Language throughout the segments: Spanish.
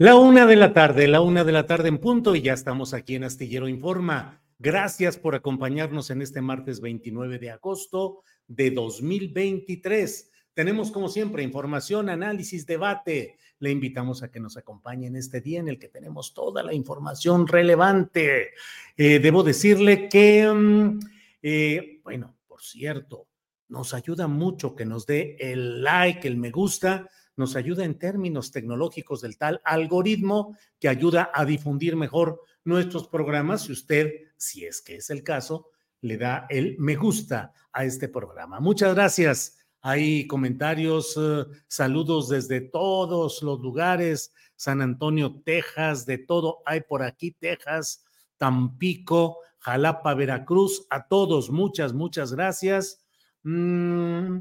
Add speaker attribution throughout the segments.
Speaker 1: La una de la tarde, la una de la tarde en punto y ya estamos aquí en Astillero Informa. Gracias por acompañarnos en este martes 29 de agosto de 2023. Tenemos como siempre información, análisis, debate. Le invitamos a que nos acompañe en este día en el que tenemos toda la información relevante. Eh, debo decirle que, mm, eh, bueno, por cierto, nos ayuda mucho que nos dé el like, el me gusta nos ayuda en términos tecnológicos del tal algoritmo que ayuda a difundir mejor nuestros programas. Si usted, si es que es el caso, le da el me gusta a este programa. Muchas gracias. Hay comentarios, eh, saludos desde todos los lugares, San Antonio, Texas, de todo hay por aquí, Texas, Tampico, Jalapa, Veracruz, a todos, muchas, muchas gracias. Mm,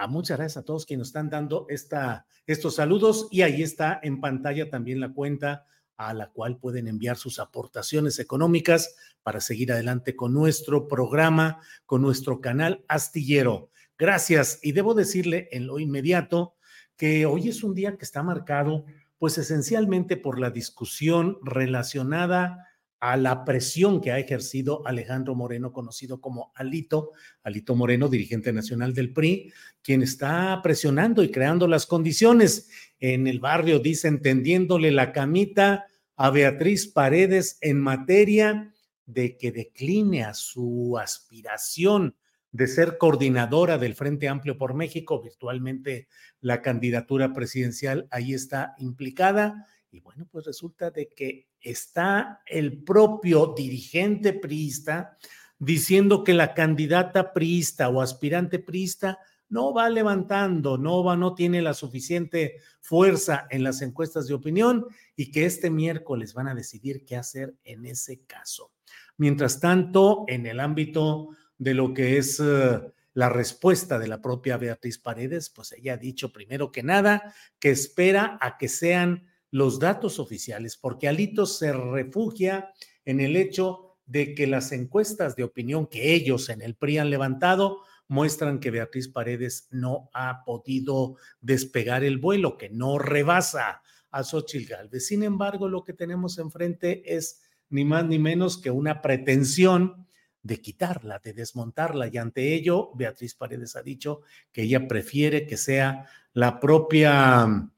Speaker 1: a muchas gracias a todos quienes están dando estos saludos y ahí está en pantalla también la cuenta a la cual pueden enviar sus aportaciones económicas para seguir adelante con nuestro programa, con nuestro canal astillero. Gracias. Y debo decirle en lo inmediato que hoy es un día que está marcado pues esencialmente por la discusión relacionada a la presión que ha ejercido Alejandro Moreno, conocido como Alito, Alito Moreno, dirigente nacional del PRI, quien está presionando y creando las condiciones en el barrio, dice, tendiéndole la camita a Beatriz Paredes en materia de que decline a su aspiración de ser coordinadora del Frente Amplio por México, virtualmente la candidatura presidencial ahí está implicada. Y bueno, pues resulta de que está el propio dirigente priista diciendo que la candidata priista o aspirante priista no va levantando, no va, no tiene la suficiente fuerza en las encuestas de opinión y que este miércoles van a decidir qué hacer en ese caso. Mientras tanto, en el ámbito de lo que es uh, la respuesta de la propia Beatriz Paredes, pues ella ha dicho primero que nada que espera a que sean los datos oficiales, porque Alito se refugia en el hecho de que las encuestas de opinión que ellos en el PRI han levantado muestran que Beatriz Paredes no ha podido despegar el vuelo, que no rebasa a Xochitl Galvez. Sin embargo, lo que tenemos enfrente es ni más ni menos que una pretensión de quitarla, de desmontarla. Y ante ello, Beatriz Paredes ha dicho que ella prefiere que sea la propia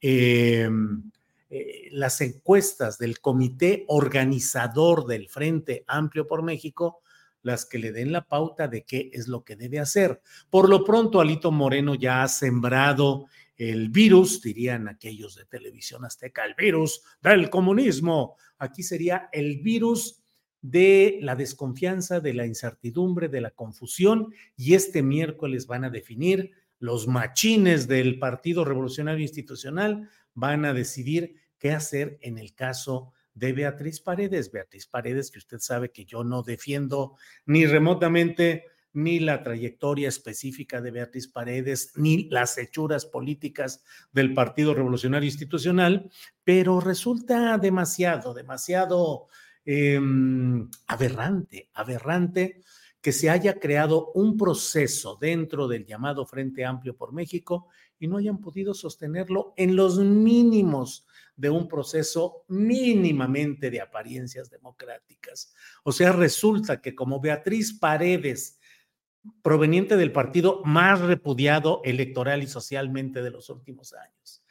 Speaker 1: eh, eh, las encuestas del comité organizador del Frente Amplio por México las que le den la pauta de qué es lo que debe hacer. Por lo pronto, Alito Moreno ya ha sembrado el virus, dirían aquellos de televisión azteca, el virus del comunismo. Aquí sería el virus de la desconfianza, de la incertidumbre, de la confusión, y este miércoles van a definir los machines del Partido Revolucionario Institucional, van a decidir qué hacer en el caso de Beatriz Paredes. Beatriz Paredes, que usted sabe que yo no defiendo ni remotamente ni la trayectoria específica de Beatriz Paredes, ni las hechuras políticas del Partido Revolucionario Institucional, pero resulta demasiado, demasiado em, aberrante, aberrante que se haya creado un proceso dentro del llamado Frente Amplio por México y no hayan podido sostenerlo en los mínimos de un proceso mínimamente de apariencias democráticas. O sea, resulta que como Beatriz Paredes, proveniente del partido más repudiado electoral y socialmente de los últimos años,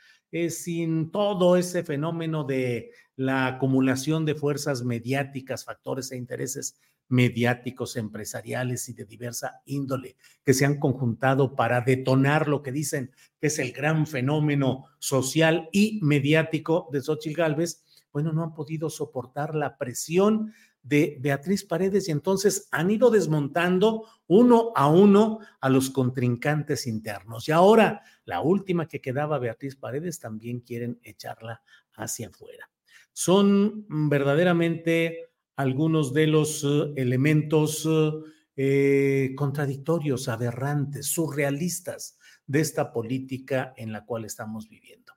Speaker 1: sin todo ese fenómeno de la acumulación de fuerzas mediáticas, factores e intereses mediáticos, empresariales y de diversa índole que se han conjuntado para detonar lo que dicen que es el gran fenómeno social y mediático de Xochitl Gálvez, bueno, no han podido soportar la presión de Beatriz Paredes y entonces han ido desmontando uno a uno a los contrincantes internos. Y ahora, la última que quedaba, Beatriz Paredes, también quieren echarla hacia afuera. Son verdaderamente algunos de los eh, elementos eh, contradictorios, aberrantes, surrealistas de esta política en la cual estamos viviendo.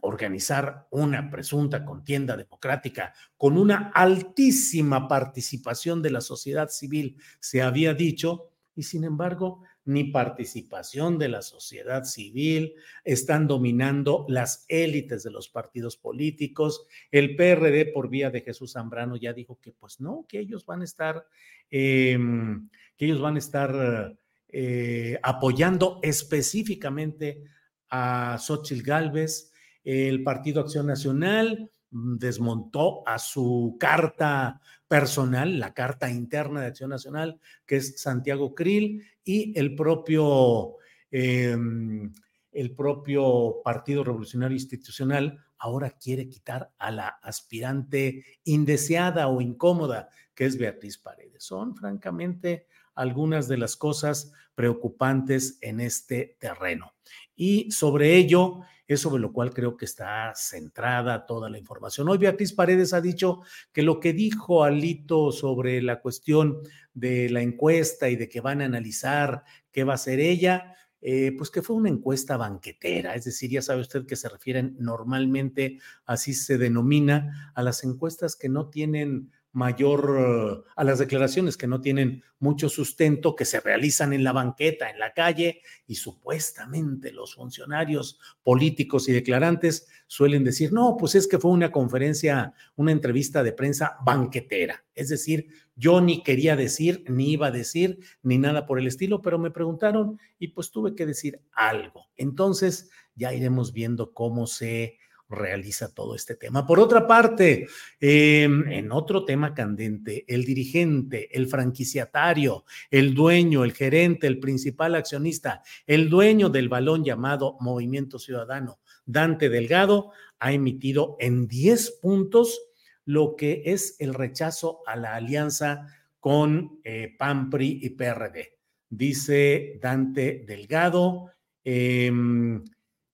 Speaker 1: Organizar una presunta contienda democrática con una altísima participación de la sociedad civil, se había dicho, y sin embargo ni participación de la sociedad civil, están dominando las élites de los partidos políticos. El PRD por vía de Jesús Zambrano ya dijo que pues no, que ellos van a estar, em, que ellos van a estar eh, apoyando específicamente a Xochitl Gálvez. El Partido Acción Nacional desmontó a su carta personal, la carta interna de Acción Nacional, que es Santiago Krill, y el propio, em, el propio Partido Revolucionario Institucional ahora quiere quitar a la aspirante indeseada o incómoda, que es Beatriz Paredes. Son francamente algunas de las cosas preocupantes en este terreno. Y sobre ello, es sobre lo cual creo que está centrada toda la información. Hoy Beatriz Paredes ha dicho que lo que dijo Alito sobre la cuestión de la encuesta y de que van a analizar qué va a hacer ella, eh, pues que fue una encuesta banquetera, es decir, ya sabe usted que se refieren normalmente, así se denomina, a las encuestas que no tienen mayor a las declaraciones que no tienen mucho sustento, que se realizan en la banqueta, en la calle, y supuestamente los funcionarios políticos y declarantes suelen decir, no, pues es que fue una conferencia, una entrevista de prensa banquetera. Es decir, yo ni quería decir, ni iba a decir, ni nada por el estilo, pero me preguntaron y pues tuve que decir algo. Entonces, ya iremos viendo cómo se realiza todo este tema. Por otra parte, em, en otro tema candente, el dirigente, el franquiciatario, el dueño, el gerente, el principal accionista, el dueño del balón llamado Movimiento Ciudadano, Dante Delgado, ha emitido en 10 puntos lo que es el rechazo a la alianza con eh, PAMPRI y PRD. Dice Dante Delgado em,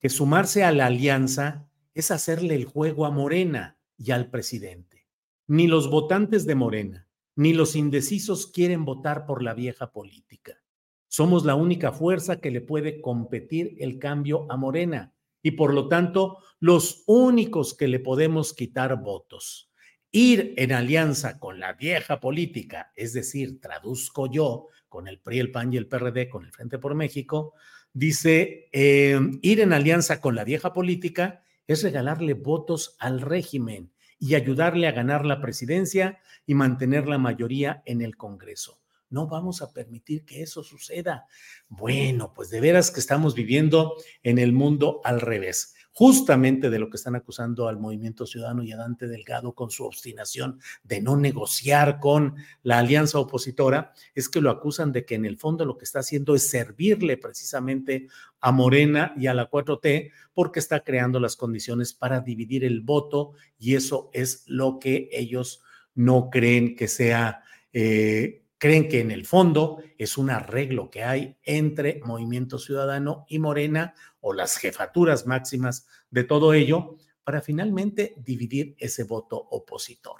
Speaker 1: que sumarse a la alianza es hacerle el juego a Morena y al presidente. Ni los votantes de Morena, ni los indecisos quieren votar por la vieja política. Somos la única fuerza que le puede competir el cambio a Morena y por lo tanto los únicos que le podemos quitar votos. Ir en alianza con la vieja política, es decir, traduzco yo con el PRI, el PAN y el PRD, con el Frente por México, dice, eh, ir en alianza con la vieja política es regalarle votos al régimen y ayudarle a ganar la presidencia y mantener la mayoría en el Congreso. No vamos a permitir que eso suceda. Bueno, pues de veras que estamos viviendo en el mundo al revés justamente de lo que están acusando al movimiento ciudadano y a Dante Delgado con su obstinación de no negociar con la alianza opositora, es que lo acusan de que en el fondo lo que está haciendo es servirle precisamente a Morena y a la 4T porque está creando las condiciones para dividir el voto y eso es lo que ellos no creen que sea... Eh, creen que en el fondo es un arreglo que hay entre Movimiento Ciudadano y Morena o las jefaturas máximas de todo ello para finalmente dividir ese voto opositor.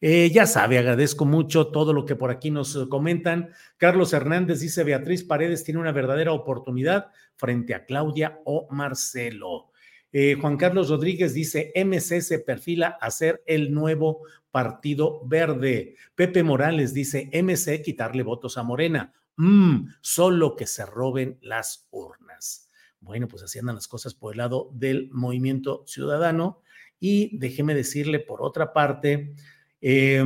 Speaker 1: Eh, ya sabe, agradezco mucho todo lo que por aquí nos comentan. Carlos Hernández dice, Beatriz Paredes tiene una verdadera oportunidad frente a Claudia o Marcelo. Eh, Juan Carlos Rodríguez dice, MC se perfila a ser el nuevo Partido Verde. Pepe Morales dice, MC quitarle votos a Morena. Mm, solo que se roben las urnas. Bueno, pues así andan las cosas por el lado del movimiento ciudadano. Y déjeme decirle, por otra parte, eh,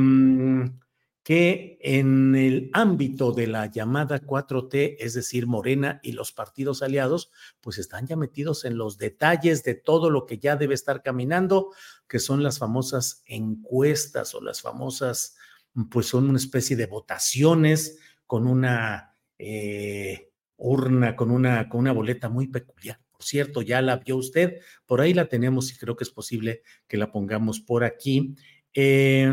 Speaker 1: que en el ámbito de la llamada 4T, es decir, Morena y los partidos aliados, pues están ya metidos en los detalles de todo lo que ya debe estar caminando, que son las famosas encuestas o las famosas, pues son una especie de votaciones con una eh, urna, con una, con una boleta muy peculiar. Por cierto, ya la vio usted, por ahí la tenemos y creo que es posible que la pongamos por aquí. Eh,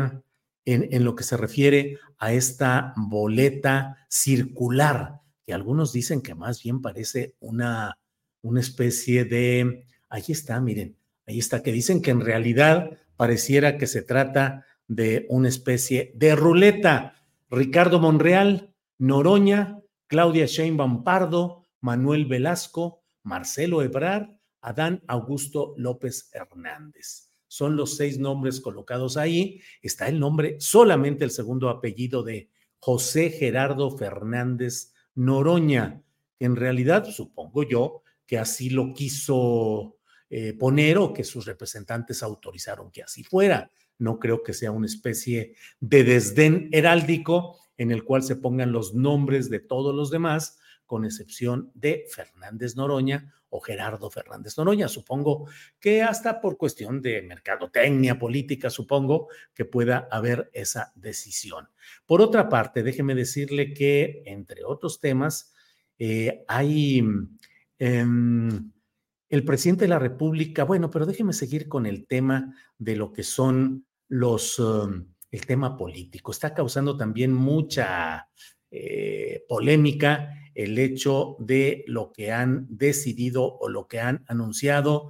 Speaker 1: en, lo que se refiere a esta boleta circular, que algunos dicen que más bien parece una, una especie de, ahí está, miren, ahí está, que dicen que en realidad pareciera que se trata de una especie de ruleta. Ricardo Monreal, Noroña, Claudia Sheinbaum Pardo, Manuel Velasco, Marcelo Ebrard, Adán Augusto López Hernández son los seis nombres colocados ahí. Está el nombre, solamente el segundo apellido de José Gerardo Fernández Noroña, en realidad supongo yo que así lo quiso eh, poner o que sus representantes autorizaron que así fuera. No creo que sea una especie de desdén heráldico en el cual se pongan los nombres de todos los demás, con excepción de Fernández Noroña o Gerardo Fernández Noroña. Supongo que hasta por cuestión de mercadotecnia política, supongo que pueda haber esa decisión. Por otra parte, déjeme decirle que, entre otros temas, eh, hay em, el presidente de la República, bueno, pero déjeme seguir con el tema de lo que son los, um, el tema político. Está causando también mucha eh, polémica el hecho de lo que han decidido o lo que han anunciado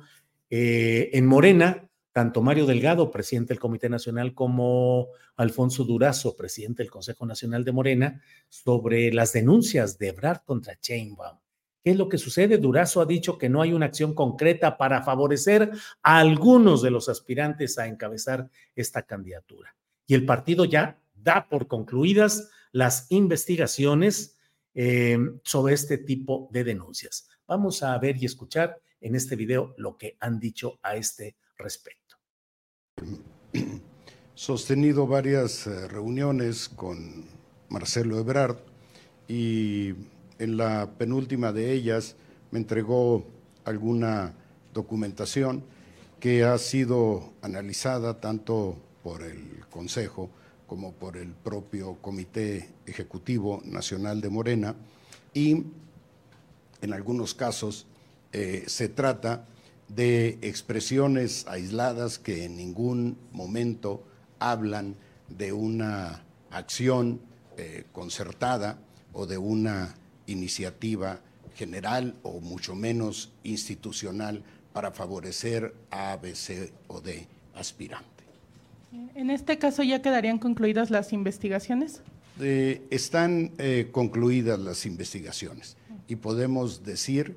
Speaker 1: eh, en Morena, tanto Mario Delgado, presidente del Comité Nacional, como Alfonso Durazo, presidente del Consejo Nacional de Morena, sobre las denuncias de Ebrard contra Chainbaum. ¿Qué es lo que sucede? Durazo ha dicho que no hay una acción concreta para favorecer a algunos de los aspirantes a encabezar esta candidatura. Y el partido ya da por concluidas las investigaciones eh, sobre este tipo de denuncias. Vamos a ver y escuchar en este video lo que han dicho a este respecto.
Speaker 2: Sostenido varias eh, reuniones con Marcelo Ebrard y en la penúltima de ellas me entregó alguna documentación que ha sido analizada tanto por el Consejo como por el propio Comité Ejecutivo Nacional de Morena y en algunos casos eh, se trata de expresiones aisladas que en ningún momento hablan de una acción eh, concertada o de una iniciativa general o mucho menos institucional para favorecer a A, B, C o D aspirantes.
Speaker 3: En este caso ya quedarían concluidas las investigaciones.
Speaker 2: Eh, están eh, concluidas las investigaciones y podemos decir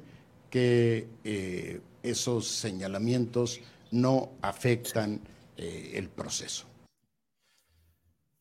Speaker 2: que eh, esos señalamientos no afectan el proceso.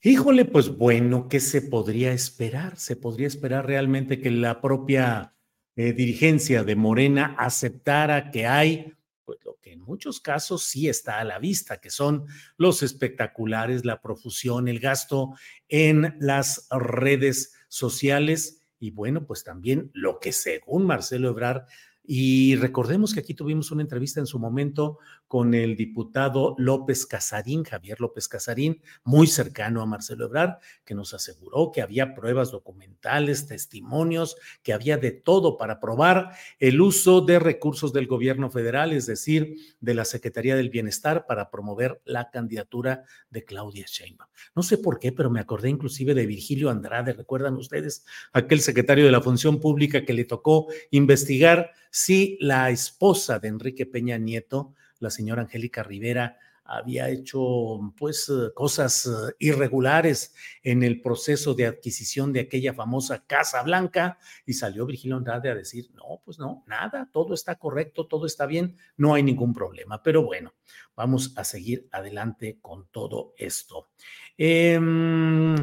Speaker 1: Híjole, pues bueno, ¿qué se podría esperar? Se podría esperar realmente que la propia dirigencia de Morena aceptara que hay pues lo que en muchos casos sí está a la vista, que son los espectaculares, la profusión, el gasto en las redes sociales y bueno, pues también lo que según Marcelo Ebrar y recordemos que aquí tuvimos una entrevista en su momento con el diputado López Casarín, Javier López Casarín, muy cercano a Marcelo Ebrard, que nos aseguró que había pruebas documentales, testimonios, que había de todo para probar el uso de recursos del gobierno federal, es decir, de la Secretaría del Bienestar para promover la candidatura de Claudia Sheinbaum. No sé por qué, pero me acordé inclusive de Virgilio Andrade, ¿recuerdan ustedes? Aquel secretario de la Función Pública que le tocó investigar si la esposa de Enrique Peña Nieto la señora Angélica Rivera había hecho pues eh, cosas eh, irregulares en el proceso de adquisición de aquella famosa Casa Blanca y salió Virgilio Andrade a decir, no, pues no, nada, todo está correcto, todo está bien, no hay ningún problema. Pero bueno, vamos a seguir adelante con todo esto. Em,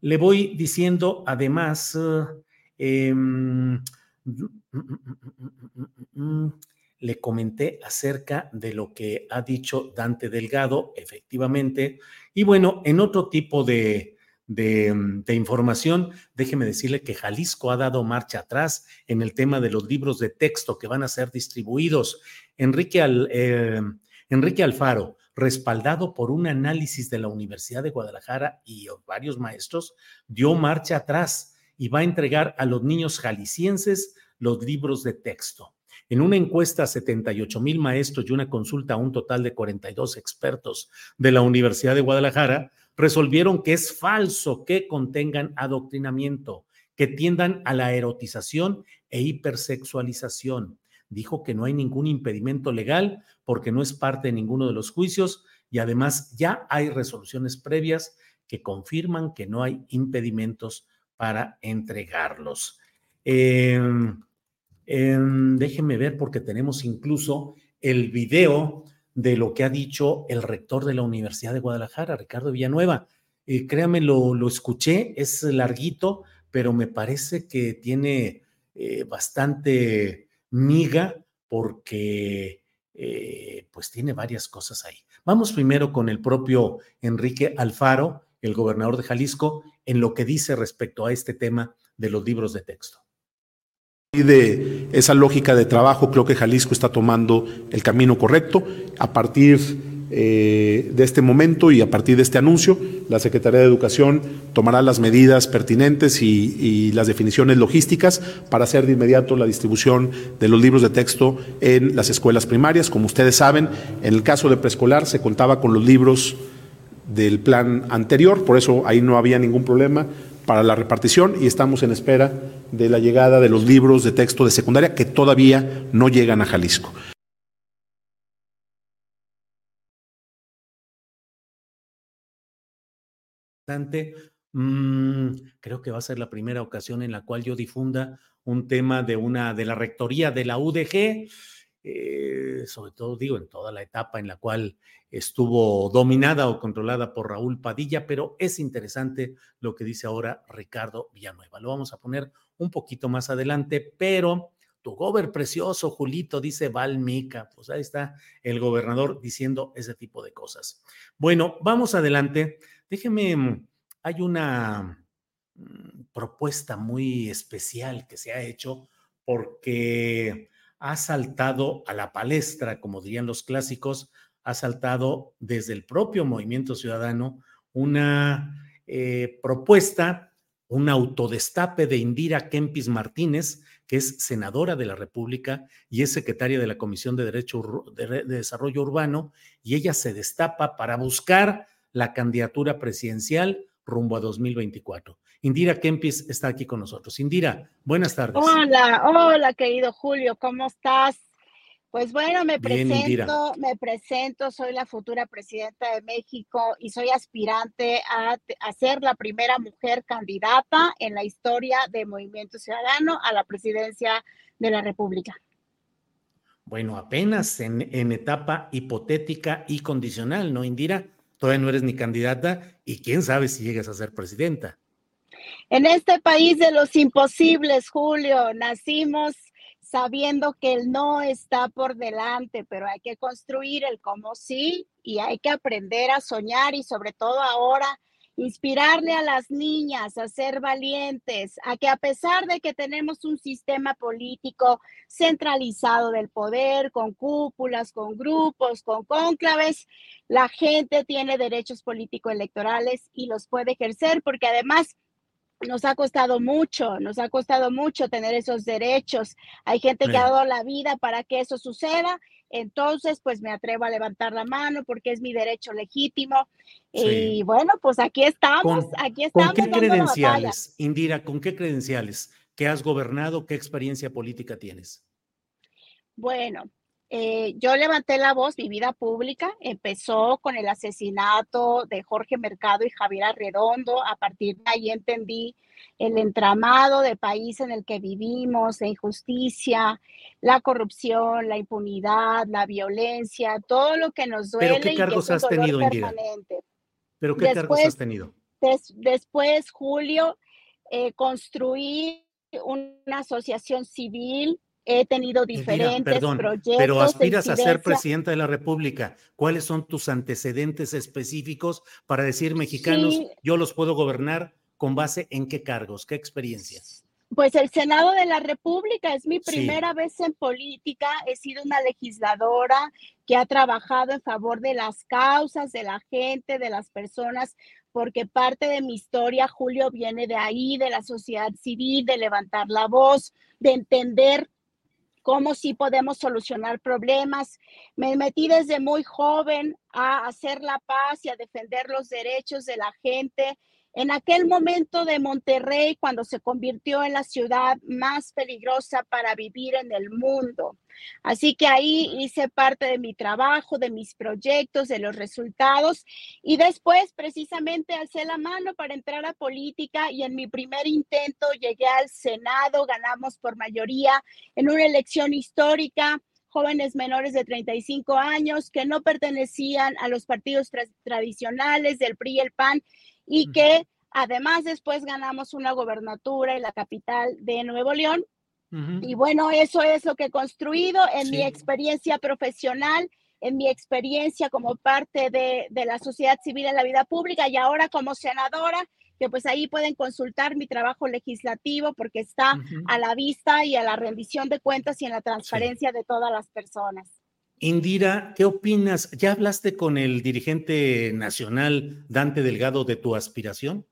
Speaker 1: le voy diciendo además... le comenté acerca de lo que ha dicho Dante Delgado, efectivamente. Y bueno, en otro tipo de, de, información, déjeme decirle que Jalisco ha dado marcha atrás en el tema de los libros de texto que van a ser distribuidos. Enrique, eh, Enrique Alfaro, respaldado por un análisis de la Universidad de Guadalajara y varios maestros, dio marcha atrás y va a entregar a los niños jaliscienses los libros de texto. En una encuesta a 78 mil maestros y una consulta a un total de 42 expertos de la Universidad de Guadalajara, resolvieron que es falso que contengan adoctrinamiento, que tiendan a la erotización e hipersexualización. Dijo que no hay ningún impedimento legal porque no es parte de ninguno de los juicios y además ya hay resoluciones previas que confirman que no hay impedimentos para entregarlos. Eh, déjenme ver porque tenemos incluso el video de lo que ha dicho el rector de la Universidad de Guadalajara, Ricardo Villanueva. Eh, créame, lo, lo, escuché, es larguito, pero me parece que tiene eh, bastante miga porque eh, pues tiene varias cosas ahí. Vamos primero con el propio Enrique Alfaro, el gobernador de Jalisco, en lo que dice respecto a este tema de los libros de texto.
Speaker 4: De esa lógica de trabajo, creo que Jalisco está tomando el camino correcto. A partir eh, de este momento y a partir de este anuncio, la Secretaría de Educación tomará las medidas pertinentes y, las definiciones logísticas para hacer de inmediato la distribución de los libros de texto en las escuelas primarias. Como ustedes saben, en el caso de preescolar se contaba con los libros del plan anterior, por eso ahí no había ningún problema para la repartición y estamos en espera de la llegada de los libros de texto de secundaria que todavía no llegan a Jalisco.
Speaker 1: Mm, creo que va a ser la primera ocasión en la cual yo difunda un tema de una de la rectoría de la UDG, eh, sobre todo digo en toda la etapa en la cual estuvo dominada o controlada por Raúl Padilla, pero es interesante lo que dice ahora Ricardo Villanueva. Lo vamos a poner un poquito más adelante, pero tu gober precioso, Julito, dice Valmica. Pues ahí está el gobernador diciendo ese tipo de cosas. Bueno, vamos adelante. Déjeme, mm, hay una mm, propuesta muy especial que se ha hecho porque ha saltado a la palestra, como dirían los clásicos, ha saltado desde el propio movimiento ciudadano una eh, propuesta, un autodestape de Indira Kempis Martínez, que es senadora de la República y es secretaria de la Comisión de Derecho de Desarrollo Urbano, y ella se destapa para buscar la candidatura presidencial rumbo a 2024. Indira Kempis está aquí con nosotros. Indira, buenas tardes.
Speaker 5: Hola, hola, querido Julio, ¿cómo estás? Pues bueno, me presento, me presento, soy la futura presidenta de México y soy aspirante a, a, ser la primera mujer candidata en la historia de Movimiento Ciudadano a la presidencia de la República.
Speaker 1: Bueno, apenas en, en etapa hipotética y condicional, ¿no, Indira? Todavía no eres ni candidata y quién sabe si llegas a ser presidenta.
Speaker 5: En este país de los imposibles, Julio, nacimos sabiendo que el no está por delante, pero hay que construir el cómo sí y hay que aprender a soñar y sobre todo ahora inspirarle a las niñas a ser valientes, a que a pesar de que tenemos un sistema político centralizado del poder, con cúpulas, con grupos, con cónclaves, la gente tiene derechos político-electorales y los puede ejercer porque además nos ha costado mucho, nos ha costado mucho tener esos derechos. Hay gente que ha dado la vida para que eso suceda, entonces pues me atrevo a levantar la mano porque es mi derecho legítimo. Y bueno, pues aquí estamos, aquí estamos.
Speaker 1: ¿Con qué credenciales, Indira, con qué credenciales? ¿Qué has gobernado? ¿Qué experiencia política tienes?
Speaker 5: Bueno, eh, yo levanté la voz, mi vida pública empezó con el asesinato de Jorge Mercado y Javier Arredondo. A partir de ahí entendí el entramado de país en el que vivimos, la injusticia, la corrupción, la impunidad, la violencia, todo lo que nos duele.
Speaker 1: ¿Pero qué cargos has tenido, Indira? ¿Pero qué cargos has tenido?
Speaker 5: después, Julio, eh, construí una asociación civil he tenido diferentes proyectos.
Speaker 1: Pero aspiras a ser presidenta de la República. ¿Cuáles son tus antecedentes específicos para decir mexicanos, yo los puedo gobernar con base en qué cargos, qué experiencias?
Speaker 5: Pues el Senado de la República es mi primera vez en política. He sido una legisladora que ha trabajado en favor de las causas, de la gente, de las personas, porque parte de mi historia, Julio, viene de ahí, de la sociedad civil, de levantar la voz, de entender cómo sí podemos solucionar problemas. Me metí desde muy joven a hacer la paz y a defender los derechos de la gente en aquel momento de Monterrey, cuando se convirtió en la ciudad más peligrosa para vivir en el mundo. Así que ahí hice parte de mi trabajo, de mis proyectos, de los resultados. Y después precisamente alcé la mano para entrar a política y en mi primer intento llegué al Senado, ganamos por mayoría en una elección histórica. Jóvenes menores de 35 años que no pertenecían a los partidos tradicionales del PRI y el PAN y que además después ganamos una gobernatura en la capital de Nuevo León. Y bueno, eso es lo que he construido en mi experiencia profesional, en mi experiencia como parte de, la sociedad civil en la vida pública y ahora como senadora, que pues ahí pueden consultar mi trabajo legislativo porque está a la vista y a la rendición de cuentas y en la transparencia de todas las personas.
Speaker 1: Indira, ¿qué opinas? ¿Ya hablaste con el dirigente nacional Dante Delgado de tu aspiración?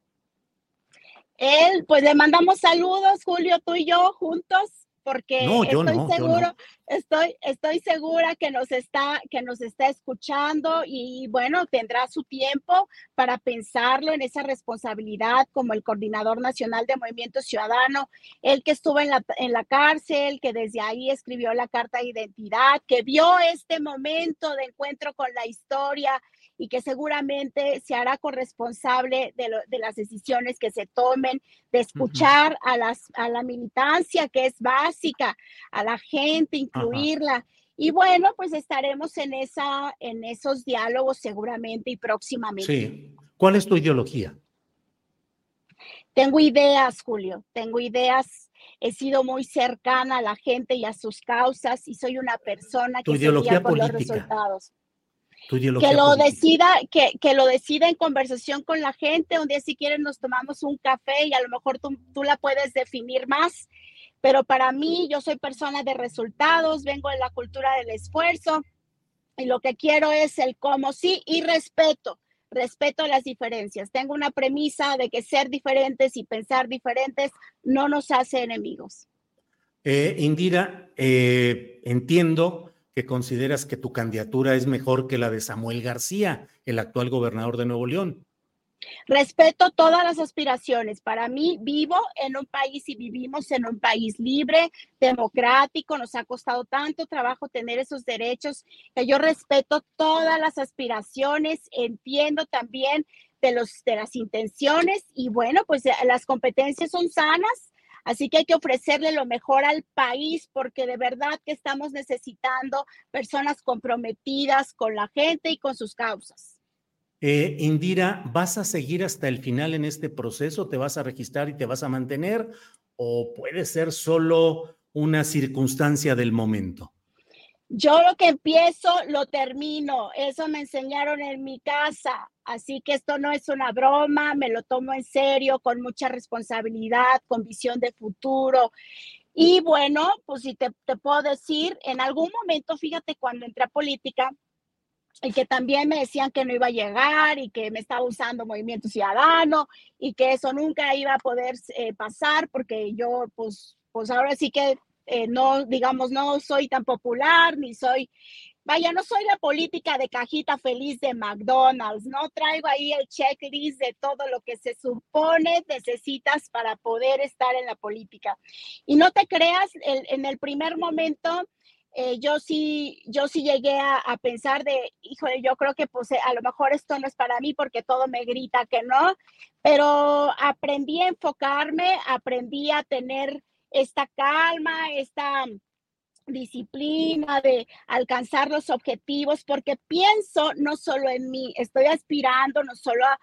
Speaker 5: Él, pues le mandamos saludos, Julio, tú y yo juntos porque estoy seguro, estoy, estoy segura que nos está, que nos está escuchando y bueno, tendrá su tiempo para pensarlo en esa responsabilidad como el coordinador nacional de Movimiento Ciudadano, el que estuvo en la, en la cárcel, que desde ahí escribió la carta de identidad, que vio este momento de encuentro con la historia y que seguramente se hará corresponsable de, de las decisiones que se tomen, de escuchar a, las, a la militancia que es básica, a la gente, incluirla. Y bueno, pues estaremos en, esa, en esos diálogos seguramente y próximamente.
Speaker 1: Sí. ¿Cuál es tu ideología?
Speaker 5: Tengo ideas, Julio, tengo ideas. He sido muy cercana a la gente y a sus causas y soy una persona que se guía por los resultados que lo decida, que, que, lo decida en conversación con la gente. Un día si quieren nos tomamos un café y a lo mejor tú, tú la puedes definir más. Pero para mí, yo soy persona de resultados, vengo de la cultura del esfuerzo y lo que quiero es el cómo sí y respeto, respeto las diferencias. Tengo una premisa de que ser diferentes y pensar diferentes no nos hace enemigos.
Speaker 1: Eh, Indira, eh, entiendo que consideras que tu candidatura es mejor que la de Samuel García, el actual gobernador de Nuevo León.
Speaker 5: Respeto todas las aspiraciones. Para mí, vivo en un país y vivimos en un país libre, democrático. Nos ha costado tanto trabajo tener esos derechos que yo respeto todas las aspiraciones. Entiendo también de, los, de las intenciones y bueno, pues las competencias son sanas Así que hay que ofrecerle lo mejor al país porque de verdad que estamos necesitando personas comprometidas con la gente y con sus causas.
Speaker 1: Eh, Indira, ¿vas a seguir hasta el final en este proceso? ¿Te vas a registrar y te vas a mantener? ¿O puede ser solo una circunstancia del momento?
Speaker 5: Yo lo que empiezo, lo termino. Eso me enseñaron en mi casa. Así que esto no es una broma, me lo tomo en serio, con mucha responsabilidad, con visión de futuro. Y bueno, pues si te, puedo decir, en algún momento, fíjate, cuando entré a política, y que también me decían que no iba a llegar y que me estaba usando Movimiento Ciudadano y que eso nunca iba a poder eh, pasar porque yo, pues, pues ahora sí que eh, no, digamos, no soy tan popular, ni soy, vaya, no soy la política de cajita feliz de McDonald's, no traigo ahí el checklist de todo lo que se supone necesitas para poder estar en la política. Y no te creas, en el primer momento eh, yo sí, yo sí llegué a, pensar de, híjole, yo creo que pues a lo mejor esto no es para mí porque todo me grita que no, pero aprendí a enfocarme, aprendí a tener esta calma, esta disciplina, de alcanzar los objetivos, porque pienso no solo en mí, estoy aspirando no solo a,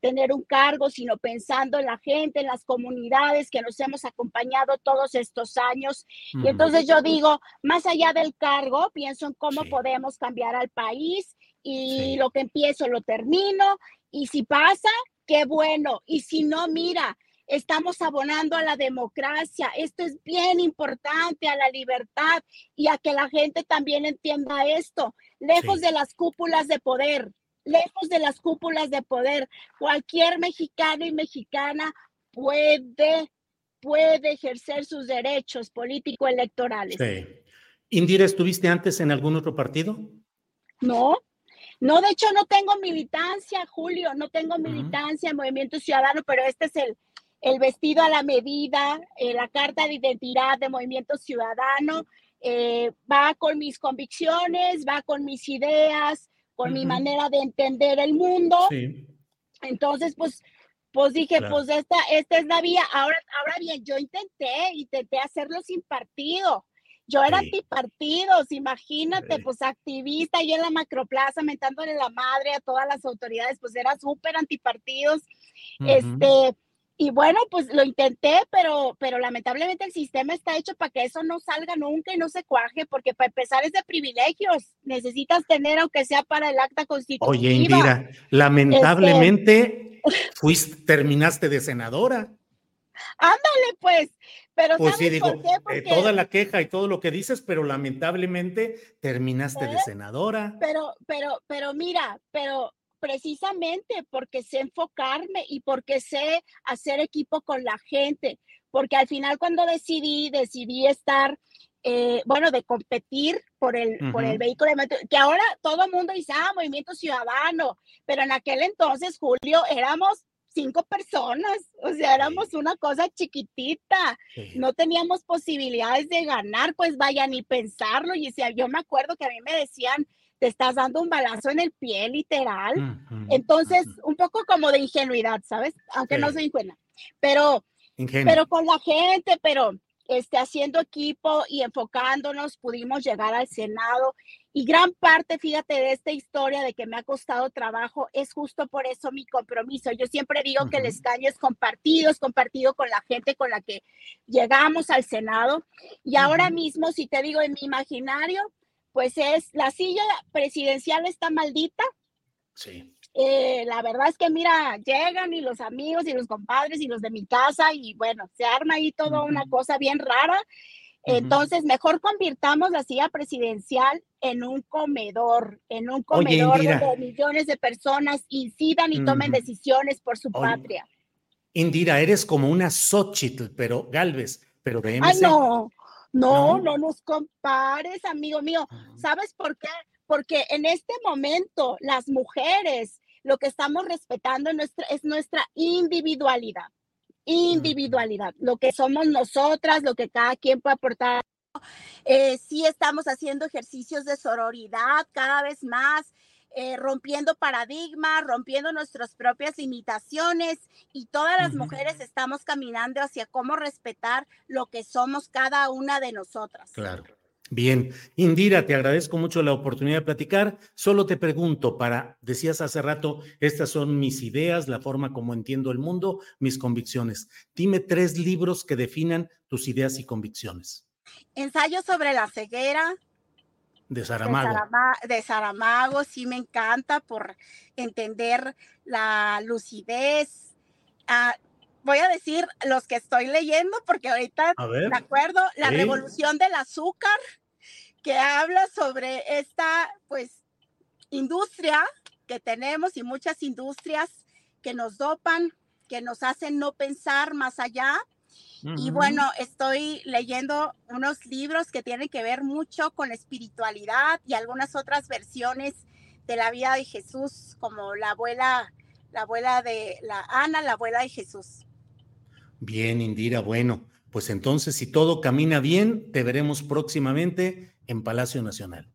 Speaker 5: tener un cargo, sino pensando en la gente, en las comunidades que nos hemos acompañado todos estos años. Y entonces yo digo, más allá del cargo, pienso en cómo podemos cambiar al país y lo que empiezo lo termino. Y si pasa, qué bueno. Y si no, mira, estamos abonando a la democracia. Esto es bien importante, a la libertad y a que la gente también entienda esto. Lejos de las cúpulas de poder, lejos de las cúpulas de poder, cualquier mexicano y mexicana puede, puede ejercer sus derechos político-electorales. Sí.
Speaker 1: Indira, ¿estuviste antes en algún otro partido?
Speaker 5: No, no, de hecho no tengo militancia, Julio, no tengo militancia en Movimiento Ciudadano, pero este es el, el vestido a la medida, eh, la carta de identidad de Movimiento Ciudadano, eh, va con mis convicciones, va con mis ideas, con mi manera de entender el mundo. Entonces, pues, pues dije, pues esta, esta es la vía. Ahora, ahora bien, yo intenté, intenté hacerlo sin partido. Yo era antipartidos, imagínate, pues activista y en la macroplaza mentándole la madre a todas las autoridades, pues era súper antipartidos. Este, y bueno, pues lo intenté, pero, pero lamentablemente el sistema está hecho para que eso no salga nunca y no se cuaje, porque para empezar es de privilegios. Necesitas tener, aunque sea para el acta constitutiva.
Speaker 1: Oye, Indira, lamentablemente este fuiste, terminaste de senadora.
Speaker 5: Ándale, pues. Pero
Speaker 1: pues sí, digo, eh, Porque... toda la queja y todo lo que dices, pero lamentablemente terminaste de ¿Eh? senadora.
Speaker 5: Pero, pero, pero mira, pero precisamente porque sé enfocarme y porque sé hacer equipo con la gente, porque al final cuando decidí, decidí estar, eh, bueno, de competir por el, por el vehículo, que ahora todo el mundo dice, ah, movimiento ciudadano, pero en aquel entonces, Julio, éramos cinco personas, o sea, éramos una cosa chiquitita, no teníamos posibilidades de ganar, pues vaya ni pensarlo, y decía, yo me acuerdo que a mí me decían, te estás dando un balazo en el pie, literal. Entonces, un poco como de ingenuidad, ¿sabes? Aunque no soy ingenua, pero, pero con la gente, pero este, haciendo equipo y enfocándonos, pudimos llegar al Senado. Y gran parte, fíjate, de esta historia de que me ha costado trabajo es justo por eso mi compromiso. Yo siempre digo que el escaño es compartido, es compartido con la gente con la que llegamos al Senado. Y ahora mismo, si te digo, en mi imaginario, pues es, la silla presidencial está maldita.
Speaker 1: Sí.
Speaker 5: Eh, la verdad es que mira, llegan y los amigos y los compadres y los de mi casa y bueno, se arma ahí toda una cosa bien rara. Entonces, mejor convirtamos la silla presidencial en un comedor, en un comedor donde millones de personas incidan y tomen decisiones por su patria.
Speaker 1: Indira, eres como una Xochitl, pero Galvez, pero de
Speaker 5: MC. no, no, no, nos compares, amigo mío. ¿Sabes por qué? Porque en este momento las mujeres lo que estamos respetando es nuestra, es nuestra individualidad. Individualidad, lo que somos nosotras, lo que cada quien puede aportar. Eh, sí estamos haciendo ejercicios de sororidad cada vez más. Eh, rompiendo paradigmas, rompiendo nuestras propias limitaciones y todas las mujeres estamos caminando hacia cómo respetar lo que somos cada una de nosotras.
Speaker 1: Claro. Bien, Indira, te agradezco mucho la oportunidad de platicar. Solo te pregunto, para, decías hace rato, estas son mis ideas, la forma como entiendo el mundo, mis convicciones. Dime tres libros que definan tus ideas y convicciones.
Speaker 5: Ensayo sobre la ceguera,
Speaker 1: de Saramago.
Speaker 5: De, Saramago, sí me encanta por entender la lucidez. Ah, voy a decir los que estoy leyendo porque ahorita me acuerdo, La Revolución del Azúcar, que habla sobre esta, pues, industria que tenemos y muchas industrias que nos dopan, que nos hacen no pensar más allá y bueno, estoy leyendo unos libros que tienen que ver mucho con espiritualidad y algunas otras versiones de la vida de Jesús, como la abuela, la abuela de la Ana, la abuela de Jesús.
Speaker 1: Bien, Indira, bueno, pues entonces si todo camina bien, te veremos próximamente en Palacio Nacional.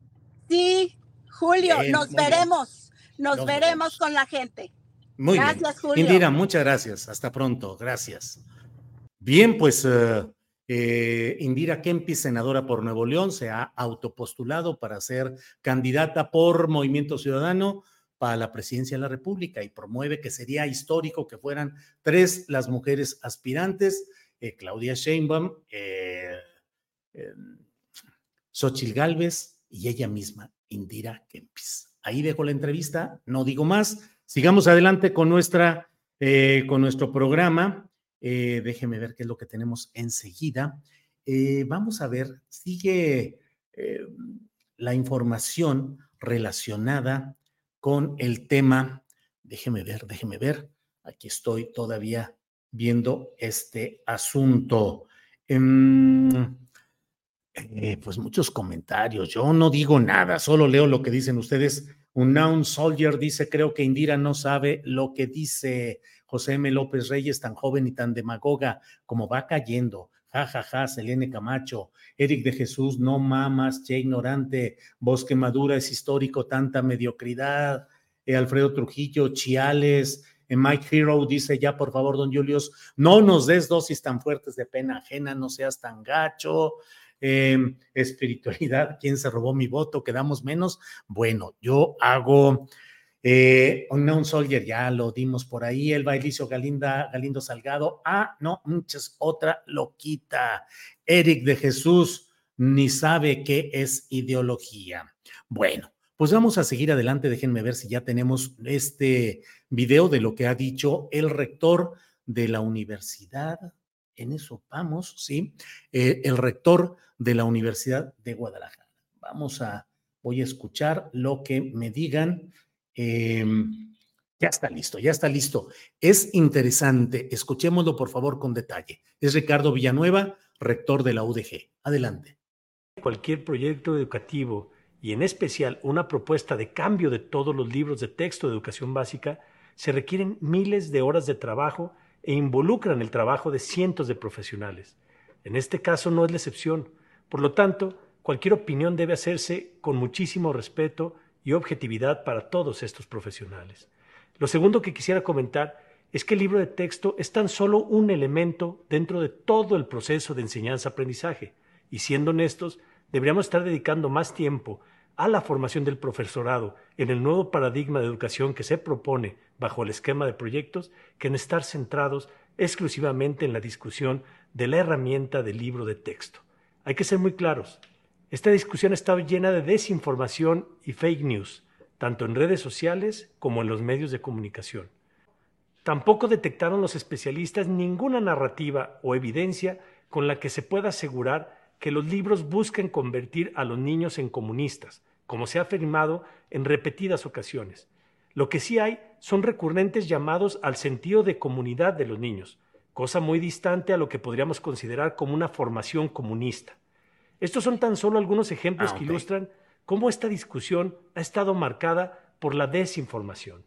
Speaker 5: Sí, Julio, nos veremos, nos, veremos, con la gente.
Speaker 1: Muy gracias, Julio. Indira, muchas gracias. Hasta pronto. Gracias. Bien, pues eh, eh, Indira Kempis, senadora por Nuevo León, se ha autopostulado para ser candidata por Movimiento Ciudadano para la presidencia de la República y promueve que sería histórico que fueran tres las mujeres aspirantes, eh, Claudia Sheinbaum, eh, Xochil Gálvez y ella misma, Indira Kempis. Ahí dejo la entrevista, no digo más. Sigamos adelante con, nuestra, con nuestro programa. Eh, déjeme ver qué es lo que tenemos enseguida. Eh, vamos a ver, sigue eh, la información relacionada con el tema. Déjeme ver, déjeme ver. Aquí estoy todavía viendo este asunto. Em, pues muchos comentarios. Yo no digo nada, solo leo lo que dicen ustedes. Un noun soldier dice, creo que Indira no sabe lo que dice. José M. López Reyes, tan joven y tan demagoga, como va cayendo. Ja, ja, ja, Selene Camacho, Eric de Jesús, no mamas, che ignorante, Bosque Madura es histórico, tanta mediocridad. Eh, Alfredo Trujillo, Chiales, eh, Mike Hero dice ya, por favor, don Julius, no nos des dosis tan fuertes de pena ajena, no seas tan gacho. Em, espiritualidad, ¿quién se robó mi voto? ¿Quedamos menos? Bueno, yo hago eh, Unknown Soldier, ya lo dimos por ahí. El Bailicio Galinda, Galindo Salgado. Ah, no, muchas, otra loquita. Eric de Jesús ni sabe qué es ideología. Bueno, pues vamos a seguir adelante. Déjenme ver si ya tenemos este video de lo que ha dicho el rector de la universidad. En eso vamos, ¿sí? Eh, el rector de la Universidad de Guadalajara. Vamos a, voy a escuchar lo que me digan Em, ya está listo, ya está listo. Es interesante, escuchémoslo por favor con detalle. Es Ricardo Villanueva, rector de la UDG. Adelante.
Speaker 6: Cualquier proyecto educativo y en especial una propuesta de cambio de todos los libros de texto de educación básica, se requieren miles de horas de trabajo e involucran el trabajo de cientos de profesionales. En este caso no es la excepción. Por lo tanto, cualquier opinión debe hacerse con muchísimo respeto y objetividad para todos estos profesionales. Lo segundo que quisiera comentar es que el libro de texto es tan solo un elemento dentro de todo el proceso de enseñanza-aprendizaje, y siendo honestos, deberíamos estar dedicando más tiempo a la formación del profesorado en el nuevo paradigma de educación que se propone bajo el esquema de proyectos que en estar centrados exclusivamente en la discusión de la herramienta del libro de texto. Hay que ser muy claros, esta discusión ha llena de desinformación y fake news, tanto en redes sociales como en los medios de comunicación. Tampoco detectaron los especialistas ninguna narrativa o evidencia con la que se pueda asegurar que los libros busquen convertir a los niños en comunistas, como se ha afirmado en repetidas ocasiones. Lo que sí hay son recurrentes llamados al sentido de comunidad de los niños, cosa muy distante a lo que podríamos considerar como una formación comunista. Estos son tan solo algunos ejemplos ah, que ilustran cómo esta discusión ha estado marcada por la desinformación.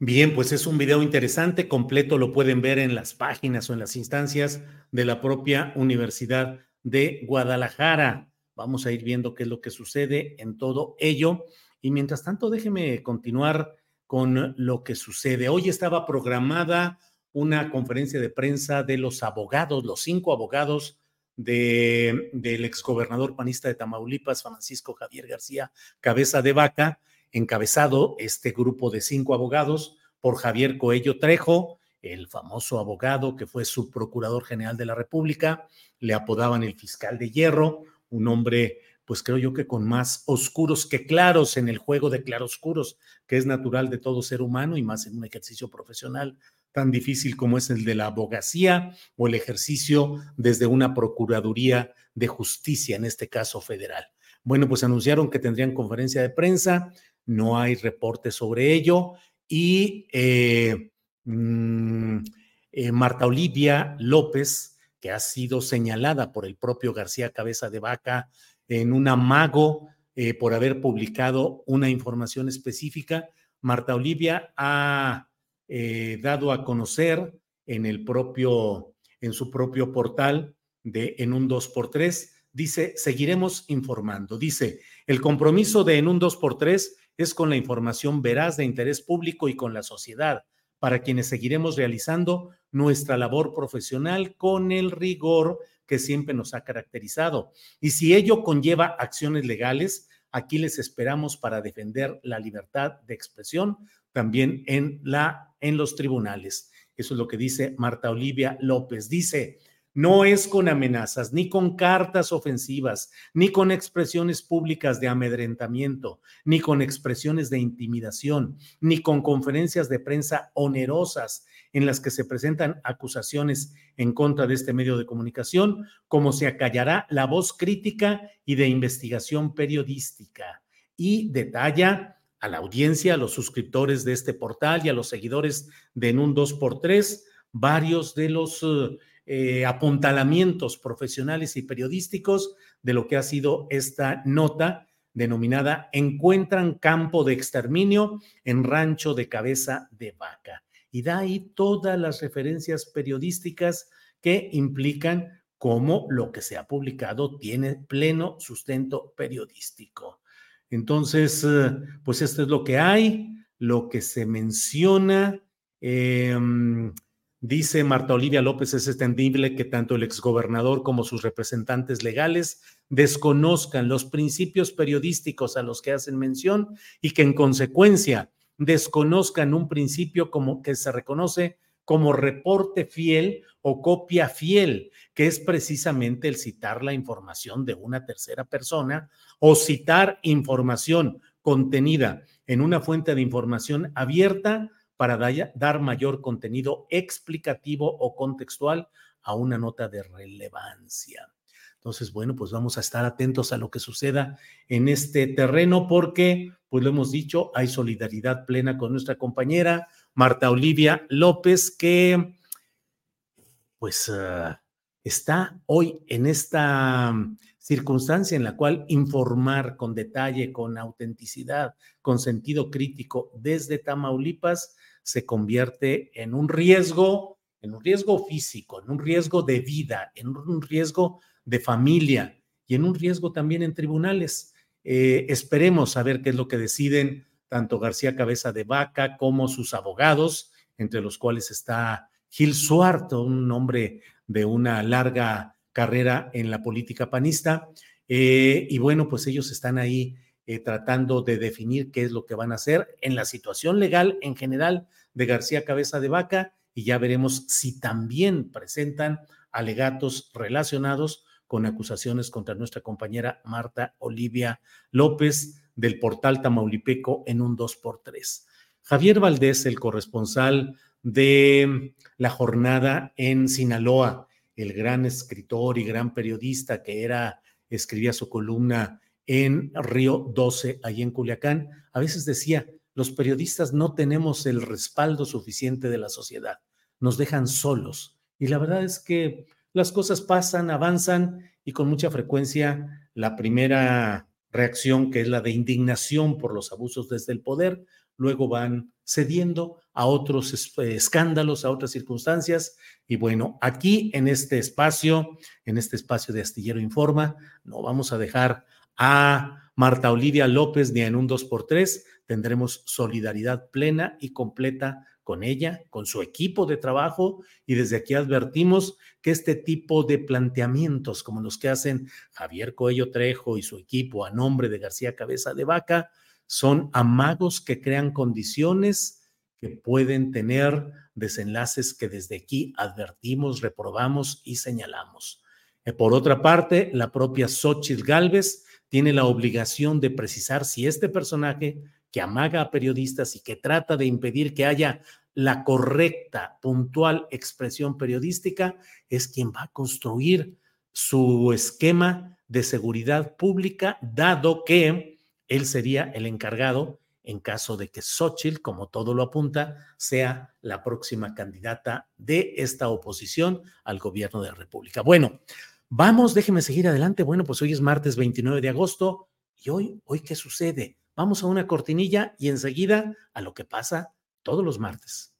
Speaker 1: Bien, pues es un video interesante, completo lo pueden ver en las páginas o en las instancias de la propia Universidad de Guadalajara. Vamos a ir viendo qué es lo que sucede en todo ello. Y mientras tanto, déjeme continuar con lo que sucede. Hoy estaba programada una conferencia de prensa de los abogados, los cinco abogados de, del exgobernador panista de Tamaulipas, Francisco Javier García Cabeza de Vaca, encabezado este grupo de cinco abogados por Javier Coello Trejo, el famoso abogado que fue subprocurador general de la República, le apodaban el fiscal de hierro, un hombre, pues creo yo que con más oscuros que claros en el juego de claroscuros, que es natural de todo ser humano y más en un ejercicio profesional tan difícil como es el de la abogacía o el ejercicio desde una Procuraduría de Justicia, en este caso federal. Bueno, pues anunciaron que tendrían conferencia de prensa, no hay reporte sobre ello y eh, mm, eh, Marta Olivia López, que ha sido señalada por el propio García Cabeza de Vaca en un amago eh, por haber publicado una información específica, Marta Olivia ha eh, dado a conocer en el propio, en su propio portal de en un 2x3, dice, seguiremos informando. Dice, el compromiso de en un 2x3 es con la información veraz de interés público y con la sociedad, para quienes seguiremos realizando nuestra labor profesional con el rigor que siempre nos ha caracterizado. Y si ello conlleva acciones legales, aquí les esperamos para defender la libertad de expresión también en, la, en los tribunales. Eso es lo que dice Marta Olivia López. Dice, no es con amenazas, ni con cartas ofensivas, ni con expresiones públicas de amedrentamiento, ni con expresiones de intimidación, ni con conferencias de prensa onerosas en las que se presentan acusaciones en contra de este medio de comunicación, como se acallará la voz crítica y de investigación periodística. Y detalla a la audiencia, a los suscriptores de este portal y a los seguidores de En un 2x3 varios de los eh, apuntalamientos profesionales y periodísticos de lo que ha sido esta nota denominada Encuentran campo de exterminio en rancho de cabeza de vaca. Y da ahí todas las referencias periodísticas que implican cómo lo que se ha publicado tiene pleno sustento periodístico. Entonces, eh, pues esto es lo que hay, lo que se menciona. Em, dice Marta Olivia López, es extendible que tanto el exgobernador como sus representantes legales desconozcan los principios periodísticos a los que hacen mención y que en consecuencia desconozcan un principio como que se reconoce como reporte fiel o copia fiel, que es precisamente el citar la información de una tercera persona o citar información contenida en una fuente de información abierta para dar mayor contenido explicativo o contextual a una nota de relevancia. Entonces, bueno, pues vamos a estar atentos a lo que suceda en este terreno porque, pues lo hemos dicho, hay solidaridad plena con nuestra compañera Marta Olivia López, que pues ah, está hoy en esta circunstancia en la cual informar con detalle, con autenticidad, con sentido crítico desde Tamaulipas se convierte en un riesgo, en un riesgo físico, en un riesgo de vida, en un riesgo de familia y en un riesgo también en tribunales. Eh, esperemos a ver qué es lo que deciden tanto García Cabeza de Vaca como sus abogados, entre los cuales está Gil Suarto, un hombre de una larga carrera en la política panista. Eh, y bueno, pues ellos están ahí eh, tratando de definir qué es lo que van a hacer en la situación legal en general de García Cabeza de Vaca y ya veremos si también presentan alegatos relacionados con acusaciones contra nuestra compañera Marta Olivia López del portal Tamaulipeco en un 2x3. Javier Valdés, el corresponsal de la jornada en Sinaloa, el gran escritor y gran periodista que era, escribía su columna en Río 12, ahí en Culiacán, a veces decía, los periodistas no tenemos el respaldo suficiente de la sociedad, nos dejan solos. Y la verdad es que las cosas pasan, avanzan y con mucha frecuencia la primera reacción, que es la de indignación por los abusos desde el poder, luego van cediendo a otros eh, escándalos, a otras circunstancias. Y bueno, aquí en este espacio, en este espacio de Astillero Informa, no vamos a dejar a Marta Olivia López ni en un 2x3, tendremos solidaridad plena y completa con ella, con su equipo de trabajo y desde aquí advertimos que este tipo de planteamientos como los que hacen Javier Coello Trejo y su equipo a nombre de García Cabeza de Vaca son amagos que crean condiciones que pueden tener desenlaces que desde aquí advertimos, reprobamos y señalamos. Eh, por otra parte, la propia Xochitl Galvez tiene la obligación de precisar si este personaje que amaga a periodistas y que trata de impedir que haya la correcta, puntual expresión periodística, es quien va a construir su esquema de seguridad pública, dado que él sería el encargado en caso de que Xochitl, como todo lo apunta, sea la próxima candidata de esta oposición al gobierno de la República. Bueno, vamos, déjeme seguir adelante. Bueno, pues hoy es martes 29 de agosto y hoy, hoy, ¿qué sucede? Vamos a una cortinilla y enseguida a lo que pasa todos los martes.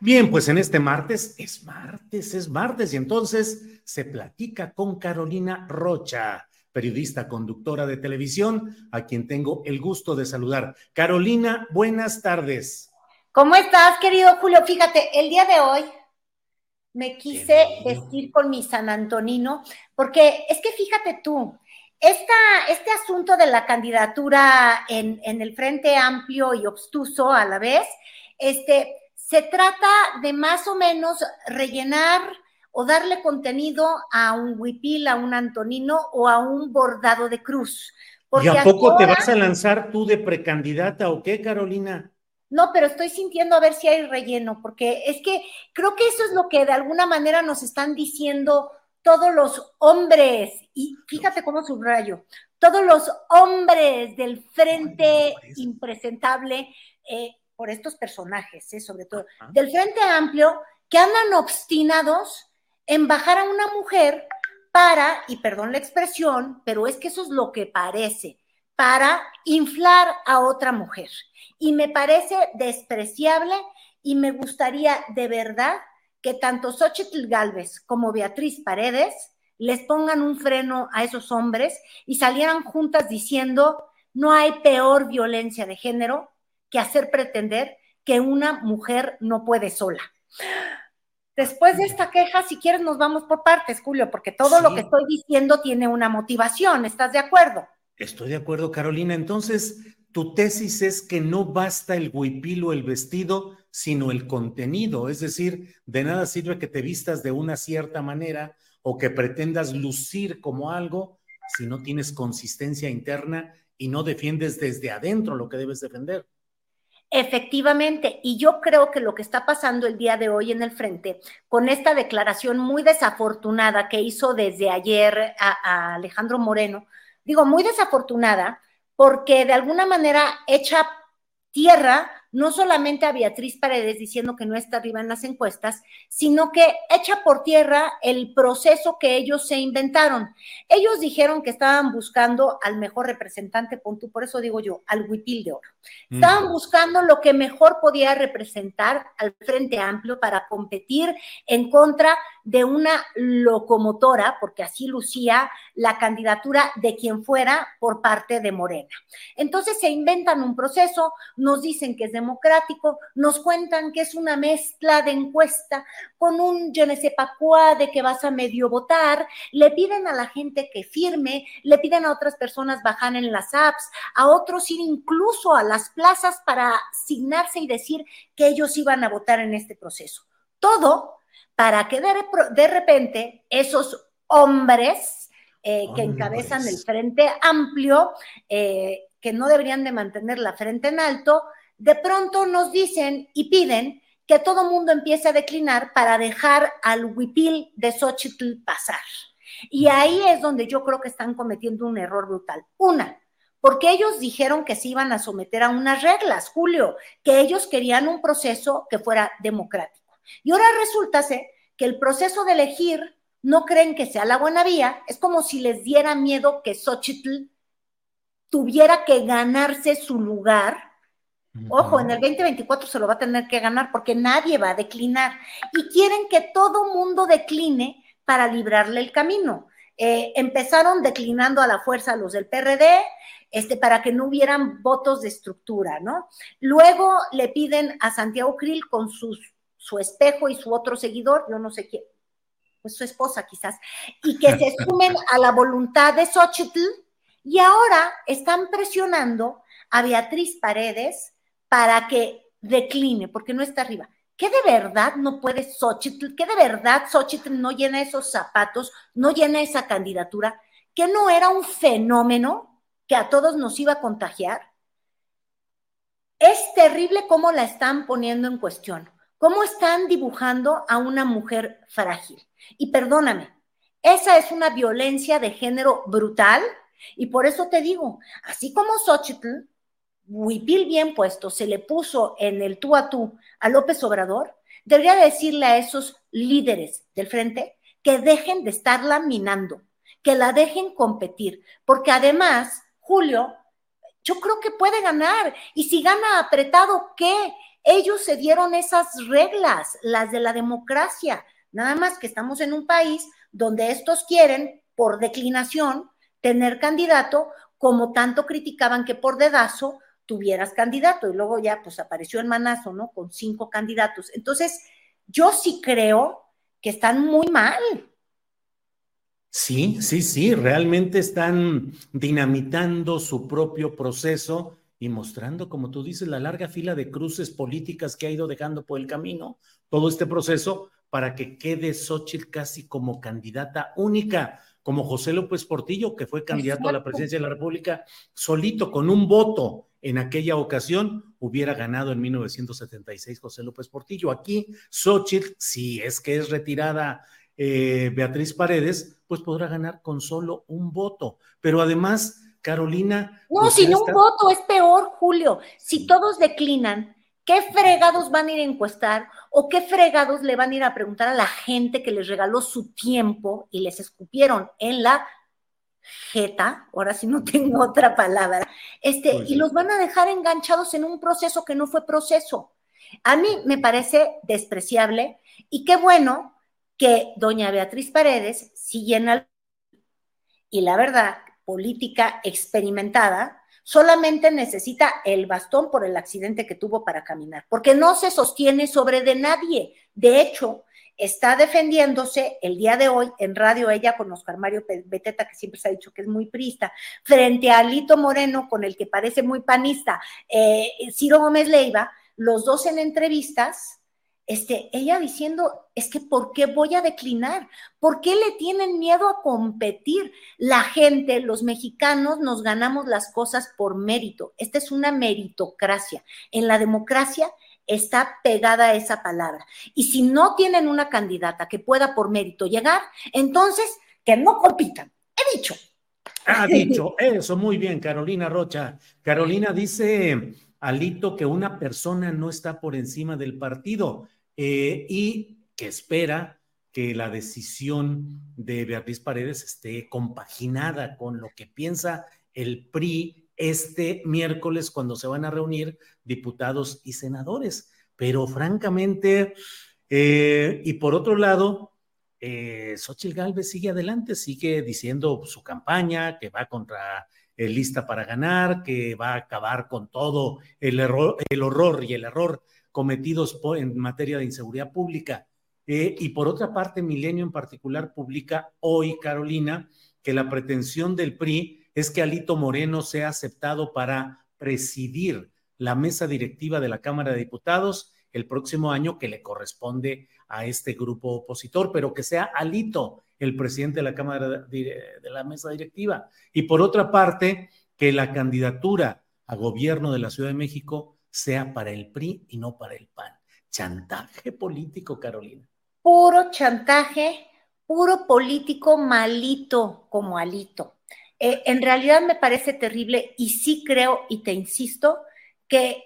Speaker 1: Bien, pues en este martes, es martes, es martes, y entonces se platica con Carolina Rocha periodista, conductora de televisión, a quien tengo el gusto de saludar. Carolina, buenas tardes.
Speaker 7: ¿Cómo estás, querido Julio? Fíjate, el día de hoy me quise vestir con mi San Antonino, porque es que fíjate tú, esta, este asunto de la candidatura en, en el Frente Amplio y Obstuso a la vez, este, se trata de más o menos rellenar o darle contenido a un huipil, a un antonino o a un bordado de cruz.
Speaker 1: ¿Y a poco te vas a lanzar tú de precandidata o qué, Carolina?
Speaker 7: No, pero estoy sintiendo a ver si hay relleno, porque es que creo que eso es lo que de alguna manera nos están diciendo todos los hombres, y fíjate cómo subrayo, todos los hombres del frente impresentable, eh, por estos personajes, ¿eh? sobre todo, del Frente Amplio, que andan obstinados en bajar a una mujer para, y perdón la expresión, pero es que eso es lo que parece, para inflar a otra mujer. Y me parece despreciable y me gustaría de verdad que tanto Xochitl Galvez como Beatriz Paredes les pongan un freno a esos hombres y salieran juntas diciendo no hay peor violencia de género que hacer pretender que una mujer no puede sola. Después de esta queja, si quieres, nos vamos por partes, Julio, porque todo lo que estoy diciendo tiene una motivación. ¿Estás de acuerdo?
Speaker 1: Estoy de acuerdo, Carolina. Entonces, tu tesis es que no basta el huipil o el vestido, sino el contenido. Es decir, de nada sirve que te vistas de una cierta manera o que pretendas lucir como algo si no tienes consistencia interna y no defiendes desde adentro lo que debes defender.
Speaker 7: Efectivamente, y yo creo que lo que está pasando el día de hoy en el frente, con esta declaración muy desafortunada que hizo desde ayer a, Alejandro Moreno, digo muy desafortunada, porque de alguna manera echa tierra no solamente a Beatriz Paredes diciendo que no está arriba en las encuestas, sino que echa por tierra el proceso que ellos se inventaron. Ellos dijeron que estaban buscando al mejor representante, punto, por eso digo yo, al huipil de oro. Estaban buscando lo que mejor podía representar al Frente Amplio para competir en contra de una locomotora, porque así lucía la candidatura de quien fuera por parte de Morena. Entonces se inventan un proceso, nos dicen que es democrático, nos cuentan que es una mezcla de encuesta con un ne sais pas quoi de que vas a medio votar, le piden a la gente que firme, le piden a otras personas bajar en las apps, a otros ir incluso a las plazas para asignarse y decir que ellos iban a votar en este proceso. Todo para que de, repente esos hombres eh, que encabezan el frente amplio, eh, que no deberían de mantener la frente en alto, de pronto nos dicen y piden que todo mundo empiece a declinar para dejar al huipil de Xochitl pasar. Y ahí es donde yo creo que están cometiendo un error brutal. Una, porque ellos dijeron que se iban a someter a unas reglas, Julio, que ellos querían un proceso que fuera democrático. Y ahora resulta que el proceso de elegir no creen que sea la buena vía, es como si les diera miedo que Xochitl tuviera que ganarse su lugar Ojo, en el 2024 se lo va a tener que ganar porque nadie va a declinar. Y quieren que todo mundo decline para librarle el camino. Eh, empezaron declinando a la fuerza los del PRD, este, para que no hubieran votos de estructura, ¿no? Luego le piden a Santiago Krill con su espejo y su otro seguidor, yo no sé quién, pues su esposa quizás, y que se sumen a la voluntad de Xochitl, y ahora están presionando a Beatriz Paredes para que decline, porque no está arriba. ¿Qué de verdad no puede Xochitl? ¿Qué de verdad Xochitl no llena esos zapatos, no llena esa candidatura? ¿Que no era un fenómeno que a todos nos iba a contagiar? Es terrible cómo la están poniendo en cuestión, cómo están dibujando a una mujer frágil. Y perdóname, esa es una violencia de género brutal y por eso te digo, así como Xochitl huipil bien puesto se le puso en el tú a tú a López Obrador, debería decirle a esos líderes del frente que dejen de estarla minando, que la dejen competir, porque además, Julio, yo creo que puede ganar. Y si gana apretado, ¿qué? Ellos se dieron esas reglas, las de la democracia. Nada más que estamos en un país donde estos quieren, por declinación, tener candidato, como tanto criticaban que por dedazo tuvieras candidato. Y luego ya pues apareció el manazo, ¿no? Con cinco candidatos. Entonces, yo sí creo que están muy mal.
Speaker 1: Sí, sí, sí, realmente están dinamitando su propio proceso y mostrando, como tú dices, la larga fila de cruces políticas que ha ido dejando por el camino todo este proceso para que quede Xochitl casi como candidata única, como José López Portillo, que fue candidato a la presidencia de la República solito, con un voto en aquella ocasión, hubiera ganado en 1976 José López Portillo. Aquí Xochitl, si es que es retirada eh, Beatriz Paredes, pues podrá ganar con solo un voto. Pero además, Carolina.
Speaker 7: No,
Speaker 1: pues
Speaker 7: sin un voto es peor, Julio. Si todos declinan, ¿qué fregados van a ir a encuestar o qué fregados le van a ir a preguntar a la gente que les regaló su tiempo y les escupieron en la jeta, ahora sí no tengo otra palabra, este, y los van a dejar enganchados en un proceso que no fue proceso. A mí me parece despreciable y qué bueno que doña Beatriz Paredes sigue en el... Y la verdad, política experimentada, solamente necesita el bastón por el accidente que tuvo para caminar, porque no se sostiene sobre de nadie. De hecho, está defendiéndose el día de hoy en radio ella con Oscar Mario Beteta, que siempre se ha dicho que es muy prista, frente a Alito Moreno, con el que parece muy panista, eh, Ciro Gómez Leiva, los dos en entrevistas, este, ella diciendo, es que ¿por qué voy a declinar? ¿Por qué le tienen miedo a competir? La gente, los mexicanos, nos ganamos las cosas por mérito. Esta es una meritocracia. En la democracia está pegada esa palabra. Y si no tienen una candidata que pueda por mérito llegar, entonces que no compitan. He dicho.
Speaker 1: Ha dicho eso, muy bien, Carolina Rocha. Carolina dice, Alito, que una persona no está por encima del partido eh, y que espera que la decisión de Beatriz Paredes esté compaginada con lo que piensa el PRI este miércoles cuando se van a reunir diputados y senadores. Pero francamente, eh, y por otro lado, eh, Xochitl Galvez sigue adelante, sigue diciendo su campaña, que va contra el lista para ganar, que va a acabar con todo el, error, el horror y el error cometidos en materia de inseguridad pública. Eh, y por otra parte, Milenio en particular publica hoy, Carolina, que la pretensión del PRI es que Alito Moreno sea aceptado para presidir la mesa directiva de la Cámara de Diputados el próximo año que le corresponde a este grupo opositor, pero que sea Alito el presidente de la Cámara de, de la mesa directiva. Y por otra parte, que la candidatura a gobierno de la Ciudad de México sea para el PRI y no para el PAN. Chantaje político, Carolina.
Speaker 7: Puro chantaje, puro político malito como alito. Eh, en realidad me parece terrible y sí creo y te insisto que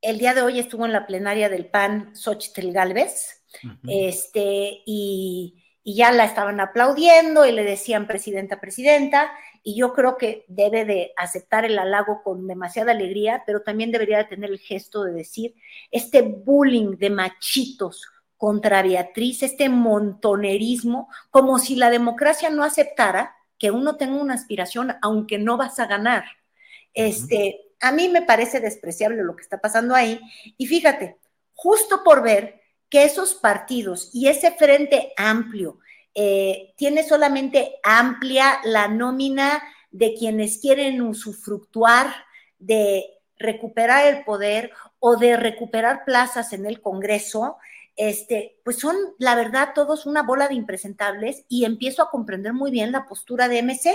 Speaker 7: el día de hoy estuvo en la plenaria del PAN Xochitl Galvez, este, y, y ya la estaban aplaudiendo y le decían presidenta, presidenta, y yo creo que debe de aceptar el halago con demasiada alegría, pero también debería de tener el gesto de decir, este bullying de machitos contra Beatriz, este montonerismo, como si la democracia no aceptara que uno tenga una aspiración aunque no vas a ganar. Este, a mí me parece despreciable lo que está pasando ahí y fíjate, justo por ver que esos partidos y ese frente amplio eh, tiene solamente amplia la nómina de quienes quieren usufructuar de recuperar el poder o de recuperar plazas en el Congreso, este, pues son, la verdad, todos una bola de impresentables y empiezo a comprender muy bien la postura de MC,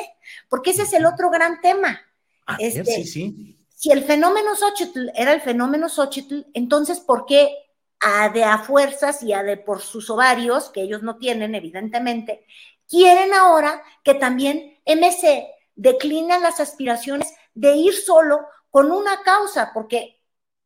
Speaker 7: porque ese es el otro gran tema.
Speaker 1: Ah, este, sí, sí.
Speaker 7: Si el fenómeno Xochitl era el fenómeno Xochitl, entonces, ¿por qué a de a fuerzas y a de por sus ovarios, que ellos no tienen, evidentemente, quieren ahora que también MC declina las aspiraciones de ir solo con una causa, porque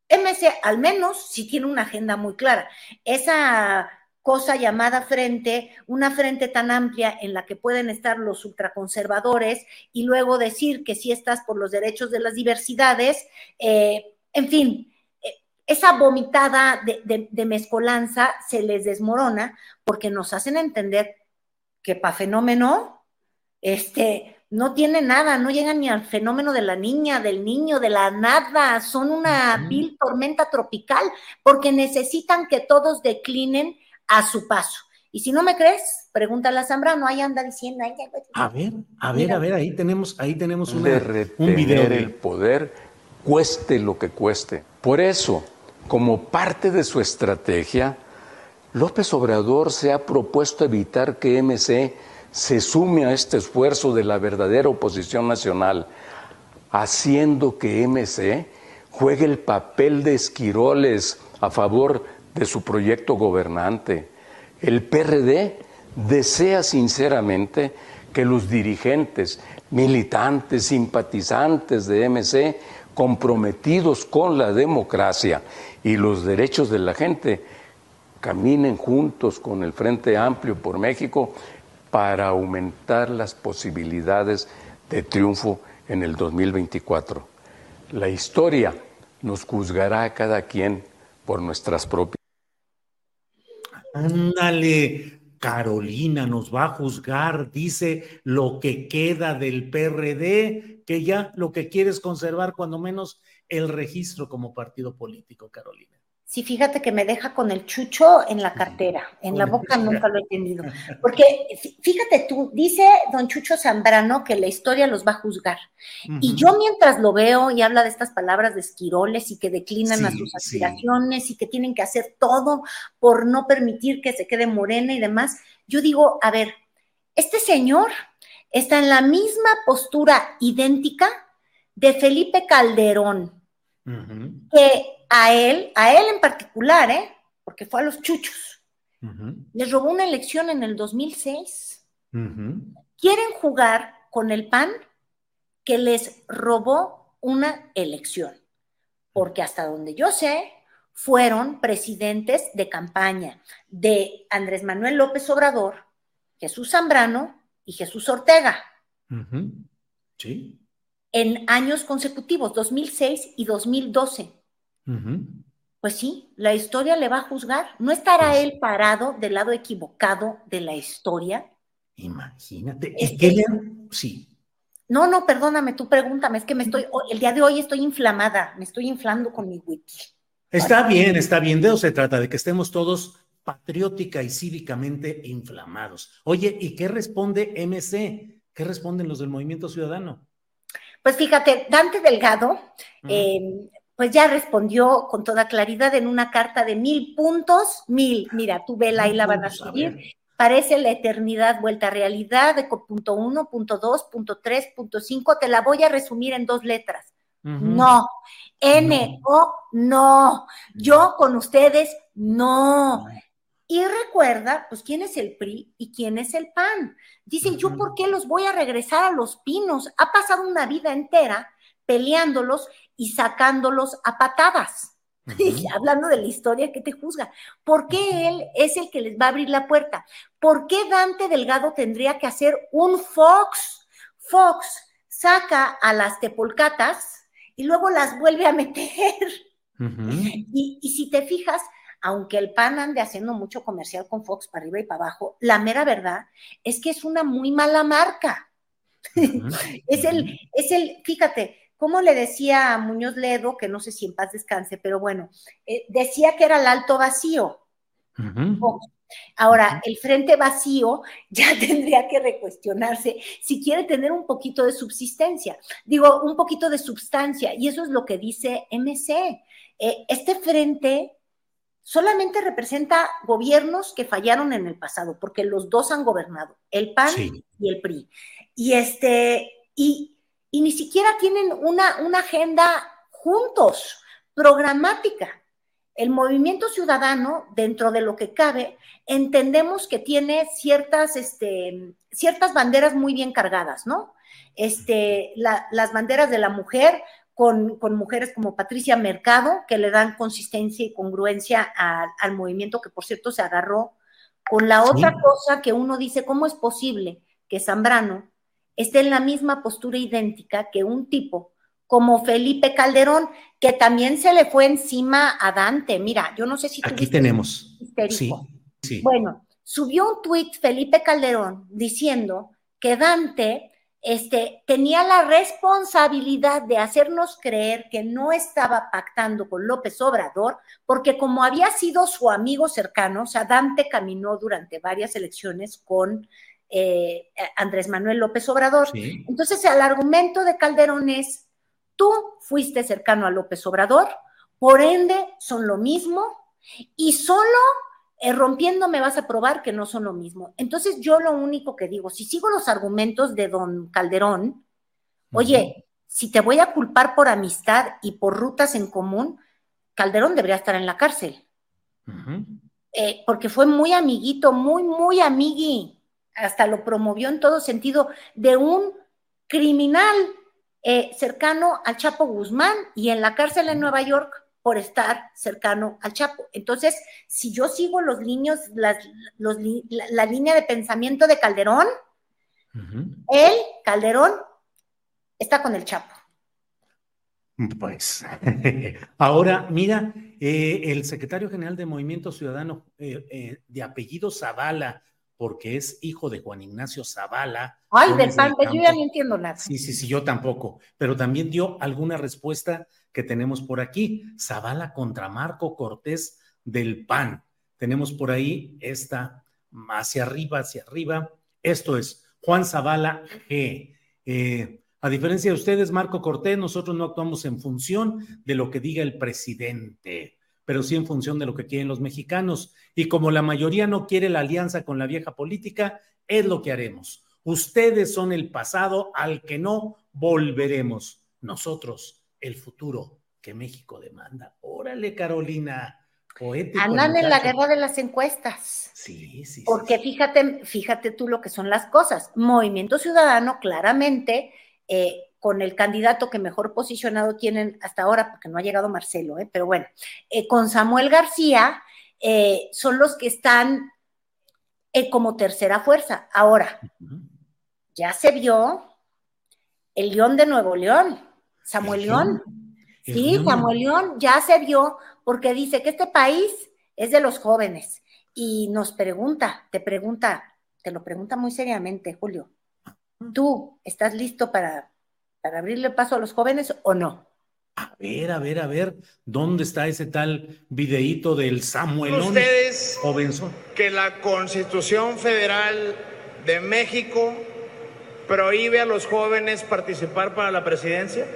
Speaker 7: MC al menos sí tiene una agenda muy clara. Esa cosa llamada frente, una frente tan amplia en la que pueden estar los ultraconservadores y luego decir que si estás por los derechos de las diversidades, eh, en fin, esa vomitada de, mezcolanza se les desmorona porque nos hacen entender que para fenómeno, este, no tiene nada, no llegan ni al fenómeno de la niña, del niño, de la nada, son una vil tormenta tropical porque necesitan que todos declinen a su paso. Y si no me crees, pregúntale a Zambrano, ahí anda diciendo.
Speaker 1: a ver, a ver, a ver, ahí tenemos, ahí tenemos
Speaker 8: un video. el poder, cueste lo que cueste. Por eso, como parte de su estrategia, López Obrador se ha propuesto evitar que MC se sume a este esfuerzo de la verdadera oposición nacional, haciendo que MC juegue el papel de esquiroles a favor de su proyecto gobernante. El PRD desea sinceramente que los dirigentes, militantes, simpatizantes de MC, comprometidos con la democracia y los derechos de la gente, caminen juntos con el Frente Amplio por México para aumentar las posibilidades de triunfo en el 2024. La historia nos juzgará a cada quien por nuestras propias.
Speaker 1: Ándale, Carolina nos va a juzgar, dice lo que queda del PRD, que ya lo que quiere es conservar cuando menos el registro como partido político, Carolina.
Speaker 7: Sí, fíjate que me deja con el chucho en la cartera, en la boca nunca lo he entendido. Porque fíjate tú, dice don Chucho Zambrano que la historia los va a juzgar. Y yo mientras lo veo y habla de estas palabras de esquiroles y que declinan a sus aspiraciones y que tienen que hacer todo por no permitir que se quede morena y demás, yo digo, a ver, este señor está en la misma postura idéntica de Felipe Calderón, que a él, a él en particular, ¿eh? porque fue a los chuchos, les robó una elección en el 2006. Quieren jugar con el PAN que les robó una elección, porque hasta donde yo sé, fueron presidentes de campaña de Andrés Manuel López Obrador, Jesús Zambrano y Jesús Ortega.
Speaker 1: Sí.
Speaker 7: En años consecutivos, 2006 y 2012. Pues sí, la historia le va a juzgar. ¿No estará pues él parado del lado equivocado de la historia?
Speaker 1: Imagínate. Este sí.
Speaker 7: No, no, perdóname, tú pregúntame, es que me estoy, el día de hoy estoy inflamada, me estoy inflando con mi wiki.
Speaker 1: Está bien, está bien, de eso se trata, de que estemos todos patriótica y cívicamente inflamados. Oye, ¿y qué responde MC? ¿Qué responden los del Movimiento Ciudadano?
Speaker 7: Pues fíjate, Dante Delgado, pues ya respondió con toda claridad en una carta de mil puntos, mil, mira, tú vela y la van a subir. Parece la eternidad vuelta a realidad, de punto uno, punto dos, punto tres, punto cinco, te la voy a resumir en dos letras. No. N, O, no. Yo con ustedes, no. Y recuerda, pues, quién es el PRI y quién es el PAN. Dice, ¿yo por qué los voy a regresar a los pinos? Ha pasado una vida entera peleándolos y sacándolos a patadas. Hablando de la historia que te juzga. ¿Por qué él es el que les va a abrir la puerta? ¿Por qué Dante Delgado tendría que hacer un Fox? Fox saca a las tepolcatas y luego las vuelve a meter. y, y si te fijas, aunque el PAN ande haciendo mucho comercial con Fox para arriba y para abajo, la mera verdad es que es una muy mala marca. es el, es el, fíjate, como le decía a Muñoz Ledo, que no sé si en paz descanse, pero bueno, eh, decía que era el alto vacío. Ahora, el frente vacío ya tendría que recuestionarse si quiere tener un poquito de subsistencia, digo, un poquito de substancia, y eso es lo que dice MC. Eh, este frente solamente representa gobiernos que fallaron en el pasado, porque los dos han gobernado, el PAN y el PRI. Y este, y y ni siquiera tienen una, una agenda juntos, programática. El movimiento ciudadano, dentro de lo que cabe, entendemos que tiene ciertas, este, ciertas banderas muy bien cargadas, ¿no? Este, las banderas de la mujer, con, mujeres como Patricia Mercado, que le dan consistencia y congruencia al movimiento, que por cierto se agarró con la otra cosa que uno dice, ¿cómo es posible que Zambrano esté en la misma postura idéntica que un tipo como Felipe Calderón, que también se le fue encima a Dante. Mira, yo no sé si
Speaker 1: Aquí tenemos. Sí,
Speaker 7: sí. Bueno, subió un tuit Felipe Calderón diciendo que Dante este, tenía la responsabilidad de hacernos creer que no estaba pactando con López Obrador, porque como había sido su amigo cercano, o sea, Dante caminó durante varias elecciones con eh, Andrés Manuel López Obrador. Entonces, el argumento de Calderón es, tú fuiste cercano a López Obrador, por ende son lo mismo y solo eh, rompiendo me vas a probar que no son lo mismo. Entonces yo lo único que digo, si sigo los argumentos de don Calderón, oye, si te voy a culpar por amistad y por rutas en común, Calderón debería estar en la cárcel. Eh, porque fue muy amiguito, muy, muy amigui. Hasta lo promovió en todo sentido de un criminal eh, cercano al Chapo Guzmán y en la cárcel en Nueva York por estar cercano al Chapo. Entonces, si yo sigo los niños, la, línea de pensamiento de Calderón, él, Calderón, está con el Chapo.
Speaker 1: Pues, ahora, mira, eh, el secretario general de Movimiento Ciudadano eh, eh, de apellido Zavala, porque es hijo de Juan Ignacio Zavala.
Speaker 7: Ay, de yo ya no entiendo nada.
Speaker 1: Sí, sí, sí, yo tampoco, pero también dio alguna respuesta que tenemos por aquí. Zavala contra Marco Cortés del PAN. Tenemos por ahí esta hacia arriba, hacia arriba. Esto es Juan Zavala G. Eh, a diferencia de ustedes, Marco Cortés, nosotros no actuamos en función de lo que diga el presidente, pero sí en función de lo que quieren los mexicanos. Y como la mayoría no quiere la alianza con la vieja política, es lo que haremos. Ustedes son el pasado al que no volveremos. Nosotros el futuro que México demanda. Órale, Carolina.
Speaker 7: Poético Andan en la guerra de las encuestas.
Speaker 1: Sí, sí.
Speaker 7: Porque fíjate, fíjate tú lo que son las cosas. Movimiento Ciudadano, claramente, eh, con el candidato que mejor posicionado tienen hasta ahora, porque no ha llegado Marcelo, eh, pero bueno, eh, con Samuel García, son los que están como tercera fuerza. Ahora, ya se vio el León de Nuevo León Samuel León. Sí, Samuel León ya se vio porque dice que este país es de los jóvenes y nos pregunta, te pregunta, te lo pregunta muy seriamente, Julio. ¿Tú estás listo para, para abrirle paso a los jóvenes o no?
Speaker 1: A ver, a ver, a ver, ¿dónde está ese tal videíto del Samuel
Speaker 9: Ustedes que la Constitución Federal de México prohíbe a los jóvenes participar para la presidencia?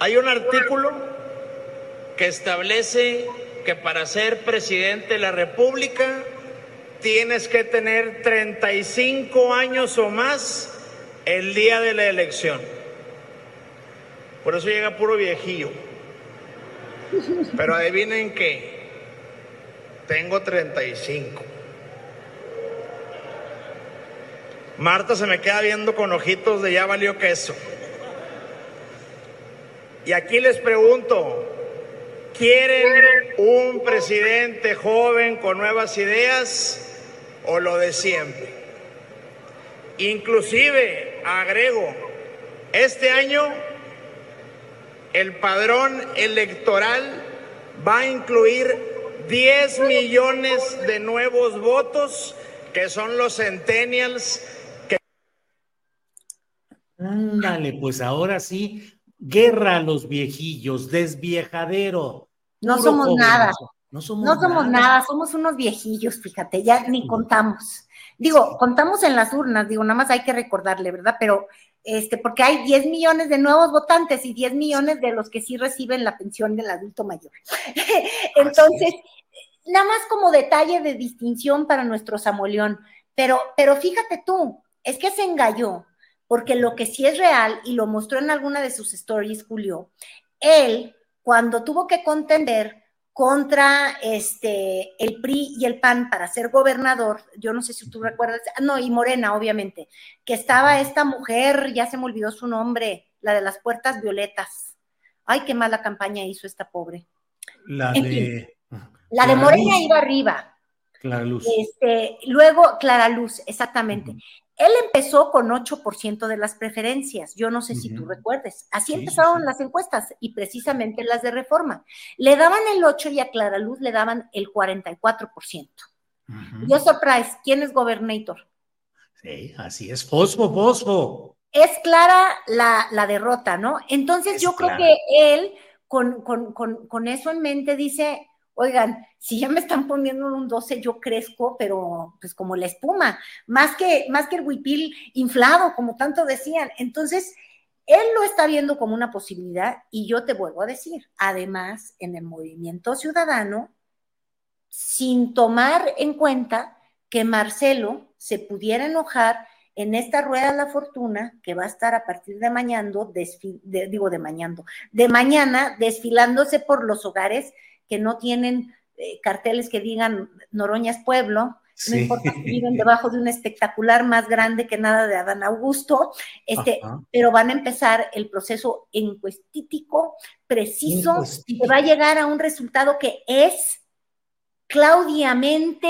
Speaker 9: Hay un artículo que establece que para ser presidente de la República tienes que tener 35 años o más el día de la elección. Por eso llega puro viejillo. Pero adivinen qué, tengo 35. Marta se me queda viendo con ojitos de ya valió queso. Y aquí les pregunto, ¿quieren un presidente joven con nuevas ideas o lo de siempre? Inclusive, agrego, este año el padrón electoral va a incluir 10 millones de nuevos votos, que son los centennials. Que...
Speaker 1: Ándale, pues ahora sí, guerra a los viejillos, desviejadero.
Speaker 7: No somos nada. No somos, nada. somos unos viejillos, fíjate, ya ni contamos. Digo, contamos en las urnas, digo, nada más hay que recordarle, ¿verdad? Pero, este, porque hay 10 millones de nuevos votantes y 10 millones de los que sí reciben la pensión del adulto mayor. Entonces, nada más como detalle de distinción para nuestro Samoleón. Pero, pero fíjate tú, es que se engalló porque lo que sí es real, y lo mostró en alguna de sus stories, Julio, él, cuando tuvo que contender contra este, el PRI y el PAN para ser gobernador, yo no sé si tú recuerdas, no, y Morena, obviamente, que estaba esta mujer, ya se me olvidó su nombre, la de las puertas violetas. Ay, qué mala campaña hizo esta pobre.
Speaker 1: La de...
Speaker 7: la de Morena iba arriba.
Speaker 1: Clara Luz.
Speaker 7: Este, luego, Clara Luz, exactamente. Él empezó con 8% de las preferencias, yo no sé si tú recuerdes. Así empezaron las encuestas y precisamente las de reforma. Le daban el 8 y a Clara Luz le daban el 44%. Yo surprise, ¿quién es gobernator?
Speaker 1: Sí, así es, fosfo, fosfo.
Speaker 7: Es clara la, derrota, ¿no? Entonces yo creo que él, con, con eso en mente, dice, oigan, si ya me están poniendo un 12, yo crezco, pero pues como la espuma, más que, más que el huipil inflado, como tanto decían. Entonces, él lo está viendo como una posibilidad y yo te vuelvo a decir, además, en el movimiento ciudadano, sin tomar en cuenta que Marcelo se pudiera enojar en esta rueda de la fortuna que va a estar a partir de mañana, digo de mañana, de mañana desfilándose por los hogares que no tienen eh, carteles que digan Noroñas Pueblo, no importa si viven debajo de un espectacular más grande que nada de Adán Augusto, este, pero van a empezar el proceso encuestítico preciso y va a llegar a un resultado que es claudiamente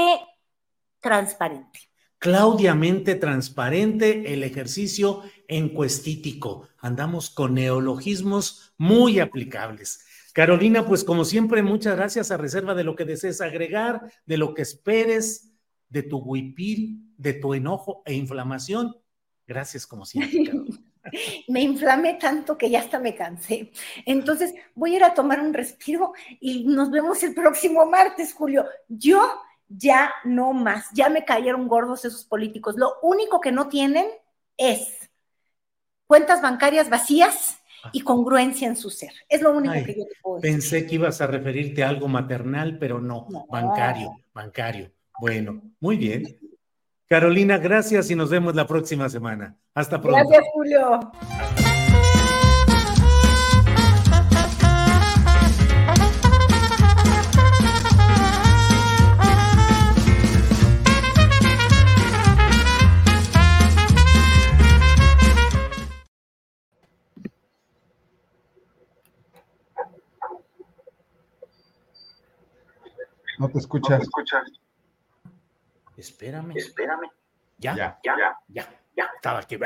Speaker 7: transparente.
Speaker 1: Claudiamente transparente el ejercicio encuestítico. Andamos con neologismos muy aplicables. Carolina, pues como siempre, muchas gracias a reserva de lo que desees agregar, de lo que esperes, de tu huipil, de tu enojo e inflamación. Gracias como siempre.
Speaker 7: me inflamé tanto que ya hasta me cansé. Entonces voy a ir a tomar un respiro y nos vemos el próximo martes, Julio. Yo ya no más, ya me cayeron gordos esos políticos. Lo único que no tienen es cuentas bancarias vacías y congruencia en su ser. Es lo único que yo te puedo
Speaker 1: decir. Pensé que ibas a referirte a algo maternal, pero no, bancario, bancario. Bueno, muy bien. Carolina, gracias y nos vemos la próxima semana. Hasta pronto.
Speaker 7: Gracias, Julio.
Speaker 10: No te escuchas. No te escuchas.
Speaker 1: Espérame.
Speaker 10: Espérame.
Speaker 1: Ya, ya, ya, ya. ya. Estaba aquí.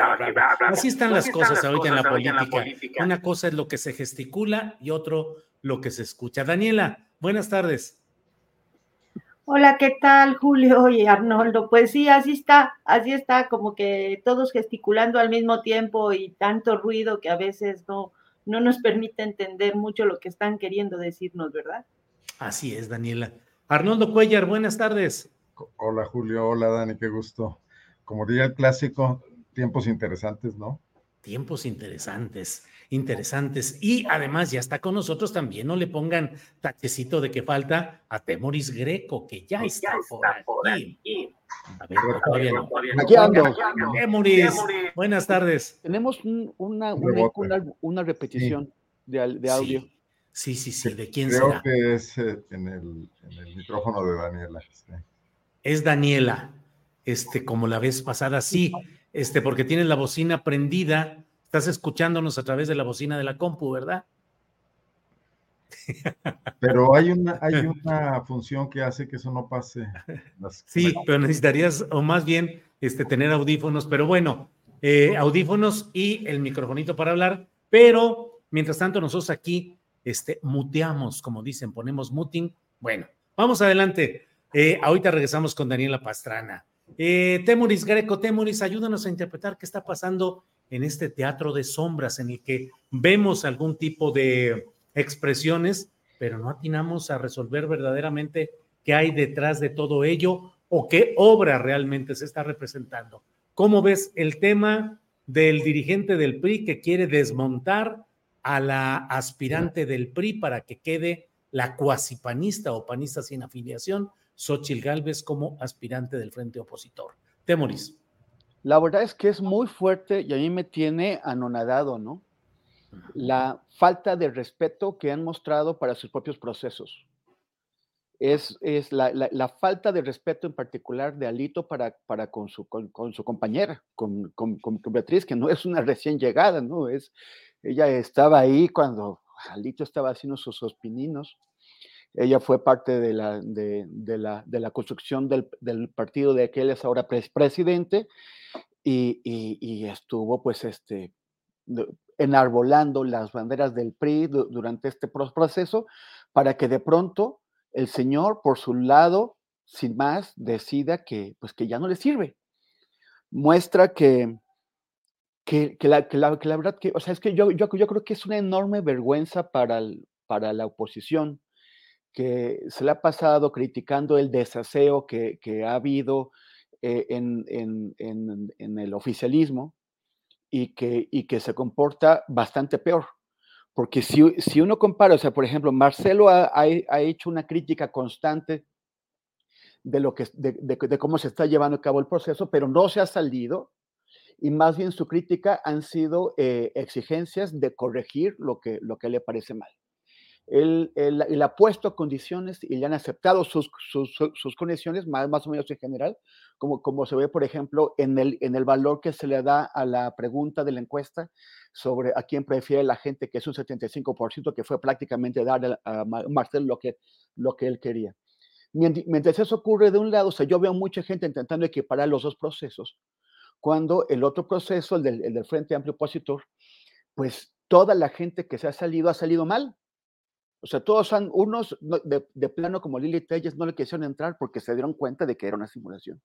Speaker 1: Así están las cosas ahorita en la, política. Una cosa es lo que se gesticula y otro lo que se escucha. Daniela, buenas tardes.
Speaker 11: Hola, ¿qué tal, Julio y Arnoldo? Pues sí, así está, así está, como que todos gesticulando al mismo tiempo y tanto ruido que a veces no, no nos permite entender mucho lo que están queriendo decirnos, ¿verdad?
Speaker 1: Así es, Daniela. Arnoldo Cuellar, buenas tardes.
Speaker 10: Hola Julio, hola Dani, qué gusto. Como diría el clásico, tiempos interesantes, ¿no?
Speaker 1: Tiempos interesantes, interesantes. Y además ya está con nosotros también, no le pongan tachecito de que falta a Temoris Greco, que ya está, por, aquí. A ver, todavía no.
Speaker 12: Aquí ando.
Speaker 1: Temoris, buenas tardes.
Speaker 12: Tenemos una, una, repetición de, audio.
Speaker 1: Sí, sí, sí. ¿De quién
Speaker 10: Creo
Speaker 1: será?
Speaker 10: que es eh, en, el, micrófono de Daniela.
Speaker 1: Es Daniela, este, como la vez pasada, sí, este, porque tienes la bocina prendida. Estás escuchándonos a través de la bocina de la compu, ¿verdad?
Speaker 10: Pero hay una, hay una función que hace que eso no pase.
Speaker 1: sí, pero necesitarías, o más bien, este, tener audífonos, pero bueno, eh, audífonos y el microfonito para hablar, pero mientras tanto nosotros aquí este, muteamos, como dicen, ponemos muting. Bueno, vamos adelante. Eh, ahorita regresamos con Daniela Pastrana. Eh, Temuris Greco, Temuris, ayúdanos a interpretar qué está pasando en este teatro de sombras en el que vemos algún tipo de expresiones, pero no atinamos a resolver verdaderamente qué hay detrás de todo ello o qué obra realmente se está representando. ¿Cómo ves el tema del dirigente del PRI que quiere desmontar a la aspirante del PRI para que quede la cuasipanista o panista sin afiliación, Xochil Gálvez, como aspirante del frente opositor. Temoris.
Speaker 12: La verdad es que es muy fuerte y a mí me tiene anonadado, ¿no? La falta de respeto que han mostrado para sus propios procesos. Es, es la, falta de respeto en particular de Alito para, para con, su, con, su compañera, con, con, con Beatriz, que no es una recién llegada, ¿no? Es, ella estaba ahí cuando Alito estaba haciendo sus pininos. Ella fue parte de la, de, la, de la construcción del, del, partido de que él es ahora presidente. y, estuvo pues este, enarbolando las banderas del PRI durante este proceso para que de pronto el señor por su lado, sin más, decida que pues que ya no le sirve. Muestra que, que, la, que, la, verdad que, o sea, es que yo, yo, yo creo que es una enorme vergüenza para, para la oposición que se le ha pasado criticando el desaseo que, que ha habido eh, en, en, en, el oficialismo y que, y que se comporta bastante peor. Porque si, si uno compara, o sea, por ejemplo, Marcelo ha, ha, hecho una crítica constante de, lo que, de, de, cómo se está llevando a cabo el proceso, pero no se ha salido y más bien su crítica han sido eh, exigencias de corregir lo que, lo que le parece mal. Él, él, ha puesto condiciones y le han aceptado sus, sus, sus, condiciones, más, más o menos en general, como, como se ve, por ejemplo, en el, en el valor que se le da a la pregunta de la encuesta sobre a quién prefiere la gente, que es un 75%, que fue prácticamente darle a Marcel lo que, lo que él quería. Mientras eso ocurre de un lado, o sea, yo veo mucha gente intentando equiparar los dos procesos, cuando el otro proceso, el del, el del Frente Amplio Opositor, pues toda la gente que se ha salido ha salido mal o sea, todos son unos de, plano como Lili Telles no le quisieron entrar porque se dieron cuenta de que era una simulación.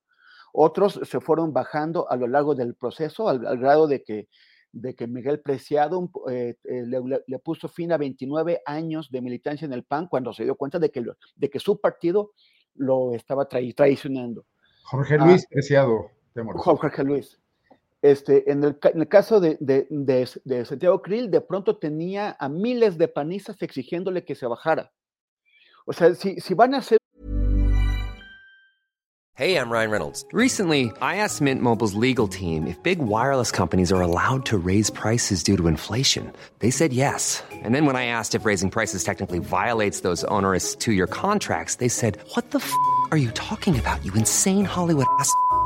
Speaker 12: Otros se fueron bajando a lo largo del proceso al, grado de que, de que Miguel Preciado eh, eh, le, puso fin a 29 años de militancia en el PAN cuando se dio cuenta de que, de que su partido lo estaba traicionando.
Speaker 10: Jorge Luis ah, Preciado.
Speaker 12: Jorge Luis. Este, en, el, en el caso de, de, de, de, Santiago Krill, de pronto tenía a miles de panistas exigiéndole que se bajara. O sea, si, si van a hacer.
Speaker 13: Hey, I'm Ryan Reynolds. Recently, I asked Mint Mobile's legal team if big wireless companies are allowed to raise prices due to inflation. They said yes. And then when I asked if raising prices technically violates those onerous two year contracts, they said, What the f are you talking about, you insane Hollywood ass?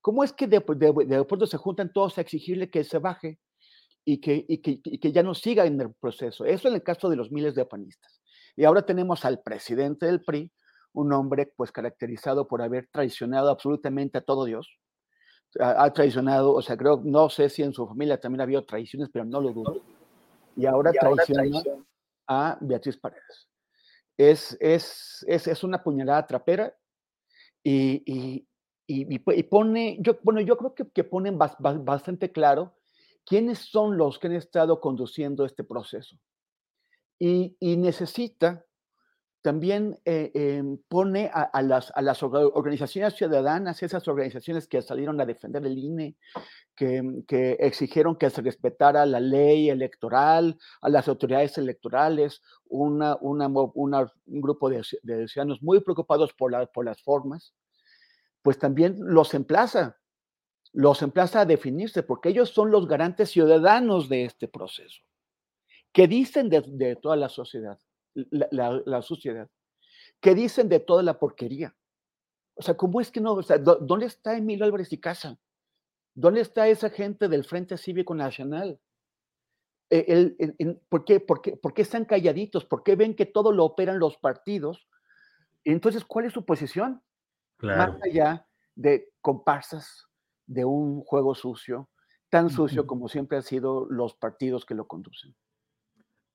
Speaker 12: ¿Cómo es que de, pronto se juntan todos a exigirle que se baje y que, y que, y que ya no siga en el proceso? Eso en el caso de los miles de panistas. Y ahora tenemos al presidente del PRI, un hombre pues caracterizado por haber traicionado absolutamente a todo Dios. Ha, traicionado, o sea, creo, no sé si en su familia también había traiciones, pero no lo dudo. Y ahora, traiciona, a Beatriz Paredes. Es, es, es, es una puñalada trapera y, y, pone, yo, bueno, yo creo que, que ponen bastante claro quiénes son los que han estado conduciendo este proceso. Y, necesita, también eh, em, pone a, las, organizaciones ciudadanas, esas organizaciones que salieron a defender el INE, que, exigieron que se respetara la ley electoral, a las autoridades electorales, un grupo de, ciudadanos muy preocupados por las formas, pues también los emplaza, los emplaza a definirse, porque ellos son los garantes ciudadanos de este proceso. ¿Qué dicen de, toda la sociedad, la, sociedad? ¿Qué dicen de toda la porquería? O sea, ¿cómo es que no? ¿dónde está Emilio Álvarez y Casa? ¿Dónde está esa gente del Frente Cívico Nacional? E, ¿por, qué, por, qué, ¿Por qué están calladitos? ¿Por qué ven que todo lo operan los partidos? Entonces, ¿cuál es su posición? Más allá de comparsas de un juego sucio, tan sucio como siempre han sido los partidos que lo conducen.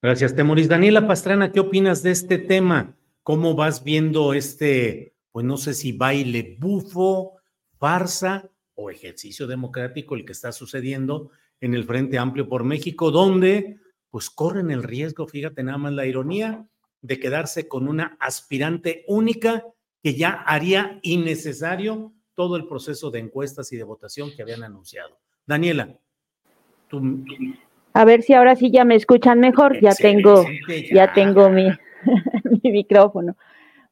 Speaker 1: Gracias, Temoris. Daniela Pastrana, ¿qué opinas de este tema? ¿Cómo vas viendo este, pues no sé si baile bufo, farsa o ejercicio democrático el que está sucediendo en el Frente Amplio por México, donde pues corren el riesgo, fíjate nada más la ironía, de quedarse con una aspirante única que ya haría innecesario todo el proceso de encuestas y de votación que habían anunciado. Daniela, tú...
Speaker 14: A ver si ahora sí ya me escuchan mejor, ya tengo, ya. tengo mi, mi micrófono.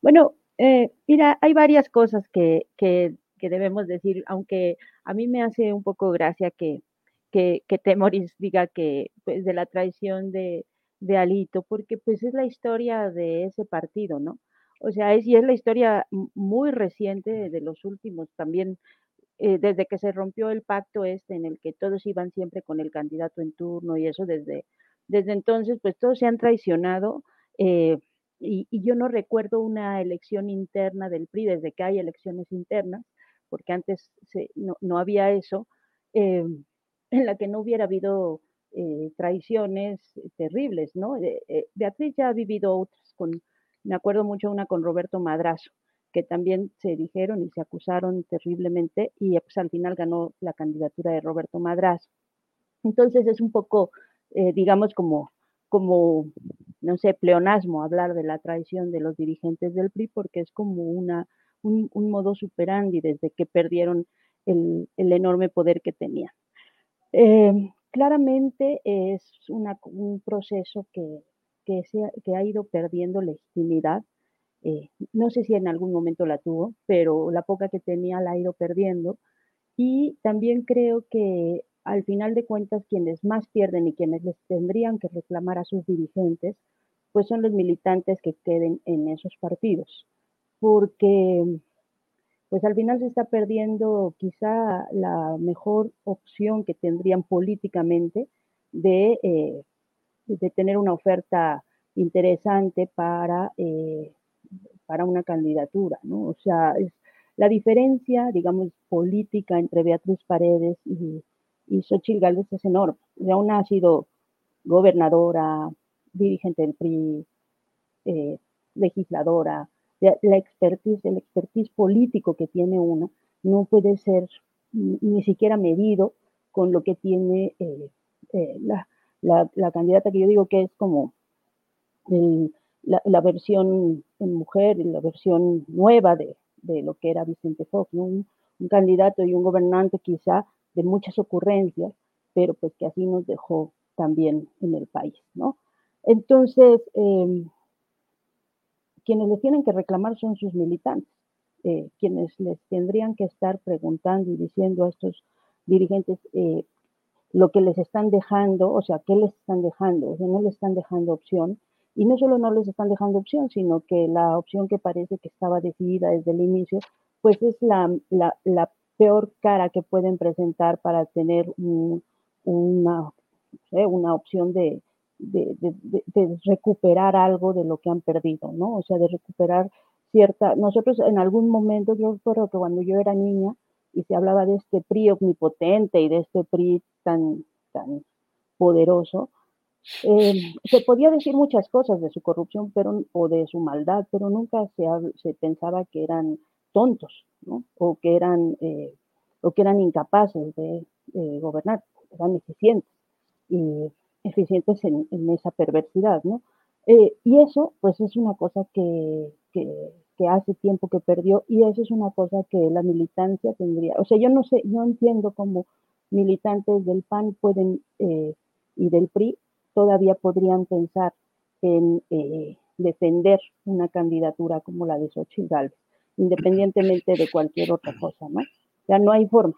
Speaker 14: Bueno, eh, mira, hay varias cosas que, que, que, debemos decir, aunque a mí me hace un poco gracia que, que, que Temoris diga que pues de la traición de, de Alito, porque pues es la historia de ese partido, ¿no? O sea, es, y es la historia muy reciente de los últimos también, eh, desde que se rompió el pacto este en el que todos iban siempre con el candidato en turno y eso desde, desde entonces, pues todos se han traicionado. Eh, y, yo no recuerdo una elección interna del PRI desde que hay elecciones internas, porque antes no, había eso, eh, en la que no hubiera habido traiciones terribles, ¿no? Beatriz ya ha vivido otras con me acuerdo mucho una con Roberto Madrazo, que también se dijeron y se acusaron terriblemente y pues al final ganó la candidatura de Roberto Madrazo. Entonces es un poco, eh, digamos, como, como, no sé, pleonasmo hablar de la traición de los dirigentes del PRI porque es como una, un, modo superandi desde que perdieron el, enorme poder que tenían. Eh, claramente es un proceso que, que, se, que ha ido perdiendo legitimidad. Eh, no sé si en algún momento la tuvo, pero la poca que tenía la ha ido perdiendo. Y también creo que al final de cuentas quienes más pierden y quienes les tendrían que reclamar a sus dirigentes, pues son los militantes que queden en esos partidos. Porque pues al final se está perdiendo quizá la mejor opción que tendrían políticamente de eh, de tener una oferta interesante para, eh, para una candidatura, ¿no? O sea, es, la diferencia, digamos, política entre Beatriz Paredes y, y Xochitl Gálvez es enorme. Ya una ha sido gobernadora, dirigente del PRI, eh, legisladora, la expertise, el expertise político que tiene una no puede ser ni siquiera medido con lo que tiene eh, la, la, candidata que yo digo que es como la, versión en mujer, la versión nueva de, lo que era Vicente Fox, un, candidato y un gobernante quizá de muchas ocurrencias, pero pues que así nos dejó también en el país, ¿no? Entonces, em, quienes les tienen que reclamar son sus militantes, eh, quienes les tendrían que estar preguntando y diciendo a estos dirigentes, eh, lo que les están dejando, o sea, ¿qué les están dejando? O sea, no les están dejando opción. Y no solo no les están dejando opción, sino que la opción que parece que estaba decidida desde el inicio, pues es la, la, peor cara que pueden presentar para tener una, una opción de, de, de, recuperar algo de lo que han perdido, ¿no? O sea, de recuperar cierta... Nosotros en algún momento, yo recuerdo que cuando yo era niña, y se hablaba de este PRI omnipotente y de este PRI tan, tan poderoso, eh, se podía decir muchas cosas de su corrupción pero, o de su maldad, pero nunca se, se pensaba que eran tontos ¿no? o, que eran, eh, o que eran incapaces de gobernar, eran eficientes y eficientes en, en esa perversidad. ¿no? Eh, y eso, pues, es una cosa que, que, que, hace tiempo que perdió y eso es una cosa que la militancia tendría. O sea, yo no sé, no entiendo cómo militantes del PAN pueden eh, y del PRI todavía podrían pensar en eh, defender una candidatura como la de Xochitl Gálvez, independientemente de cualquier otra cosa, ¿no? Ya no hay forma.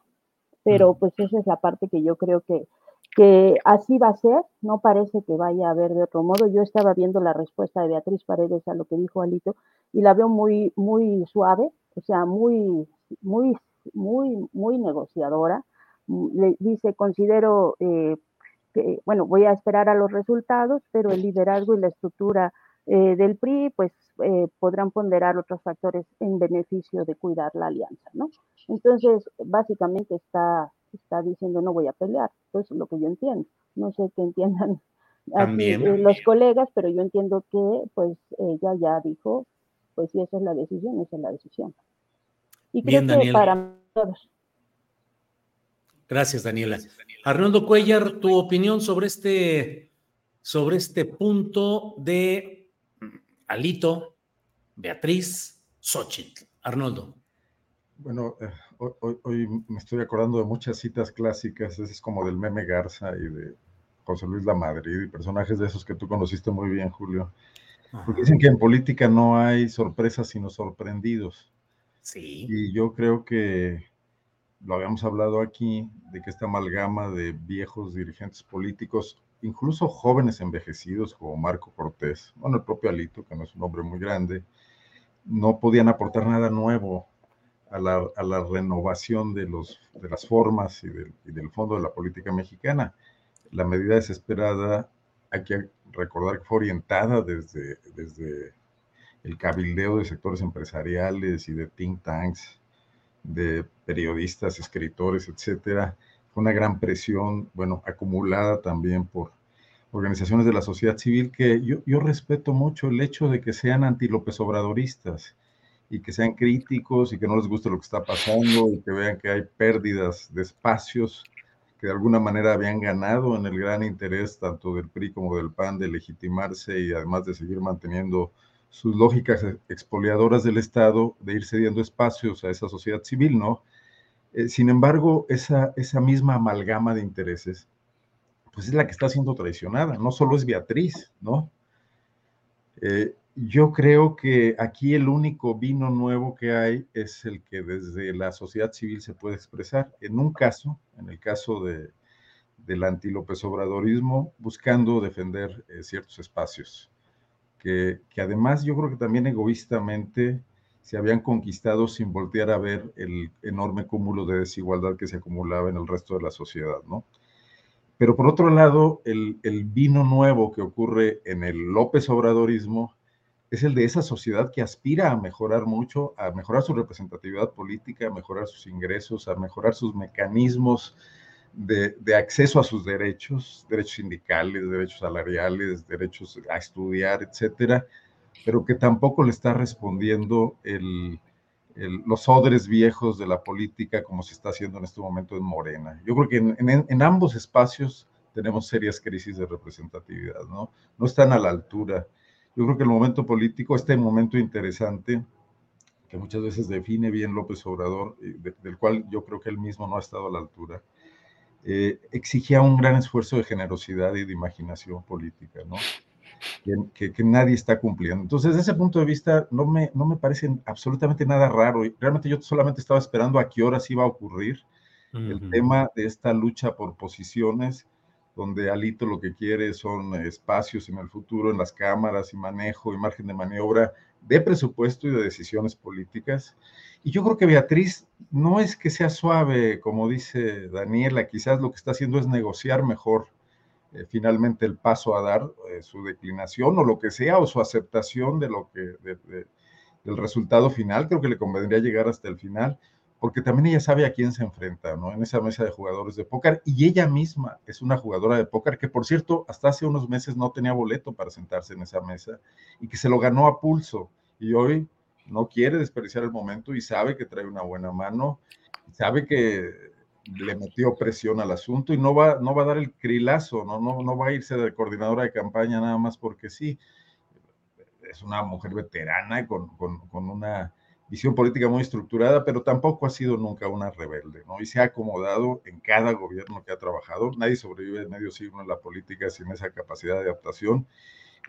Speaker 14: Pero pues esa es la parte que yo creo que que así va a ser, no parece que vaya a haber de otro modo. Yo estaba viendo la respuesta de Beatriz Paredes a lo que dijo Alito y la veo muy, muy suave, o sea, muy, muy, muy, muy negociadora. Le dice, considero eh, que, bueno, voy a esperar a los resultados, pero el liderazgo y la estructura eh, del PRI, pues eh, podrán ponderar otros factores en beneficio de cuidar la alianza, ¿no? Entonces, básicamente está está diciendo no voy a pelear. Pues lo que yo entiendo. No sé qué entiendan eh, los colegas, pero yo entiendo que pues ella ya dijo, pues si esa es la decisión, esa es la decisión. Y creo que para todos.
Speaker 1: Gracias, Daniela. Arnoldo Cuellar, tu opinión sobre este, sobre este punto de Alito, Beatriz, Xochitl. Arnoldo.
Speaker 10: Bueno, eh, hoy, me estoy acordando de muchas citas clásicas, es como del meme Garza y de José Luis Lamadrid y personajes de esos que tú conociste muy bien, Julio. Porque dicen que en política no hay sorpresas sino sorprendidos.
Speaker 1: Sí.
Speaker 10: Y yo creo que lo habíamos hablado aquí, de que esta amalgama de viejos dirigentes políticos, incluso jóvenes envejecidos como Marco Cortés, bueno, el propio Alito, que no es un hombre muy grande, no podían aportar nada nuevo a la, renovación de, los, de las formas y del, fondo de la política mexicana. La medida desesperada, hay que recordar que fue orientada desde, desde el cabildeo de sectores empresariales y de think tanks, de periodistas, escritores, etcétera. Fue una gran presión, bueno, acumulada también por organizaciones de la sociedad civil que yo, yo respeto mucho el hecho de que sean anti-López Obradoristas y que sean críticos y que no les guste lo que está pasando y que vean que hay pérdidas de espacios que de alguna manera habían ganado en el gran interés tanto del PRI como del PAN de legitimarse y además de seguir manteniendo sus lógicas expoliadoras del Estado, de ir cediendo espacios a esa sociedad civil, ¿no? Eh, sin embargo, esa, esa misma amalgama de intereses, pues es la que está siendo traicionada, no solo es Beatriz, ¿no? Eh, yo creo que aquí el único vino nuevo que hay es el que desde la sociedad civil se puede expresar. En un caso, en el caso de, del anti-López Obradorismo, buscando defender eh, ciertos espacios, que, que, además yo creo que también egoístamente se habían conquistado sin voltear a ver el enorme cúmulo de desigualdad que se acumulaba en el resto de la sociedad, ¿no? Pero por otro lado, el, el vino nuevo que ocurre en el López Obradorismo es el de esa sociedad que aspira a mejorar mucho, a mejorar su representatividad política, a mejorar sus ingresos, a mejorar sus mecanismos de, acceso a sus derechos, derechos sindicales, derechos salariales, derechos a estudiar, etcétera, pero que tampoco le está respondiendo los odres viejos de la política como se está haciendo en este momento en Morena. Yo creo que en, en ambos espacios tenemos serias crisis de representatividad, ¿no? No están a la altura yo creo que el momento político, este momento interesante, que muchas veces define bien López Obrador, del cual yo creo que él mismo no ha estado a la altura, eh, exigía un gran esfuerzo de generosidad y de imaginación política, ¿no? Que, que, nadie está cumpliendo. Entonces, desde ese punto de vista, no me, no me parece absolutamente nada raro. Realmente yo solamente estaba esperando a qué horas iba a ocurrir el tema de esta lucha por posiciones donde Alito lo que quiere son espacios en el futuro en las cámaras y manejo y margen de maniobra de presupuesto y de decisiones políticas. Y yo creo que Beatriz no es que sea suave, como dice Daniela, quizás lo que está haciendo es negociar mejor eh, finalmente el paso a dar, eh, su declinación o lo que sea, o su aceptación de lo que, del resultado final. Creo que le convendría llegar hasta el final porque también ella sabe a quién se enfrenta, ¿no? En esa mesa de jugadores de póker, y ella misma es una jugadora de póker que, por cierto, hasta hace unos meses no tenía boleto para sentarse en esa mesa y que se lo ganó a pulso, y hoy no quiere desperdiciar el momento y sabe que trae una buena mano, sabe que le metió presión al asunto y no va, no va a dar el crilazo, ¿no? No, no va a irse de coordinadora de campaña nada más porque sí. Es una mujer veterana con, con, con una visión política muy estructurada, pero tampoco ha sido nunca una rebelde, ¿no? Y se ha acomodado en cada gobierno que ha trabajado. Nadie sobrevive medio siglo en la política sin esa capacidad de adaptación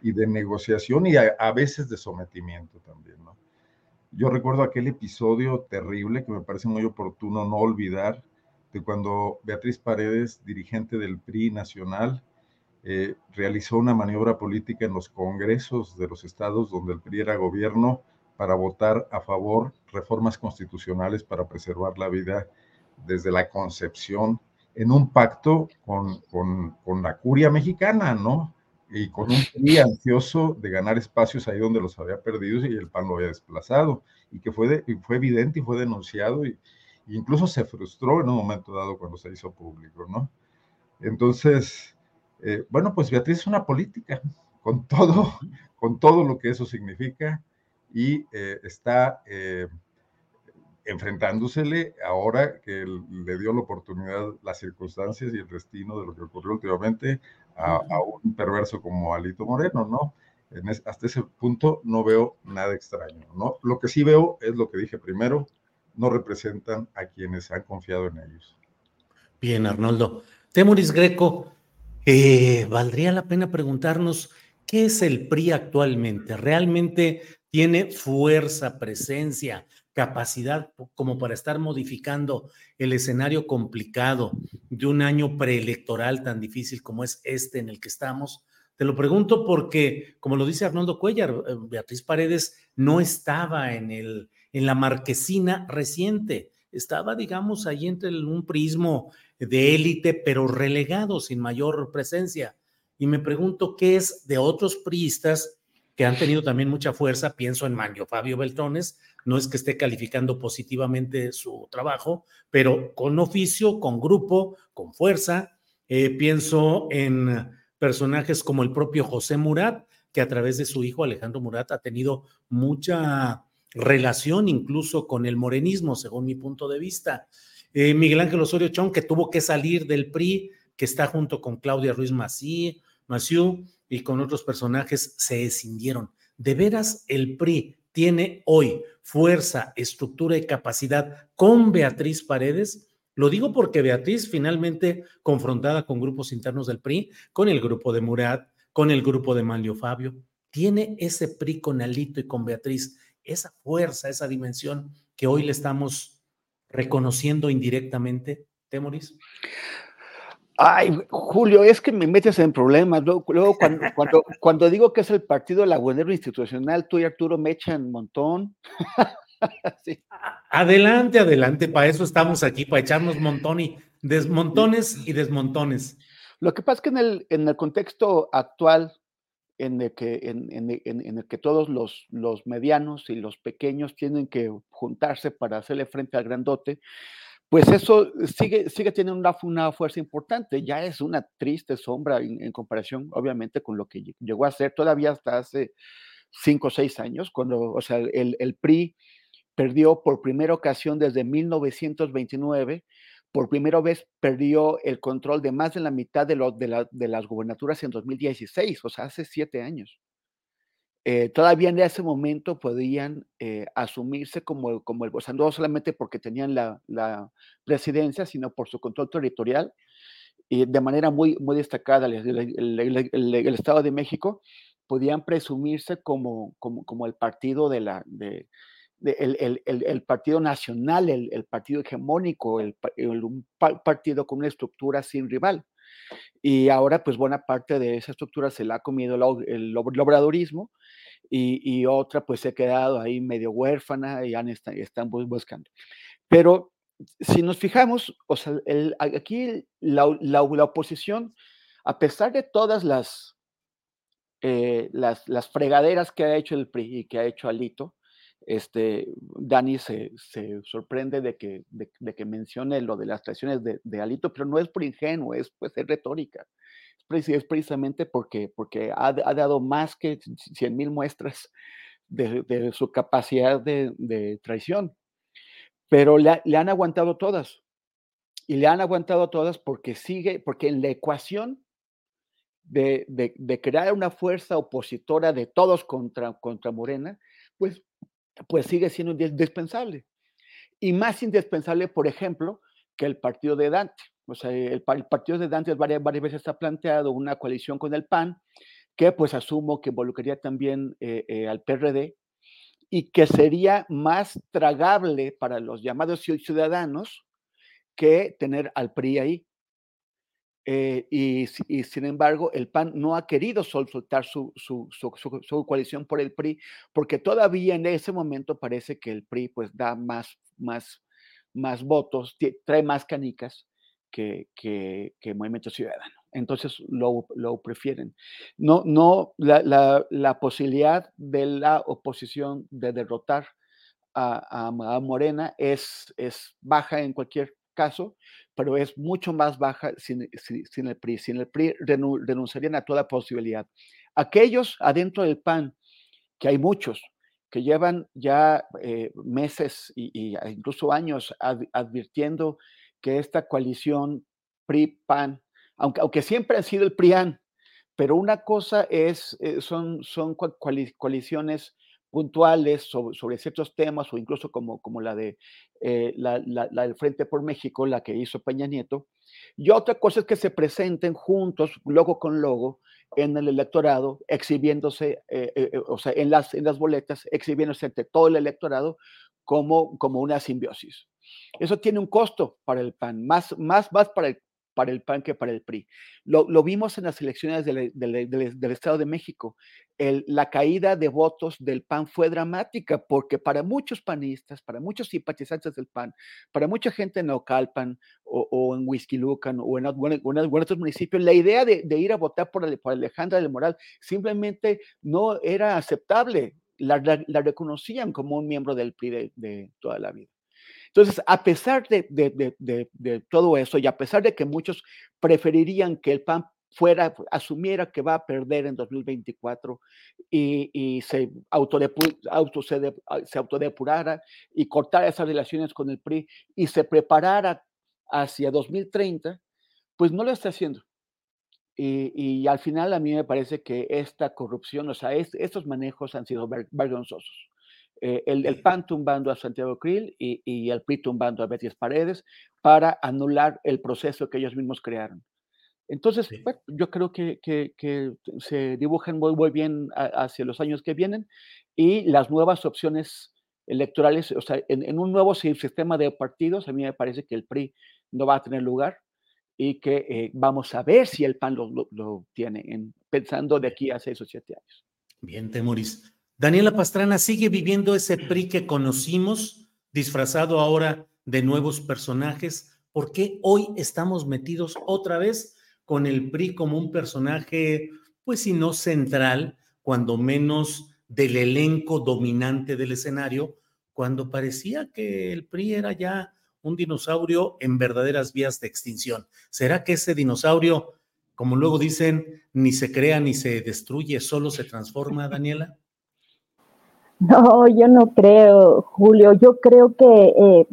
Speaker 10: y de negociación y a, a veces de sometimiento también, ¿no? Yo recuerdo aquel episodio terrible que me parece muy oportuno no olvidar, de cuando Beatriz Paredes, dirigente del PRI nacional, eh, realizó una maniobra política en los congresos de los estados donde el PRI era gobierno, para votar a favor reformas constitucionales para preservar la vida desde la concepción en un pacto con, con, la curia mexicana, ¿no? Y con un PRI ansioso de ganar espacios ahí donde los había perdido y el PAN lo había desplazado, y que fue, fue evidente y fue denunciado, y, incluso se frustró en un momento dado cuando se hizo público, ¿no? Entonces, eh, bueno, pues Beatriz es una política, con todo, con todo lo que eso significa, y eh, está eh, enfrentándosele ahora que le dio la oportunidad, las circunstancias y el destino de lo que ocurrió últimamente a, un perverso como Alito Moreno, ¿no? hasta ese punto no veo nada extraño. ¿no? Lo que sí veo es lo que dije primero, no representan a quienes han confiado en ellos.
Speaker 1: Bien, Arnoldo. Temoris Greco, eh, valdría la pena preguntarnos qué es el PRI actualmente. ¿Realmente tiene fuerza, presencia, capacidad como para estar modificando el escenario complicado de un año preelectoral tan difícil como es este en el que estamos? Te lo pregunto porque, como lo dice Arnoldo Cuellar, eh, Beatriz Paredes no estaba en, el, en la marquesina reciente, estaba, digamos, ahí entre un prismo de élite, pero relegado, sin mayor presencia. Y me pregunto qué es de otros priistas que han tenido también mucha fuerza, pienso en Manlio Fabio Beltrones, no es que esté calificando positivamente su trabajo, pero con oficio, con grupo, con fuerza. Eh, pienso en personajes como el propio José Murat, que a través de su hijo Alejandro Murat ha tenido mucha relación incluso con el morenismo, según mi punto de vista. Eh, Miguel Ángel Osorio Chong, que tuvo que salir del PRI, que está junto con Claudia Ruiz Mací, Maciú y con otros personajes, se escindieron. ¿De veras el PRI tiene hoy fuerza, estructura y capacidad con Beatriz Paredes? Lo digo porque Beatriz finalmente confrontada con grupos internos del PRI, con el grupo de Murat, con el grupo de Manlio Fabio, tiene ese PRI con Alito y con Beatriz, esa fuerza, esa dimensión que hoy le estamos reconociendo indirectamente, Temoris.
Speaker 12: Ay, Julio, es que me metes en problemas. Luego, cuando, cuando, digo que es el partido lagunero institucional, tú y Arturo me echan un montón.
Speaker 1: Adelante, adelante, para eso estamos aquí, para echarnos montón y desmontones y desmontones.
Speaker 12: Lo que pasa es que en el, en el contexto actual, en el que, en, el que todos los, los medianos y los pequeños tienen que juntarse para hacerle frente al grandote, pues eso sigue, sigue teniendo una, una, fuerza importante. Ya es una triste sombra en, comparación, obviamente, con lo que llegó a ser todavía hasta hace cinco o seis años, cuando, o sea, el, el PRI perdió por primera ocasión desde 1929, por primera vez perdió el control de más de la mitad de, de, las gubernaturas en 2016, o sea, hace siete años. Eh, todavía en ese momento podían eh, asumirse como, como el, o sea, no solamente porque tenían la, presidencia, sino por su control territorial, y de manera muy, muy destacada el, Estado de México, podían presumirse como, como, como el partido de la, de, el, partido nacional, el, partido hegemónico, el, un partido con una estructura sin rival. Y ahora, pues buena parte de esa estructura se la ha comido el, obradorismo y, otra pues se ha quedado ahí medio huérfana y han, están buscando. Pero si nos fijamos, o sea, aquí la, oposición, a pesar de todas las, eh, las, las, fregaderas que ha hecho el PRI y que ha hecho Alito, este, Dani se, sorprende de que, de, que, mencione lo de las traiciones de, Alito, pero no es por ingenuo, es, pues, es retórica. Es, precisamente porque, porque ha, dado más que 100 mil muestras de, su capacidad de, traición. Pero le, le, han aguantado todas. Y le han aguantado todas porque sigue, porque en la ecuación de, crear una fuerza opositora de todos contra, contra Morena, pues pues sigue siendo indispensable. Y más indispensable, por ejemplo, que el partido de Dante. O sea, el, partido de Dante varias, varias veces ha planteado una coalición con el PAN, que pues asumo que involucraría también eh, eh, al PRD y que sería más tragable para los llamados ciudadanos que tener al PRI ahí. Eh, y, sin embargo, el PAN no ha querido soltar su, su, su, coalición por el PRI, porque todavía en ese momento parece que el PRI pues da más, más, más votos, trae más canicas que, que, que Movimiento Ciudadano. Entonces lo, lo prefieren. No, no, la, la, la, posibilidad de la oposición de derrotar a, a, a Morena es, es baja en cualquier caso, pero es mucho más baja sin, el PRI. Sin el PRI renunciarían a toda posibilidad. Aquellos adentro del PAN, que hay muchos, que llevan ya eh, meses y, incluso años advirtiendo que esta coalición PRI-PAN, aunque, siempre ha sido el PRIAN, pero una cosa es, eh, son, son coaliciones puntuales sobre, ciertos temas o incluso como, como la, de, eh, la, del Frente por México, la que hizo Peña Nieto. Y otra cosa es que se presenten juntos, logo con logo, en el electorado, exhibiéndose, eh, o sea, en las, en las boletas, exhibiéndose ante todo el electorado como, como una simbiosis. Eso tiene un costo para el PAN, más, más, más para el para el PAN que para el PRI. Lo, vimos en las elecciones del, Estado de México. la caída de votos del PAN fue dramática porque para muchos panistas, para muchos simpatizantes del PAN, para mucha gente en Ocalpan o, o en Huizquilucan o en, o en, otros municipios, la idea de, ir a votar por, Alejandra del Moral simplemente no era aceptable. La, reconocían como un miembro del PRI de toda la vida. Entonces, a pesar de, todo eso y a pesar de que muchos preferirían que el PAN fuera, asumiera que va a perder en 2024 y, se, auto, se, se autodepurara y cortara esas relaciones con el PRI y se preparara hacia 2030, pues no lo está haciendo. Y, al final a mí me parece que esta corrupción, o sea, estos manejos han sido vergonzosos. Eh, el, PAN tumbando a Santiago Krill y, el PRI tumbando a Betis Paredes para anular el proceso que ellos mismos crearon. Entonces, yo creo que, se dibujan muy, muy bien hacia los años que vienen y las nuevas opciones electorales, o sea, en, un nuevo sistema de partidos, a mí me parece que el PRI no va a tener lugar y que eh, vamos a ver si el PAN lo, tiene, en, pensando de aquí a seis o siete años.
Speaker 1: Bien, Temoris. Daniela Pastrana sigue viviendo ese PRI que conocimos, disfrazado ahora de nuevos personajes. ¿Por qué hoy estamos metidos otra vez con el PRI como un personaje, pues si no central, cuando menos del elenco dominante del escenario, cuando parecía que el PRI era ya un dinosaurio en verdaderas vías de extinción? ¿Será que ese dinosaurio, como luego dicen, ni se crea ni se destruye, solo se transforma, Daniela?
Speaker 14: No, yo no creo, Julio. Yo creo que, eh,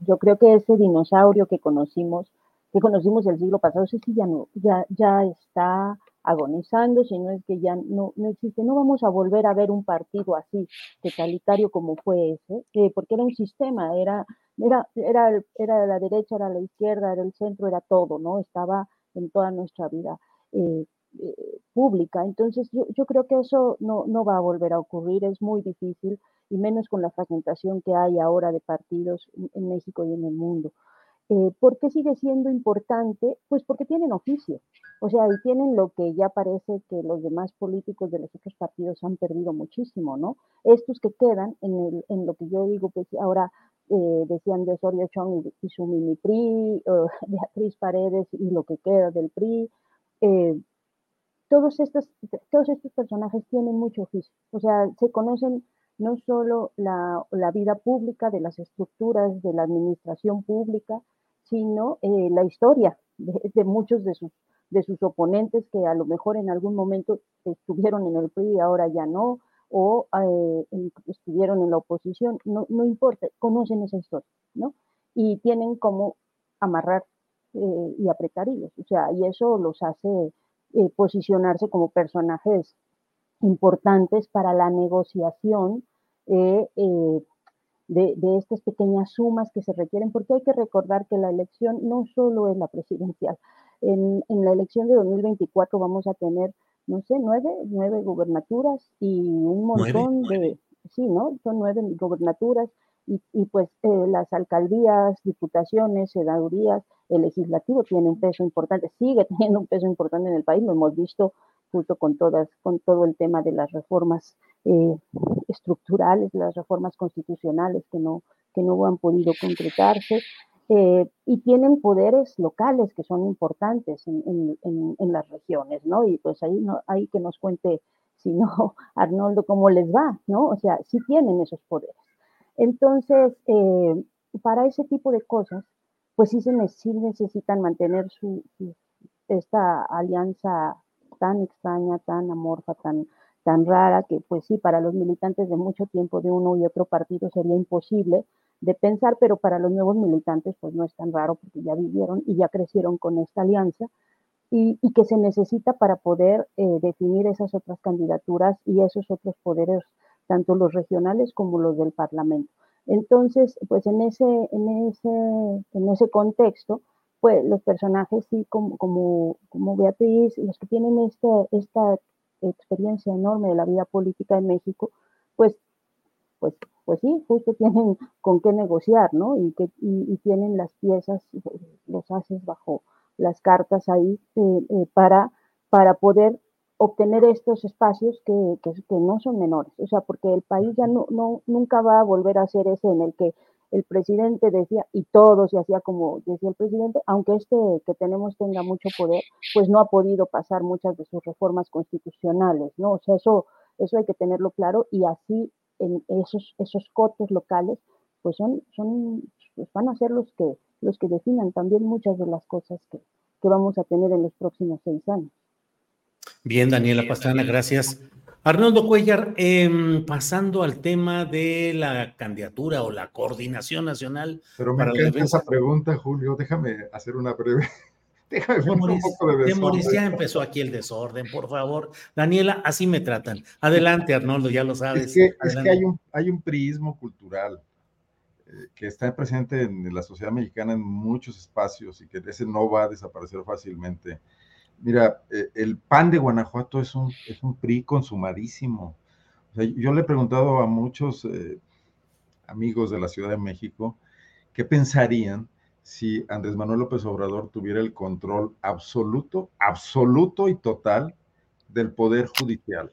Speaker 14: yo creo que ese dinosaurio que conocimos, que conocimos el siglo pasado, ese sí ya no, ya, ya está agonizando, si no es que ya no, no existe. No vamos a volver a ver un partido así, totalitario como fue ese, eh, porque era un sistema, era, era, era, era la derecha, era la izquierda, era el centro, era todo, ¿no? Estaba en toda nuestra vida. Eh, eh, pública. Entonces, yo, yo, creo que eso no, no va a volver a ocurrir, es muy difícil, y menos con la fragmentación que hay ahora de partidos en, México y en el mundo. Eh, ¿Por qué sigue siendo importante? Pues porque tienen oficio, o sea, y tienen lo que ya parece que los demás políticos de los otros partidos han perdido muchísimo, ¿no? Estos que quedan en, el, en lo que yo digo, pues ahora eh, decían de Osorio Chong y, su mini PRI, Beatriz Paredes y lo que queda del PRI, eh, todos estos, todos estos personajes tienen mucho oficio, o sea, se conocen no solo la, vida pública de las estructuras de la administración pública, sino eh, la historia de, muchos de sus, de sus oponentes que a lo mejor en algún momento estuvieron en el PRI y ahora ya no, o eh, estuvieron en la oposición, no, no importa, conocen esa historia, ¿no? Y tienen como amarrar eh, y apretar hilos, o sea, y eso los hace eh, posicionarse como personajes importantes para la negociación eh, eh, de, estas pequeñas sumas que se requieren, porque hay que recordar que la elección no solo es la presidencial. En, la elección de 2024 vamos a tener, no sé, nueve, nueve gubernaturas y un montón de, sí, ¿no? Son nueve gubernaturas y, pues las alcaldías, diputaciones, sedadurías, el legislativo tiene un peso importante, sigue teniendo un peso importante en el país, lo hemos visto junto con todas, con todo el tema de las reformas eh, estructurales, las reformas constitucionales que no, que no han podido concretarse, eh, y tienen poderes locales que son importantes en, las regiones, ¿no? Y pues ahí no, hay que nos cuente, si no, Arnoldo, cómo les va, ¿no? O sea, sí tienen esos poderes. Entonces, eh, para ese tipo de cosas, pues sí, se, necesitan mantener su, esta alianza tan extraña, tan amorfa, tan, tan rara, que pues sí, para los militantes de mucho tiempo de uno y otro partido sería imposible de pensar, pero para los nuevos militantes pues no es tan raro porque ya vivieron y ya crecieron con esta alianza. y, que se necesita para poder eh, definir esas otras candidaturas y esos otros poderes, tanto los regionales como los del Parlamento. Entonces, pues en ese, en ese, en ese contexto, pues los personajes sí, como, como, como Beatriz, los que tienen este, esta experiencia enorme de la vida política en México, pues, pues, pues sí, justo tienen con qué negociar, ¿no? Y, que, y, tienen las piezas, los haces bajo las cartas ahí eh, eh, para, para poder obtener estos espacios que, no son menores. O sea, porque el país ya no, nunca va a volver a ser ese en el que el presidente decía, y todo se hacía como decía el presidente, aunque este que tenemos tenga mucho poder, pues no ha podido pasar muchas de sus reformas constitucionales, ¿no? O sea, eso, eso hay que tenerlo claro y así en esos, esos cotos locales, pues son, son, pues van a ser los que, los que definan también muchas de las cosas que vamos a tener en los próximos seis años.
Speaker 1: Bien, Daniela Pastrana, gracias. Arnoldo Cuellar, em, pasando al tema de la candidatura o la coordinación nacional.
Speaker 10: Pero me encanta esa pregunta, Julio. Déjame hacer una breve. Déjame
Speaker 1: un poco de desorden. ya empezó aquí el desorden, por favor. Daniela, así me tratan. Adelante, Arnoldo, ya lo sabes.
Speaker 10: Es que, es que hay, un, hay un prismo cultural eh, que está presente en la sociedad mexicana en muchos espacios y que ese no va a desaparecer fácilmente Mira, eh, el PAN de Guanajuato es un, es un PRI consumadísimo. yo le he preguntado a muchos eh, amigos de la Ciudad de México qué pensarían si Andrés Manuel López Obrador tuviera el control absoluto, absoluto y total del Poder Judicial.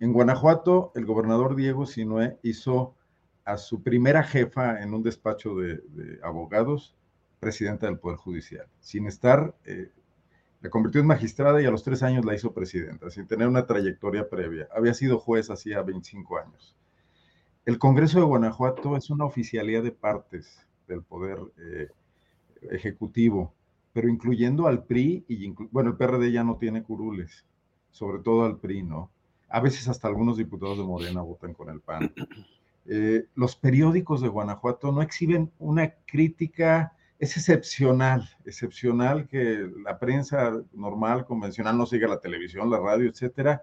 Speaker 10: En Guanajuato, el gobernador Diego Sinué hizo a su primera jefa en un despacho de, abogados presidenta del Poder Judicial, sin estar eh, la convirtió en magistrada y a los tres años la hizo presidenta, sin tener una trayectoria previa. Había sido juez hacía 25 años. El Congreso de Guanajuato es una oficialía de partes del poder eh, ejecutivo, pero incluyendo al PRI y, bueno, el PRD ya no tiene curules, sobre todo al PRI, ¿no? A veces hasta algunos diputados de Morena votan con el PAN. Eh, los periódicos de Guanajuato no exhiben una crítica es excepcional, excepcional que la prensa normal, convencional, no siga la televisión, la radio, etcétera,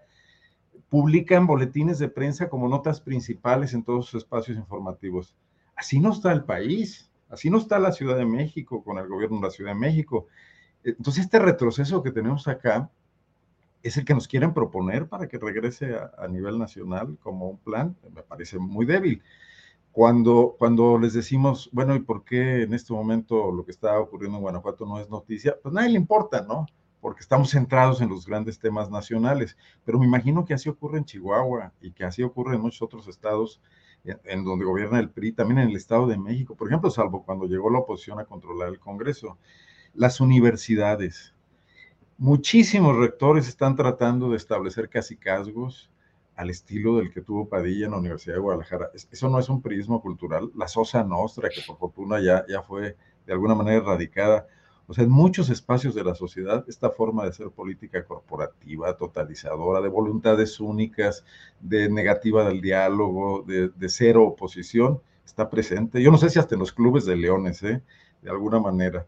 Speaker 10: publican boletines de prensa como notas principales en todos sus espacios informativos. Así no está el país, así no está la Ciudad de México con el gobierno de la Ciudad de México. Entonces, este retroceso que tenemos acá es el que nos quieren proponer para que regrese a, a nivel nacional como un plan, me parece muy débil. Cuando, cuando les decimos, bueno, ¿y por qué en este momento lo que está ocurriendo en Guanajuato no es noticia? Pues nadie le importa, ¿no? Porque estamos centrados en los grandes temas nacionales. Pero me imagino que así ocurre en Chihuahua y que así ocurre en muchos otros estados en, donde gobierna el PRI, también en el Estado de México, por ejemplo, salvo cuando llegó la oposición a controlar el Congreso. Las universidades. Muchísimos rectores están tratando de establecer casi casgos al estilo del que tuvo Padilla en la Universidad de Guadalajara. Eso no es un prismo cultural. La Sosa Nostra, que por fortuna ya, ya fue de alguna manera erradicada. O sea, en muchos espacios de la sociedad, esta forma de hacer política corporativa, totalizadora, de voluntades únicas, de negativa del diálogo, de, cero oposición, está presente. Yo no sé si hasta en los clubes de leones, ¿eh? de alguna manera.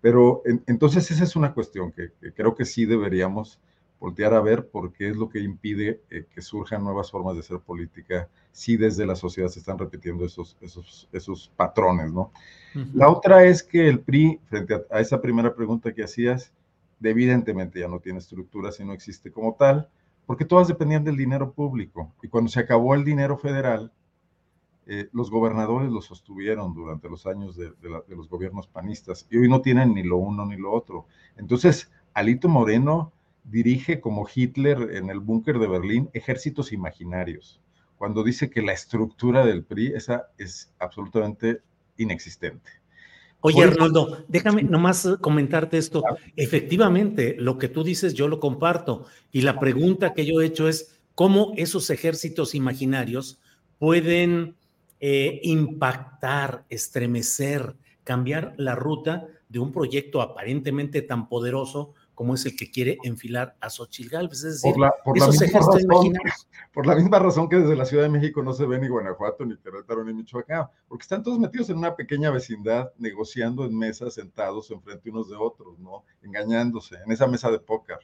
Speaker 10: Pero entonces esa es una cuestión que creo que sí deberíamos voltear a ver por qué es lo que impide eh, que surjan nuevas formas de hacer política si desde la sociedad se están repitiendo esos, esos, esos patrones, ¿no? La otra es que el PRI, frente a, esa primera pregunta que hacías, evidentemente ya no tiene estructura si no existe como tal, porque todas dependían del dinero público. Y cuando se acabó el dinero federal, eh, los gobernadores lo sostuvieron durante los años de, de los gobiernos panistas y hoy no tienen ni lo uno ni lo otro. Entonces, Alito Moreno dirige como Hitler en el búnker de Berlín ejércitos imaginarios, cuando dice que la estructura del PRI esa es absolutamente inexistente.
Speaker 1: Oye, Arnoldo, déjame nomás comentarte esto. Efectivamente, lo que tú dices yo lo comparto. Y la pregunta que yo he hecho es, ¿cómo esos ejércitos imaginarios pueden eh, impactar, estremecer, cambiar la ruta de un proyecto aparentemente tan poderoso como es el que quiere enfilar a Xochitl Gálvez. Es decir.
Speaker 10: Por la misma razón que desde la Ciudad de México no se ve ni Guanajuato, ni Querétaro, ni Michoacán, porque están todos metidos en una pequeña vecindad, negociando en mesas, sentados enfrente unos de otros, ¿no? Engañándose, en esa mesa de póker.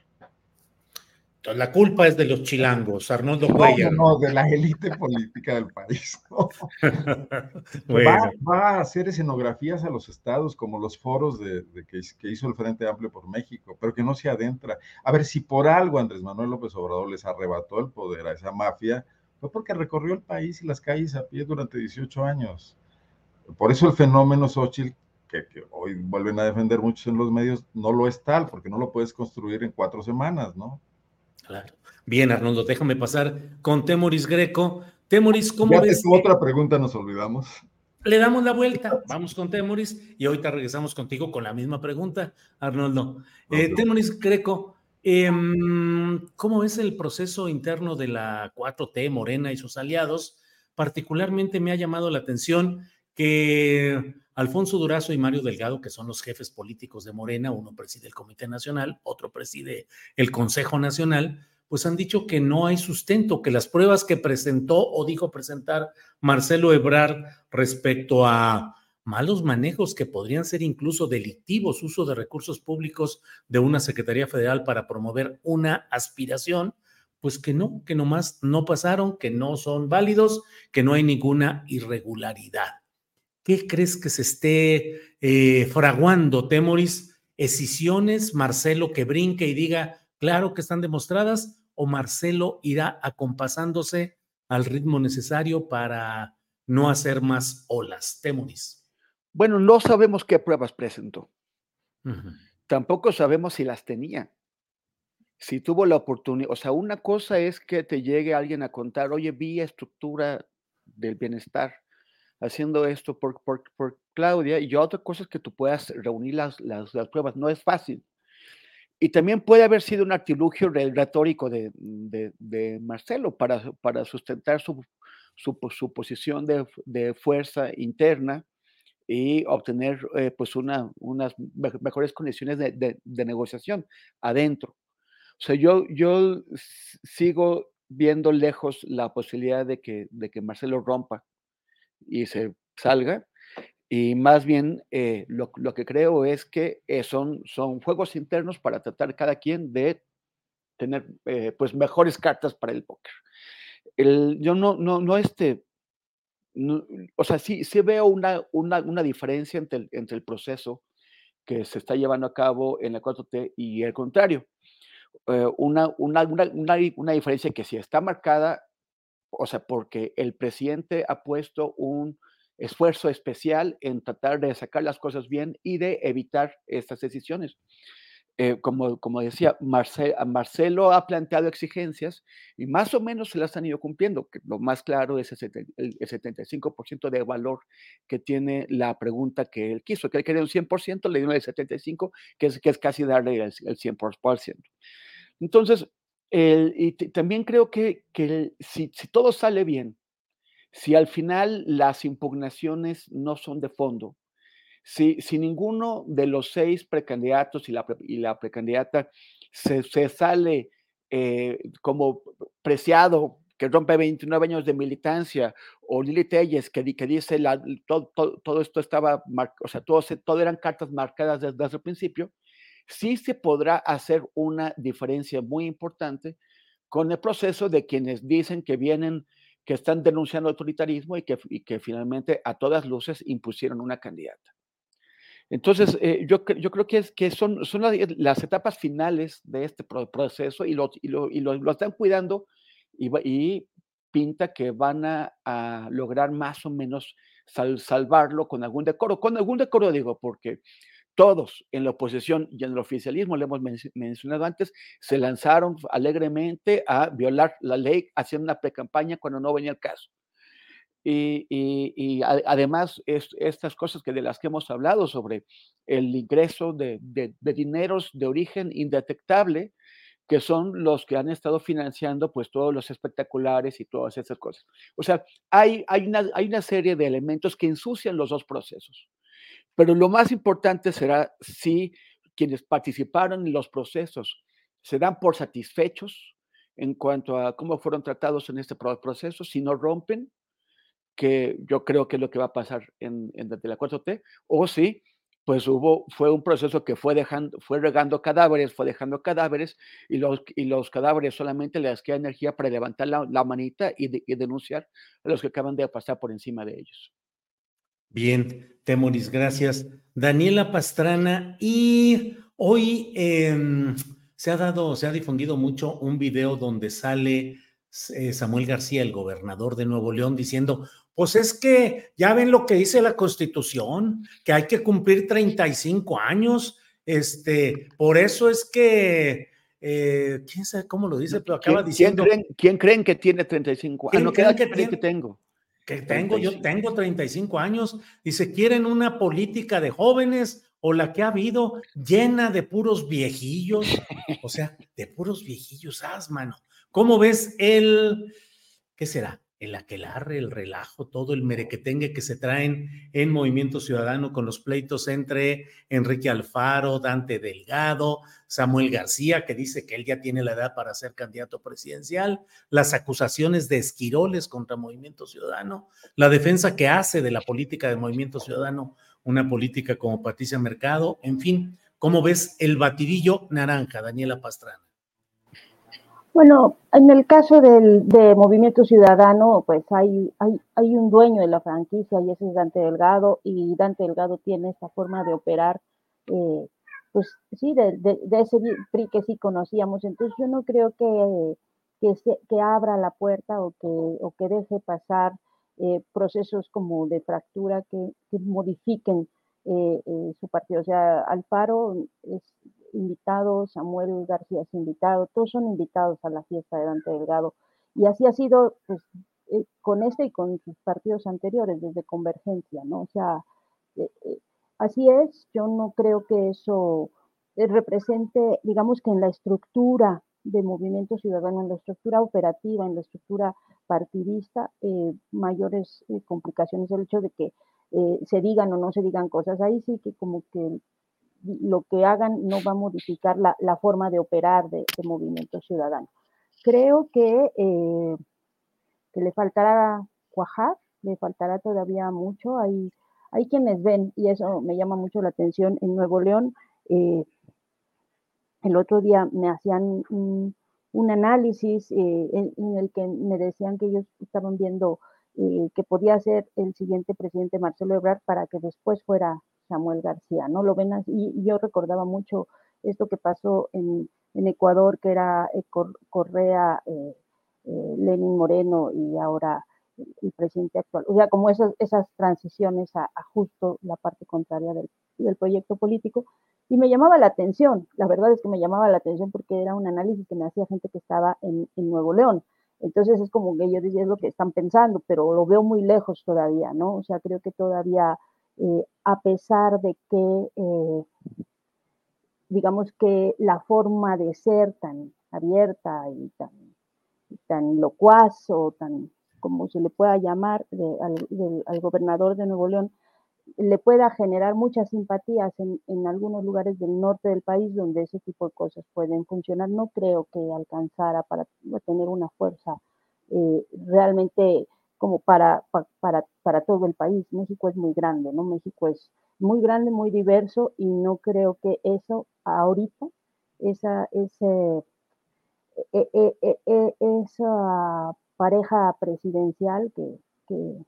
Speaker 1: La culpa es de los chilangos, Arnoldo Cuellar.
Speaker 10: No, no, de la élite política del país. va, a hacer escenografías a los estados como los foros de, que, que, hizo el Frente Amplio por México, pero que no se adentra. A ver, si por algo Andrés Manuel López Obrador les arrebató el poder a esa mafia, fue porque recorrió el país y las calles a pie durante 18 años. Por eso el fenómeno Xochitl, que, que hoy vuelven a defender muchos en los medios, no lo es tal, porque no lo puedes construir en cuatro semanas, ¿no?
Speaker 1: Claro. Bien, Arnoldo, déjame pasar con Temoris Greco. Temoris, ¿cómo ves?
Speaker 10: otra pregunta nos olvidamos.
Speaker 1: Le damos la vuelta, vamos con Temoris y ahorita regresamos contigo con la misma pregunta, Arnoldo. Eh, Temoris Greco, em, ¿cómo ves el proceso interno de la 4T, Morena y sus aliados? Particularmente me ha llamado la atención que Alfonso Durazo y Mario Delgado, que son los jefes políticos de Morena, uno preside el Comité Nacional, otro preside el Consejo Nacional, pues han dicho que no hay sustento, que las pruebas que presentó o dijo presentar Marcelo Ebrard respecto a malos manejos que podrían ser incluso delictivos, uso de recursos públicos de una Secretaría Federal para promover una aspiración, pues que no, que nomás no pasaron, que no son válidos, que no hay ninguna irregularidad. ¿Qué crees que se esté eh, fraguando, Temoris? ¿Escisiones? ¿Marcelo que brinque y diga, claro que están demostradas? ¿O Marcelo irá acompasándose al ritmo necesario para no hacer más olas? Temoris.
Speaker 12: Bueno, no sabemos qué pruebas presentó. Tampoco sabemos si las tenía. Si tuvo la oportunidad. O sea, una cosa es que te llegue alguien a contar, oye, vi estructura del bienestar haciendo esto por, por, Claudia y otra cosa es que tú puedas reunir las, las, pruebas, no es fácil. Y también puede haber sido un artilugio retórico de, de, Marcelo para, para sustentar su, su, su posición de, de, fuerza interna y obtener eh, pues una, unas mejores condiciones de, negociación adentro. O sea, yo, yo sigo viendo lejos la posibilidad de que, de que Marcelo rompa y se salga. Y más bien eh, lo, que creo es que eh, son, son juegos internos para tratar cada quien de tener eh, pues mejores cartas para el póker. El, yo no, no, no este, o sea, sí, sí veo una, una, una diferencia entre el, entre el proceso que se está llevando a cabo en la 4T y el contrario. una, una, una, una, diferencia que sí está marcada o sea, porque el presidente ha puesto un esfuerzo especial en tratar de sacar las cosas bien y de evitar estas decisiones. Eh, como, como decía, Marcelo ha planteado exigencias y más o menos se las han ido cumpliendo. Que lo más claro es el, 75% de valor que tiene la pregunta que él quiso, que él quería un 100%, le dio el 75%, que es, que es casi darle el, el 100%. Entonces, y también creo que, si, todo sale bien, si al final las impugnaciones no son de fondo, si, si ninguno de los seis precandidatos y la, y la precandidata se, sale eh, como preciado, que rompe 29 años de militancia, o Lili Telles, que, que dice la, todo, todo, esto estaba, o sea, todo, todo eran cartas marcadas desde, desde el principio, sí se podrá hacer una diferencia muy importante con el proceso de quienes dicen que vienen, que están denunciando autoritarismo y que, finalmente a todas luces impusieron una candidata. Entonces, eh, yo, yo, creo que, que son, son las, etapas finales de este proceso y lo, y lo, y lo, están cuidando y, pinta que van a, lograr más o menos salvarlo con algún decoro. Con algún decoro digo, porque todos en la oposición y en el oficialismo, le hemos mencionado antes, se lanzaron alegremente a violar la ley haciendo una pre-campaña cuando no venía el caso. Y, además, estas cosas que de las que hemos hablado sobre el ingreso de, dineros de origen indetectable, que son los que han estado financiando pues todos los espectaculares y todas esas cosas. O sea, hay, hay, una, hay una serie de elementos que ensucian los dos procesos. Pero lo más importante será si quienes participaron en los procesos se dan por satisfechos en cuanto a cómo fueron tratados en este proceso, si no rompen, que yo creo que es lo que va a pasar en, en la 4T, o si pues hubo, fue un proceso que fue dejando, fue regando cadáveres, fue dejando cadáveres, y los, y los cadáveres solamente les queda energía para levantar la, manita y, y, denunciar a los que acaban de pasar por encima de ellos.
Speaker 1: Bien, Temoris, gracias. Daniela Pastrana, y hoy em, se ha dado, se ha difundido mucho un video donde sale eh, Samuel García, el gobernador de Nuevo León, diciendo, pues es que ya ven lo que dice la Constitución, que hay que cumplir 35 años. Este, por eso es que, eh, quién sabe cómo lo dice, pero acaba diciendo.
Speaker 12: ¿quién creen, que tiene 35 años?
Speaker 1: ¿Quién creen que, que tengo? Que tengo, yo tengo 35 años. Dice, ¿quieren una política de jóvenes o la que ha habido llena de puros viejillos? O sea, de puros viejillos, haz, mano. ¿Cómo ves el, qué será? El aquelarre, el relajo, todo el merequetengue que se traen en Movimiento Ciudadano con los pleitos entre Enrique Alfaro, Dante Delgado, Samuel García, que dice que él ya tiene la edad para ser candidato presidencial, las acusaciones de esquiroles contra Movimiento Ciudadano, la defensa que hace de la política de Movimiento Ciudadano, una política como Patricia Mercado, en fin, ¿cómo ves el batidillo naranja, Daniela Pastrana?
Speaker 14: Bueno, en el caso del de Movimiento Ciudadano, pues hay, un dueño de la franquicia y ese es Dante Delgado y Dante Delgado tiene esta forma de operar, eh, pues sí, de, ese PRI que sí conocíamos. Entonces yo no creo que, que, que abra la puerta o que, o que deje pasar eh, procesos como de fractura que, que modifiquen eh, su partido. O sea, Alfaro es invitado, Samuel García es invitado, todos son invitados a la fiesta de Dante Delgado. Y así ha sido pues, eh, con este y con sus partidos anteriores, desde Convergencia, ¿no? O sea, eh, eh, así es, yo no creo que eso represente, digamos que en la estructura de movimiento ciudadano, en la estructura operativa, en la estructura partidista, mayores complicaciones. El hecho de que se digan o no se digan cosas, ahí sí que como que lo que hagan no va a modificar la, forma de operar de, Movimiento Ciudadano. Creo que, eh, que le faltará cuajar, le faltará todavía mucho. Hay, hay quienes ven, y eso me llama mucho la atención, en Nuevo León, eh, el otro día me hacían un, análisis eh, en, el que me decían que ellos estaban viendo que podía ser el siguiente presidente Marcelo Ebrard para que después fuera Samuel García, ¿no? Lo ven así, y yo recordaba mucho esto que pasó en, Ecuador, que era eh, Correa, eh, eh, Lenin Moreno y ahora el, presidente actual. O sea, como esas, transiciones a, justo la parte contraria del, proyecto político. Y me llamaba la atención, la verdad es que me llamaba la atención porque era un análisis que me hacía gente que estaba en, en Nuevo León. Entonces es como que yo decía, es lo que están pensando, pero lo veo muy lejos todavía, ¿no? O sea, creo que todavía eh, a pesar de que, eh, digamos que la forma de ser tan abierta y tan, tan locuaz o tan, como se le pueda llamar, al, gobernador de Nuevo León, le pueda generar muchas simpatías en, en, algunos lugares del norte del país donde ese tipo de cosas pueden funcionar. No creo que alcanzara para tener una fuerza eh, realmente como para, para, para todo el país. México es muy grande, ¿no? México es muy grande, muy diverso y no creo que eso ahorita, esa, ese, e, e, e, esa pareja presidencial que, que,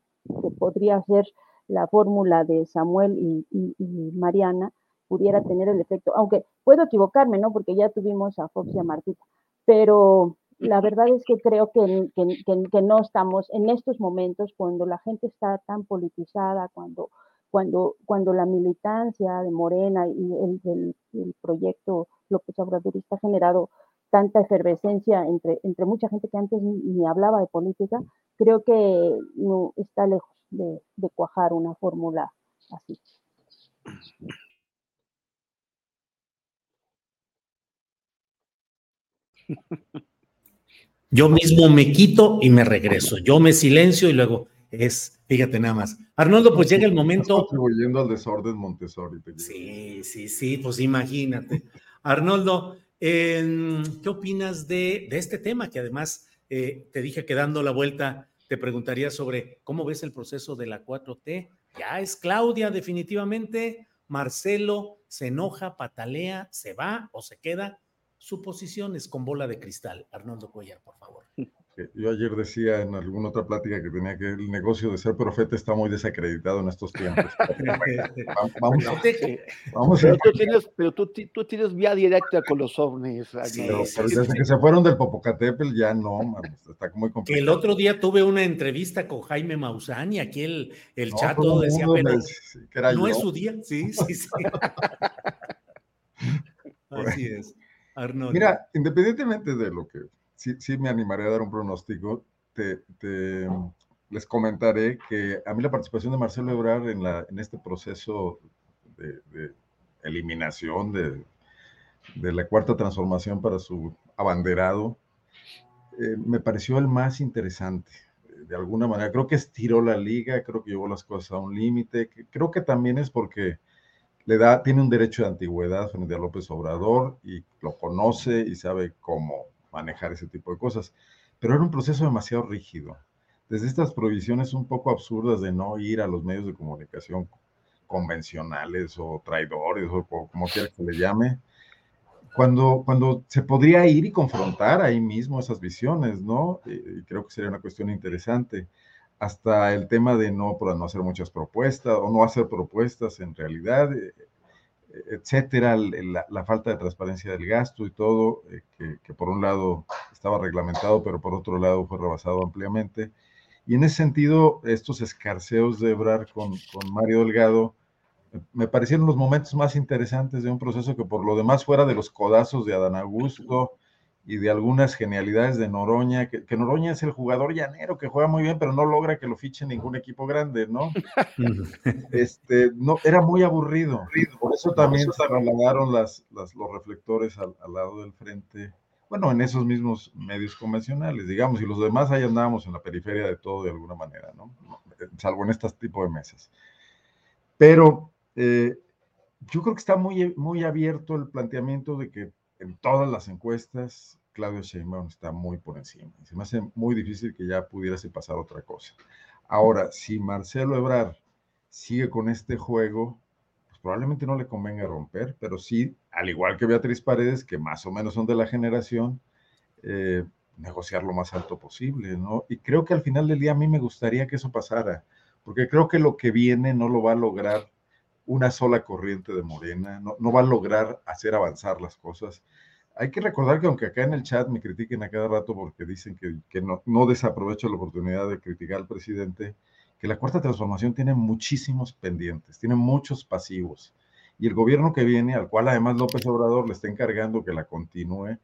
Speaker 14: podría ser la fórmula de Samuel y, y, Mariana pudiera tener el efecto, aunque puedo equivocarme, ¿no? Porque ya tuvimos a Fox y a Martita, pero la verdad es que creo que, no estamos en estos momentos cuando la gente está tan politizada, cuando, cuando, cuando la militancia de Morena y el, el, proyecto López Obradorista ha generado tanta efervescencia entre, entre mucha gente que antes ni, hablaba de política, creo que no está lejos de, de cuajar una fórmula así.
Speaker 1: Yo mismo me quito y me regreso. Yo me silencio y luego es, fíjate nada más. Arnoldo, pues llega el momento.
Speaker 10: contribuyendo al desorden Montessori.
Speaker 1: Sí, sí, sí, pues imagínate. Arnoldo, ¿qué opinas de, este tema? Que además eh, te dije que dando la vuelta te preguntaría sobre cómo ves el proceso de la 4T. Ya es Claudia, definitivamente. Marcelo se enoja, patalea, se va o se queda. Su posición es con bola de cristal. Arnoldo Cuellar, por favor.
Speaker 10: Yo ayer decía en alguna otra plática que tenía que el negocio de ser profeta está muy desacreditado en estos tiempos.
Speaker 12: vamos, vamos pero, tú tienes, pero tú, tú, tienes vía directa con los ovnis.
Speaker 10: desde que se fueron del Popocatépetl ya no, está muy complicado.
Speaker 1: El otro día tuve una entrevista con Jaime Maussan y aquí el, el chato decía, pero no es su día. Sí, sí, sí. Así es. Arnoldo.
Speaker 10: Mira, independientemente de lo que sí, me animaré a dar un pronóstico. Te, les comentaré que a mí la participación de Marcelo Ebrard en, la, en este proceso de, eliminación de, de, la cuarta transformación para su abanderado eh, me pareció el más interesante. De alguna manera, creo que estiró la liga, creo que llevó las cosas a un límite, creo que también es porque le da, tiene un derecho de antigüedad frente a López Obrador y lo conoce y sabe cómo manejar ese tipo de cosas. Pero era un proceso demasiado rígido. Desde estas provisiones un poco absurdas de no ir a los medios de comunicación convencionales o traidores o como quiera que le llame, cuando, cuando se podría ir y confrontar ahí mismo esas visiones, ¿no? Y creo que sería una cuestión interesante. Hasta el tema de no, no hacer muchas propuestas o no hacer propuestas en realidad, eh, etcétera, la, falta de transparencia del gasto y todo, eh, que, por un lado estaba reglamentado, pero por otro lado fue rebasado ampliamente. Y en ese sentido, estos escarceos de Ebrar con, con Mario Delgado eh, me parecieron los momentos más interesantes de un proceso que por lo demás fuera de los codazos de Adán Augusto y de algunas genialidades de Noroña, que, Noroña es el jugador llanero que juega muy bien, pero no logra que lo fiche ningún equipo grande, ¿no? este, no era muy aburrido. Por eso también se trasladaron las, los reflectores al, lado del frente, bueno, en esos mismos medios convencionales, digamos, y los demás ahí andábamos en la periferia de todo de alguna manera, ¿no? Salvo en este tipo de mesas. Pero eh, yo creo que está muy, muy abierto el planteamiento de que en todas las encuestas, Claudio Sheinbaum está muy por encima. Se me hace muy difícil que ya pudiese pasar otra cosa. Ahora, si Marcelo Ebrard sigue con este juego, pues probablemente no le convenga romper, pero sí, al igual que Beatriz Paredes, que más o menos son de la generación, eh, negociar lo más alto posible, ¿no? Y creo que al final del día a mí me gustaría que eso pasara, porque creo que lo que viene no lo va a lograr una sola corriente de Morena, no, no va a lograr hacer avanzar las cosas. Hay que recordar que aunque acá en el chat me critiquen a cada rato porque dicen que, que no, no desaprovecho la oportunidad de criticar al presidente, que la cuarta transformación tiene muchísimos pendientes, tiene muchos pasivos. Y el gobierno que viene, al cual además López Obrador le está encargando que la continúe,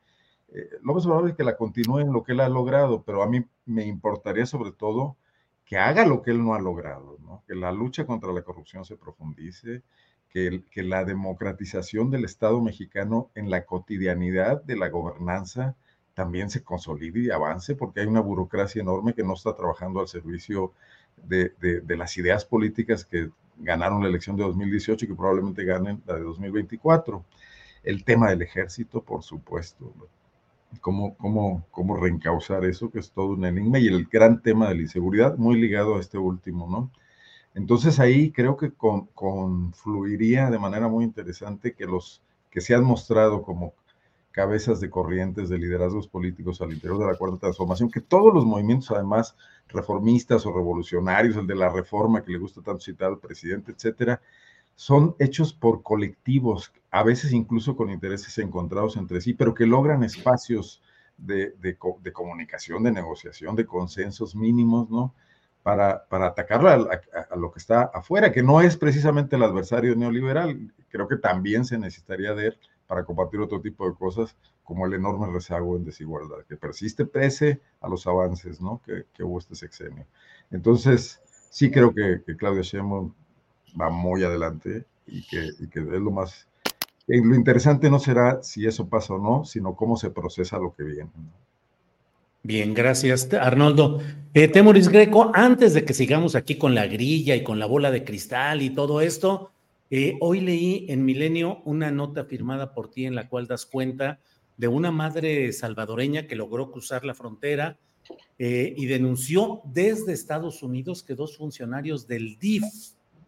Speaker 10: eh, López Obrador es que la continúe en lo que él ha logrado, pero a mí me importaría sobre todo que haga lo que él no ha logrado, que la lucha contra la corrupción se profundice, que, que, la democratización del Estado mexicano en la cotidianidad de la gobernanza también se consolide y avance, porque hay una burocracia enorme que no está trabajando al servicio de, de las ideas políticas que ganaron la elección de 2018 y que probablemente ganen la de 2024. El tema del ejército, por supuesto, cómo, cómo, cómo reencauzar eso, que es todo un enigma, y el gran tema de la inseguridad, muy ligado a este último, ¿no? Entonces ahí creo que con, confluiría de manera muy interesante que los que se han mostrado como cabezas de corrientes de liderazgos políticos al interior de la cuarta transformación, que todos los movimientos además reformistas o revolucionarios, el de la reforma que le gusta tanto citar al presidente, etcétera, son hechos por colectivos, a veces incluso con intereses encontrados entre sí, pero que logran espacios de, comunicación, de negociación, de consensos mínimos, ¿no? Para, para atacar a, lo que está afuera, que no es precisamente el adversario neoliberal. Creo que también se necesitaría de él para compartir otro tipo de cosas, como el enorme rezago en desigualdad, que persiste pese a los avances, ¿no? Que, hubo este sexenio. Entonces, sí creo que, que Claudia va muy adelante y que, que es lo más... lo interesante no será si eso pasa o no, sino cómo se procesa lo que viene.
Speaker 1: Bien, gracias, Arnoldo. Eh, Temoris Greco, antes de que sigamos aquí con la grilla y con la bola de cristal y todo esto, eh, hoy leí en Milenio una nota firmada por ti en la cual das cuenta de una madre salvadoreña que logró cruzar la frontera eh, y denunció desde Estados Unidos que dos funcionarios del DIF,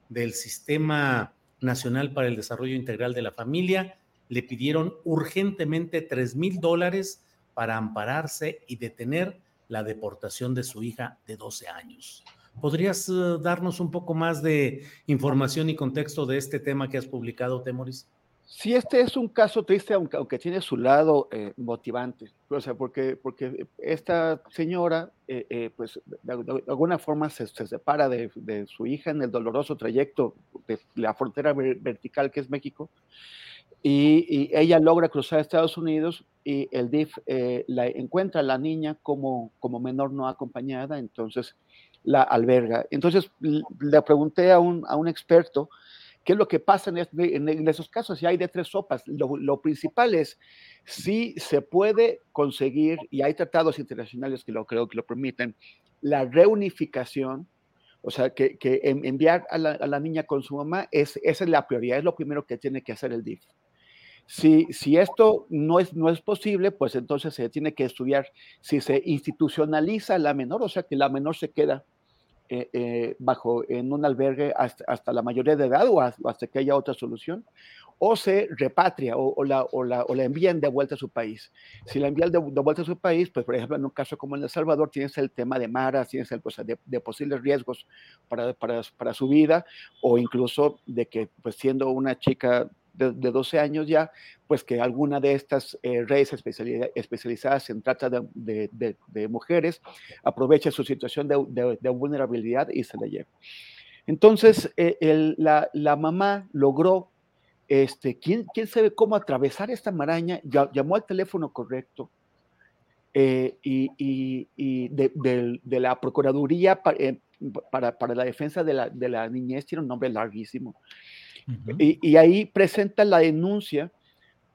Speaker 1: del Sistema Nacional para el Desarrollo Integral de la Familia, le pidieron urgentemente tres mil dólares para ampararse y detener la deportación de su hija de 12 años. ¿Podrías uh, darnos un poco más de información y contexto de este tema que has publicado, Temoris?
Speaker 12: Sí, este es un caso triste, aunque, tiene su lado eh, motivante, o sea, porque, porque esta señora, eh, eh, pues de, alguna forma se, se separa de, de, su hija en el doloroso trayecto de la frontera vertical que es México, y, y, ella logra cruzar Estados Unidos y el DIF la encuentra a la niña como, como menor no acompañada, entonces la alberga. Entonces le pregunté a un, a un experto qué es lo que pasa en, este, en, esos casos, y hay de tres sopas. Lo, lo, principal es si se puede conseguir, y hay tratados internacionales que lo creo que lo permiten, la reunificación, o sea, que, que enviar a la, a la, niña con su mamá, es, esa es la prioridad, es lo primero que tiene que hacer el DIF. Si, si, esto no es, no es posible, pues entonces se tiene que estudiar si se institucionaliza la menor, o sea, que la menor se queda eh, eh, bajo en un albergue hasta, la mayoría de edad o hasta que haya otra solución, o se repatria o, la, o, la, o, la, envían de vuelta a su país. Si la envían de, de, vuelta a su país, pues por ejemplo en un caso como en El Salvador tienes el tema de maras, tienes el, pues, de, de, posibles riesgos para, para, para, su vida o incluso de que pues siendo una chica de, de 12 años ya, pues que alguna de estas eh, redes especializadas en trata de, mujeres aproveche su situación de, vulnerabilidad y se la lleve. Entonces, eh, la, la, mamá logró, este, ¿quién, ¿quién, sabe cómo atravesar esta maraña? Llamó al teléfono correcto eh, y, y, de, la Procuraduría para, para, para, la defensa de la, de la niñez, tiene un nombre larguísimo. Y, y, ahí presenta la denuncia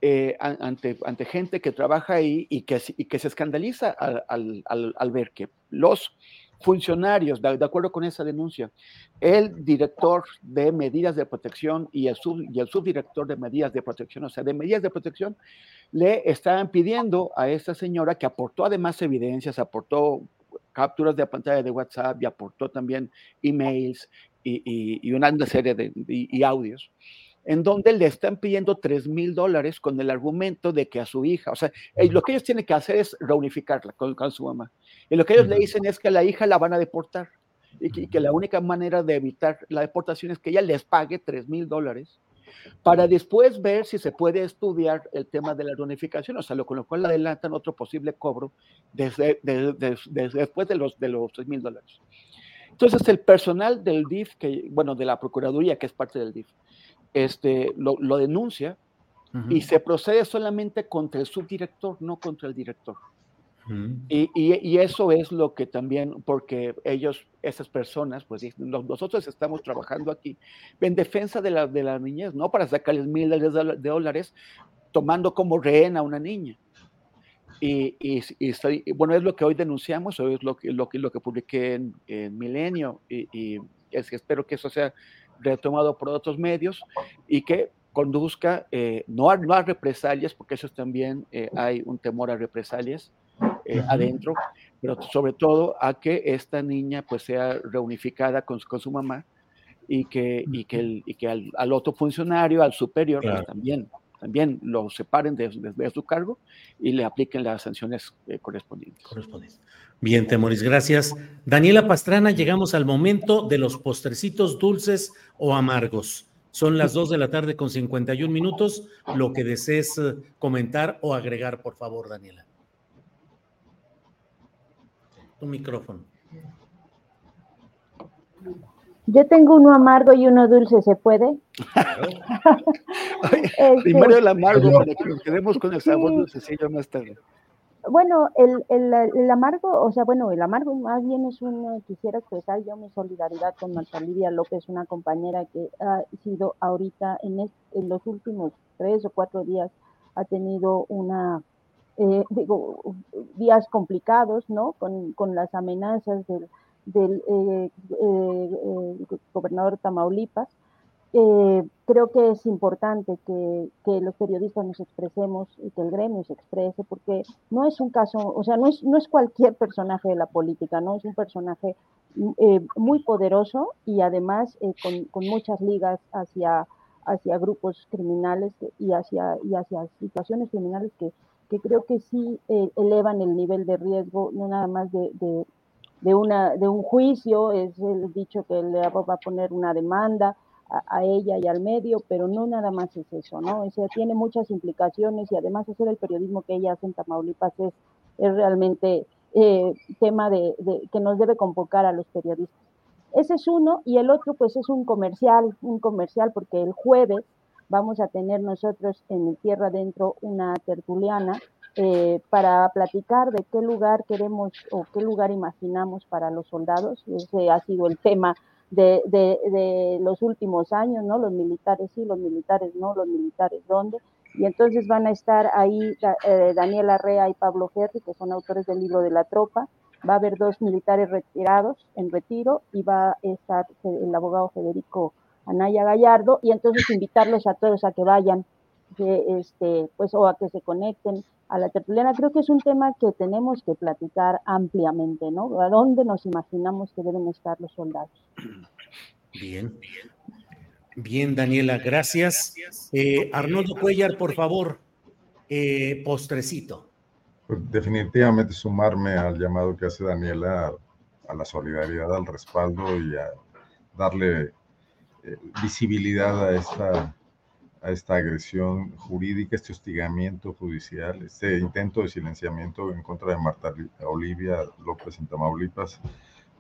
Speaker 12: eh, ante, gente que trabaja ahí y que, se escandaliza al, al, ver que los funcionarios, de, acuerdo con esa denuncia, el director de medidas de protección y el, sub, y el subdirector de medidas de protección, o sea, de medidas de protección, le estaban pidiendo a esta señora que aportó además evidencias, aportó capturas de pantalla de WhatsApp y aportó también emails y, y, y una serie de y, audios, en donde le están pidiendo 3 mil dólares con el argumento de que a su hija, o sea, lo que ellos tienen que hacer es reunificarla con, con su mamá. Y lo que ellos le dicen es que a la hija la van a deportar y que, y que, la única manera de evitar la deportación es que ella les pague 3 mil dólares para después ver si se puede estudiar el tema de la reunificación, o sea, lo, con lo cual adelantan otro posible cobro desde, desde, desde después de los, de los 3 mil dólares. Entonces, el personal del DIF, que, bueno, de la Procuraduría, que es parte del DIF, este, lo, lo denuncia uh -huh. y se procede solamente contra el subdirector, no contra el director. Uh -huh. y, y, y, eso es lo que también, porque ellos, esas personas, pues nosotros estamos trabajando aquí en defensa de la, de la niñez, no para sacarles miles de dólares tomando como rehén a una niña. Y, y, y, bueno, es lo que hoy denunciamos, o es lo que, lo que, lo que publiqué en, en Milenio, y, es que espero que eso sea retomado por otros medios y que conduzca eh, no, a, no, a, represalias, porque eso también eh, hay un temor a represalias eh, adentro, pero sobre todo a que esta niña pues sea reunificada con, con su mamá y que, y que, el, y que al, al, otro funcionario, al superior, claro. pues también también lo separen de, su cargo y le apliquen las sanciones eh, correspondientes.
Speaker 1: correspondientes. Bien, Temoris, gracias. Daniela Pastrana, llegamos al momento de los postrecitos dulces o amargos. Son las 2 de la tarde con 51 minutos. Lo que desees eh, comentar o agregar, por favor, Daniela. Tu micrófono.
Speaker 14: Yo tengo uno amargo y uno dulce, ¿se puede?
Speaker 12: este, primero el amargo, para que nos quedemos con el sabor sí. dulcecillo más tarde.
Speaker 14: Bueno, el, el, el, amargo, o sea, bueno, el amargo más bien es una, quisiera expresar yo mi solidaridad con Marta Lidia López, una compañera que ha sido ahorita en, este, en los últimos tres o cuatro días, ha tenido una eh, digo, días complicados, ¿no? Con, con las amenazas del, del eh, eh, gobernador Tamaulipas. creo que es importante que, los periodistas nos expresemos y que el gremio se exprese, porque no es un caso, o sea, no es, no es cualquier personaje de la política, no es un personaje muy poderoso y además con, con, muchas ligas hacia, hacia grupos criminales y hacia, y hacia situaciones criminales que, que creo que sí eh, elevan el nivel de riesgo, no nada más de, de, una, de un juicio, es el dicho que le va a poner una demanda a, ella y al medio, pero no nada más es eso, ¿no? O sea, tiene muchas implicaciones y además hacer el periodismo que ella hace en Tamaulipas es, es realmente eh, tema de, de, que nos debe convocar a los periodistas. Ese es uno, y el otro pues es un comercial, un comercial porque el jueves vamos a tener nosotros en Tierra Adentro una tertuliana eh, para platicar de qué lugar queremos o qué lugar imaginamos para los soldados. Ese ha sido el tema de, los últimos años, ¿no? Los militares sí, los militares no, los militares dónde. Y entonces van a estar ahí eh, Daniela Rea y Pablo Ferri, que son autores del libro de la tropa. Va a haber dos militares retirados en retiro y va a estar el abogado Federico Anaya Gallardo, y entonces invitarlos a todos a que vayan, que este, pues, o a que se conecten a la tertuliana. Creo que es un tema que tenemos que platicar ampliamente, ¿no? ¿A dónde nos imaginamos que deben estar los soldados?
Speaker 1: Bien. Bien, Daniela, gracias. Eh, Arnoldo Cuellar, por favor, eh, postrecito.
Speaker 10: Pues definitivamente sumarme al llamado que hace Daniela a la solidaridad, al respaldo y a darle eh, visibilidad a esta, a esta agresión jurídica, este hostigamiento judicial, este intento de silenciamiento en contra de Marta Olivia López en Tamaulipas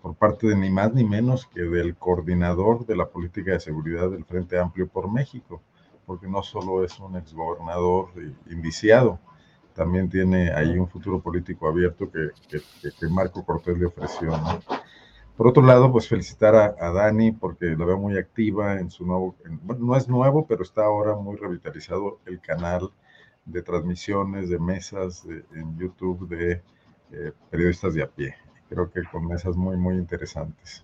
Speaker 10: por parte de ni más ni menos que del coordinador de la política de seguridad del Frente Amplio por México, porque no solo es un exgobernador indiciado, también tiene ahí un futuro político abierto que Marco Cortés le ofreció. ¿no? Por otro lado, pues felicitar a, Dani porque la veo muy activa en su nuevo, en, no es nuevo, pero está ahora muy revitalizado el canal de transmisiones, de mesas de, en YouTube de eh, periodistas de a pie. Creo que con mesas muy, muy interesantes.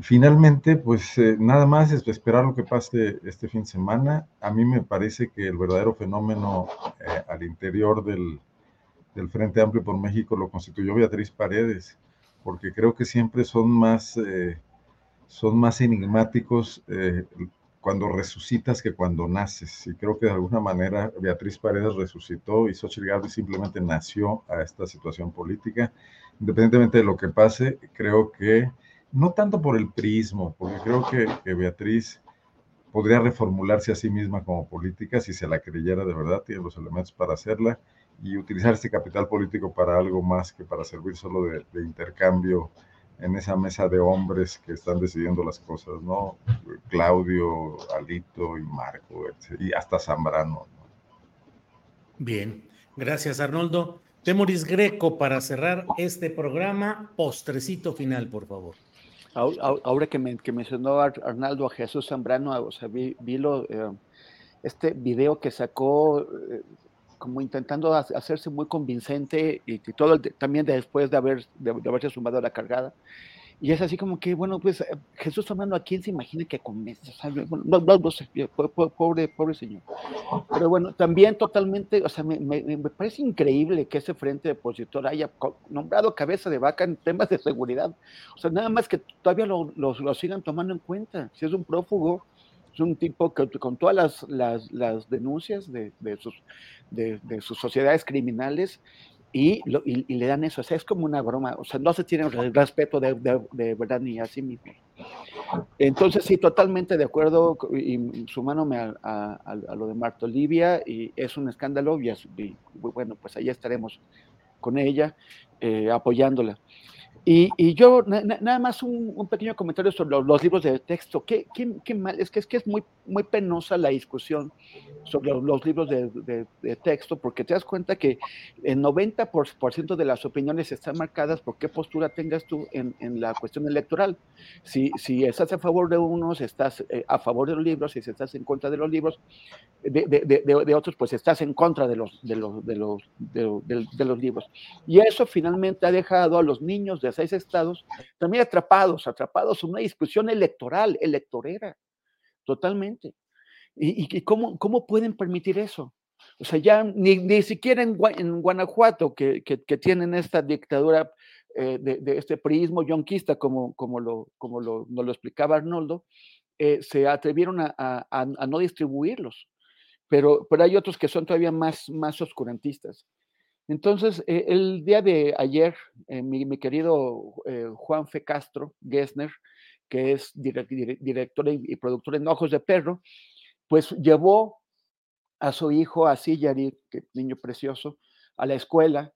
Speaker 10: Finalmente, pues eh, nada más es esperar lo que pase este fin de semana. A mí me parece que el verdadero fenómeno eh, al interior del, del Frente Amplio por México lo constituyó Beatriz Paredes porque creo que siempre son más, eh, son más enigmáticos eh, cuando resucitas que cuando naces. Y creo que de alguna manera Beatriz Paredes resucitó y Xochitl Gálvez simplemente nació a esta situación política. Independientemente de lo que pase, creo que, no tanto por el prismo, porque creo que, que Beatriz podría reformularse a sí misma como política si se la creyera de verdad, tiene los elementos para hacerla y utilizar este capital político para algo más que para servir solo de, de, intercambio en esa mesa de hombres que están decidiendo las cosas, ¿no? Claudio, Alito y Marco, y hasta Zambrano. ¿no?
Speaker 1: Bien, gracias Arnoldo. Temoris Greco, para cerrar este programa, postrecito final, por favor.
Speaker 12: Ahora que, me, que mencionó Arnaldo a Jesús Zambrano, o sea, vi, vi lo, eh, este video que sacó eh, como intentando hacerse muy convincente y, y todo el, también después de, haber, de, de, haberse sumado a la cargada. Y es así como que, bueno, pues eh, Jesús hablando a quién se imagina que convence, no, no, no, sé, pobre, pobre señor. Pero bueno, también totalmente, o sea, me, me, me, parece increíble que ese frente opositor haya nombrado cabeza de vaca en temas de seguridad. O sea, nada más que todavía lo, lo, lo sigan tomando en cuenta. Si es un prófugo, es un tipo que con todas las, las, las denuncias de, de, sus, de, sus sociedades criminales y, lo, y, le dan eso. O es como una broma. O sea, no se tiene respeto de, verdad ni a sí mismo. Entonces, sí, totalmente de acuerdo y sumándome a, a, a, lo de Marta Olivia y es un escándalo y, es, y bueno, pues ahí estaremos con ella eh, apoyándola. Y, yo, nada más un, pequeño comentario sobre los, libros de texto. ¿Qué, qué, mal? Es que es, que es muy, muy penosa la discusión sobre los, libros de, texto, porque te das cuenta que el 90% de las opiniones están marcadas por qué postura tengas tú en, la cuestión electoral. Si, si, estás a favor de unos, estás eh, a favor de los libros, y si estás en contra de los libros, de, otros, pues estás en contra de los, de, los, de, los, de los libros. Y eso finalmente ha dejado a los niños de seis estados, también atrapados, atrapados en una discusión electoral, electorera, totalmente. ¿Y, cómo, cómo, pueden permitir eso? O sea, ya ni, ni siquiera en, Guanajuato, que, que, tienen esta dictadura eh, de, este priismo yonquista, como, como, lo, como lo, nos lo explicaba Arnoldo, eh, se atrevieron a, no distribuirlos. Pero, pero hay otros que son todavía más, más oscurantistas. Entonces, eh, el día de ayer, eh, mi, querido eh, Juan Fe Castro Gessner, que es director y, productor en Ojos de Perro, pues llevó a su hijo, a Sillari, que niño precioso, a la escuela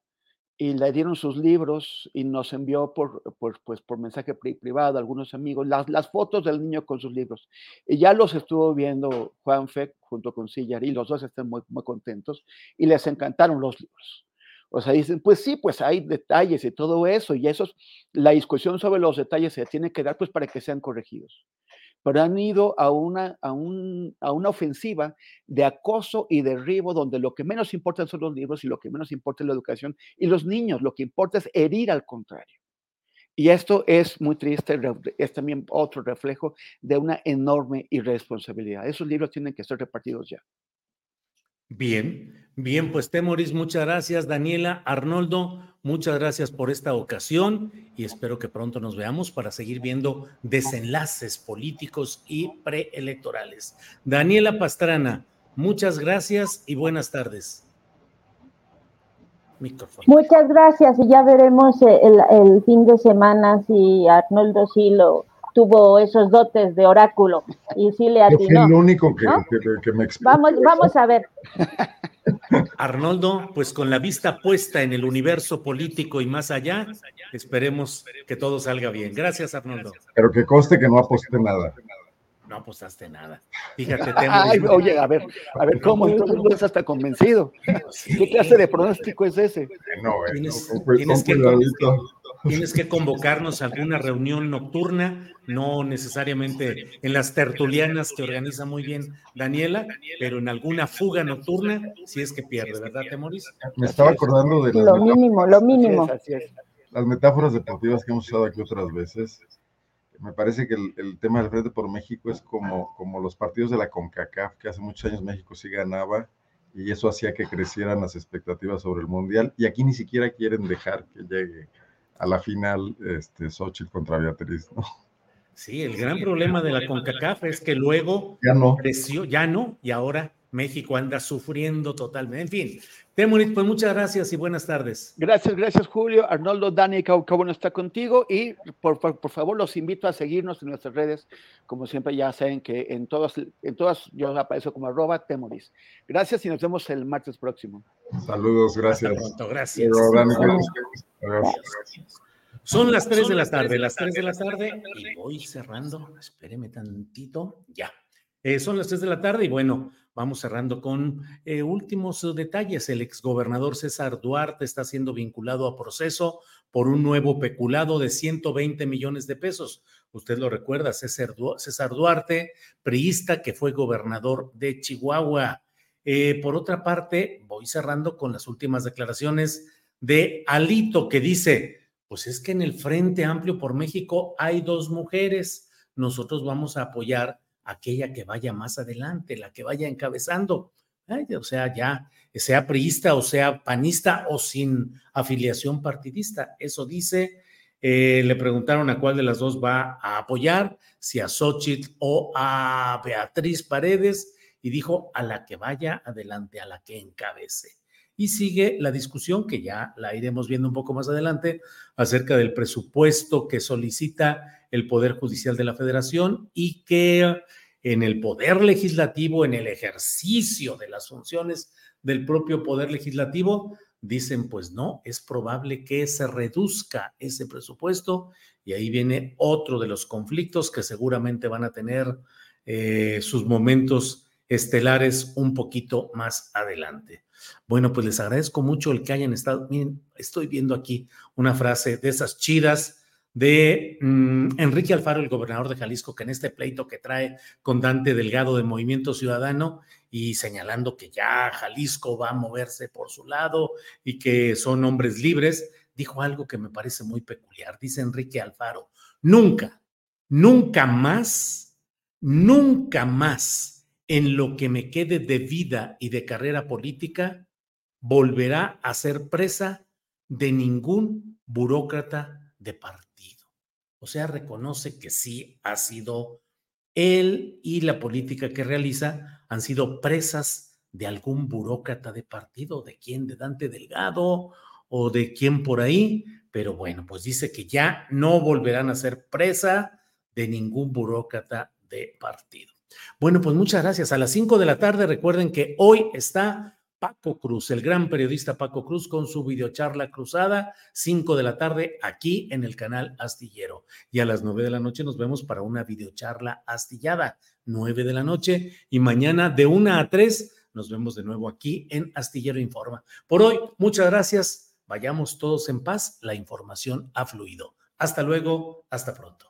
Speaker 12: y le dieron sus libros y nos envió por, pues, mensaje privado a algunos amigos las, fotos del niño con sus libros. Y ya los estuvo viendo Juan Fe junto con Sillari, los dos están muy contentos y les encantaron los libros. O sea, dicen, pues sí, pues hay detalles y todo eso, y eso, la discusión sobre los detalles se tiene que dar pues para que sean corregidos. Pero han ido a una, a, un, a una ofensiva de acoso y derribo donde lo que menos importa son los libros y lo que menos importa es la educación y los niños, lo que importa es herir al contrario. Y esto es muy triste, es también otro reflejo de una enorme irresponsabilidad. Esos libros tienen que ser repartidos ya.
Speaker 1: Bien, bien, pues Temoris, muchas gracias. Daniela, Arnoldo, muchas gracias por esta ocasión y espero que pronto nos veamos para seguir viendo desenlaces políticos y preelectorales. Daniela Pastrana, muchas gracias y buenas tardes.
Speaker 14: Muchas gracias y ya veremos el, el fin de semana si Arnoldo sí lo tuvo esos dotes de oráculo y sí le atinó.
Speaker 10: Es el único que, que, me
Speaker 14: Vamos, vamos a ver.
Speaker 1: Arnoldo, pues con la vista puesta en el universo político y más allá, esperemos que todo salga bien. Gracias, Arnoldo.
Speaker 10: Pero que conste que no aposté nada.
Speaker 1: No apostaste nada. Fíjate,
Speaker 12: oye, a ver, a ver, ¿cómo entonces no estás hasta convencido? ¿Qué clase de pronóstico es ese?
Speaker 10: No,
Speaker 1: tienes, que, tienes que convocarnos a alguna reunión nocturna, no necesariamente en las tertulianas que organiza muy bien Daniela, pero en alguna fuga nocturna, si es que pierde, ¿verdad, Temoris?
Speaker 10: Me estaba acordando de
Speaker 14: lo mínimo, lo mínimo.
Speaker 10: Las metáforas deportivas que hemos usado aquí otras veces. Me parece que el, tema del Frente por México es como, como los partidos de la CONCACAF, que hace muchos años México sí ganaba y eso hacía que crecieran las expectativas sobre el Mundial. Y aquí ni siquiera quieren dejar que llegue a la final este, Xochitl contra Beatriz, ¿no?
Speaker 1: Sí, el gran problema de la CONCACAF es que luego
Speaker 10: ya no.
Speaker 1: creció, ya no, y ahora México anda sufriendo totalmente. En fin, Temurit, pues muchas gracias y buenas tardes.
Speaker 12: Gracias, gracias Julio. Arnoldo, Dani, qué bueno está contigo y por, por, favor los invito a seguirnos en nuestras redes. Como siempre ya saben que en todas, en todas yo aparezco como arroba Temoris. Gracias y nos vemos el martes próximo.
Speaker 10: Saludos, gracias.
Speaker 1: pronto, gracias. Son las 3 de la tarde, las 3 de la tarde y voy cerrando. Espéreme tantito. Ya. Eh, son las 3 de la tarde y bueno, vamos cerrando con eh, últimos detalles. El exgobernador César Duarte está siendo vinculado a proceso por un nuevo peculado de 120 millones de pesos. Usted lo recuerda, César, Duarte, priista que fue gobernador de Chihuahua. Eh, por otra parte, voy cerrando con las últimas declaraciones de Alito, que dice, pues es que en el Frente Amplio por México hay dos mujeres. Nosotros vamos a apoyar aquella que vaya más adelante, la que vaya encabezando. o sea, ya sea priista o sea panista o sin afiliación partidista. Eso dice. Eh, le preguntaron a cuál de las dos va a apoyar, si a Xochitl o a Beatriz Paredes, y dijo a la que vaya adelante, a la que encabece y sigue la discusión que ya la iremos viendo un poco más adelante acerca del presupuesto que solicita el Poder Judicial de la Federación y que en el Poder Legislativo, en el ejercicio de las funciones del propio Poder Legislativo, dicen, pues no, es probable que se reduzca ese presupuesto y ahí viene otro de los conflictos que seguramente van a tener eh, sus momentos estelares un poquito más adelante. Bueno, pues les agradezco mucho el que hayan estado. Miren, estoy viendo aquí una frase de esas chidas de mm, Enrique Alfaro, el gobernador de Jalisco, que en este pleito que trae con Dante Delgado de Movimiento Ciudadano y señalando que ya Jalisco va a moverse por su lado y que son hombres libres, dijo algo que me parece muy peculiar. Dice Enrique Alfaro, nunca, nunca más, nunca más en lo que me quede de vida y de carrera política volverá a ser presa de ningún burócrata de partido. O sea, reconoce que sí ha sido él y la política que realiza han sido presas de algún burócrata de partido, de quién, de Dante Delgado o de quién por ahí, pero bueno, pues dice que ya no volverán a ser presa de ningún burócrata de partido. Bueno, pues muchas gracias. A las cinco de la tarde, recuerden que hoy está Paco Cruz, el gran periodista Paco Cruz, con su videocharla cruzada, 5 de la tarde, aquí en el canal Astillero. Y a las 9 de la noche nos vemos para una videocharla astillada, 9 de la noche. Y mañana de 1 a 3 nos vemos de nuevo aquí en Astillero Informa. Por hoy, muchas gracias. Vayamos todos en paz. La información ha fluido. Hasta luego. Hasta pronto.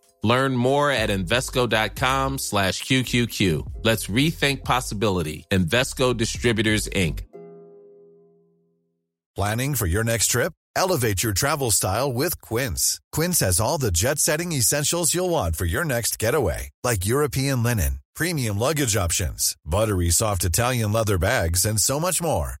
Speaker 15: Learn more at Invesco.com slash QQQ. Let's rethink possibility. Investco Distributors, Inc.
Speaker 16: Planning for your next trip? Elevate your travel style with Quince. Quince has all the jet setting essentials you'll want for your next getaway, like European linen, premium luggage options, buttery soft Italian leather bags, and so much more.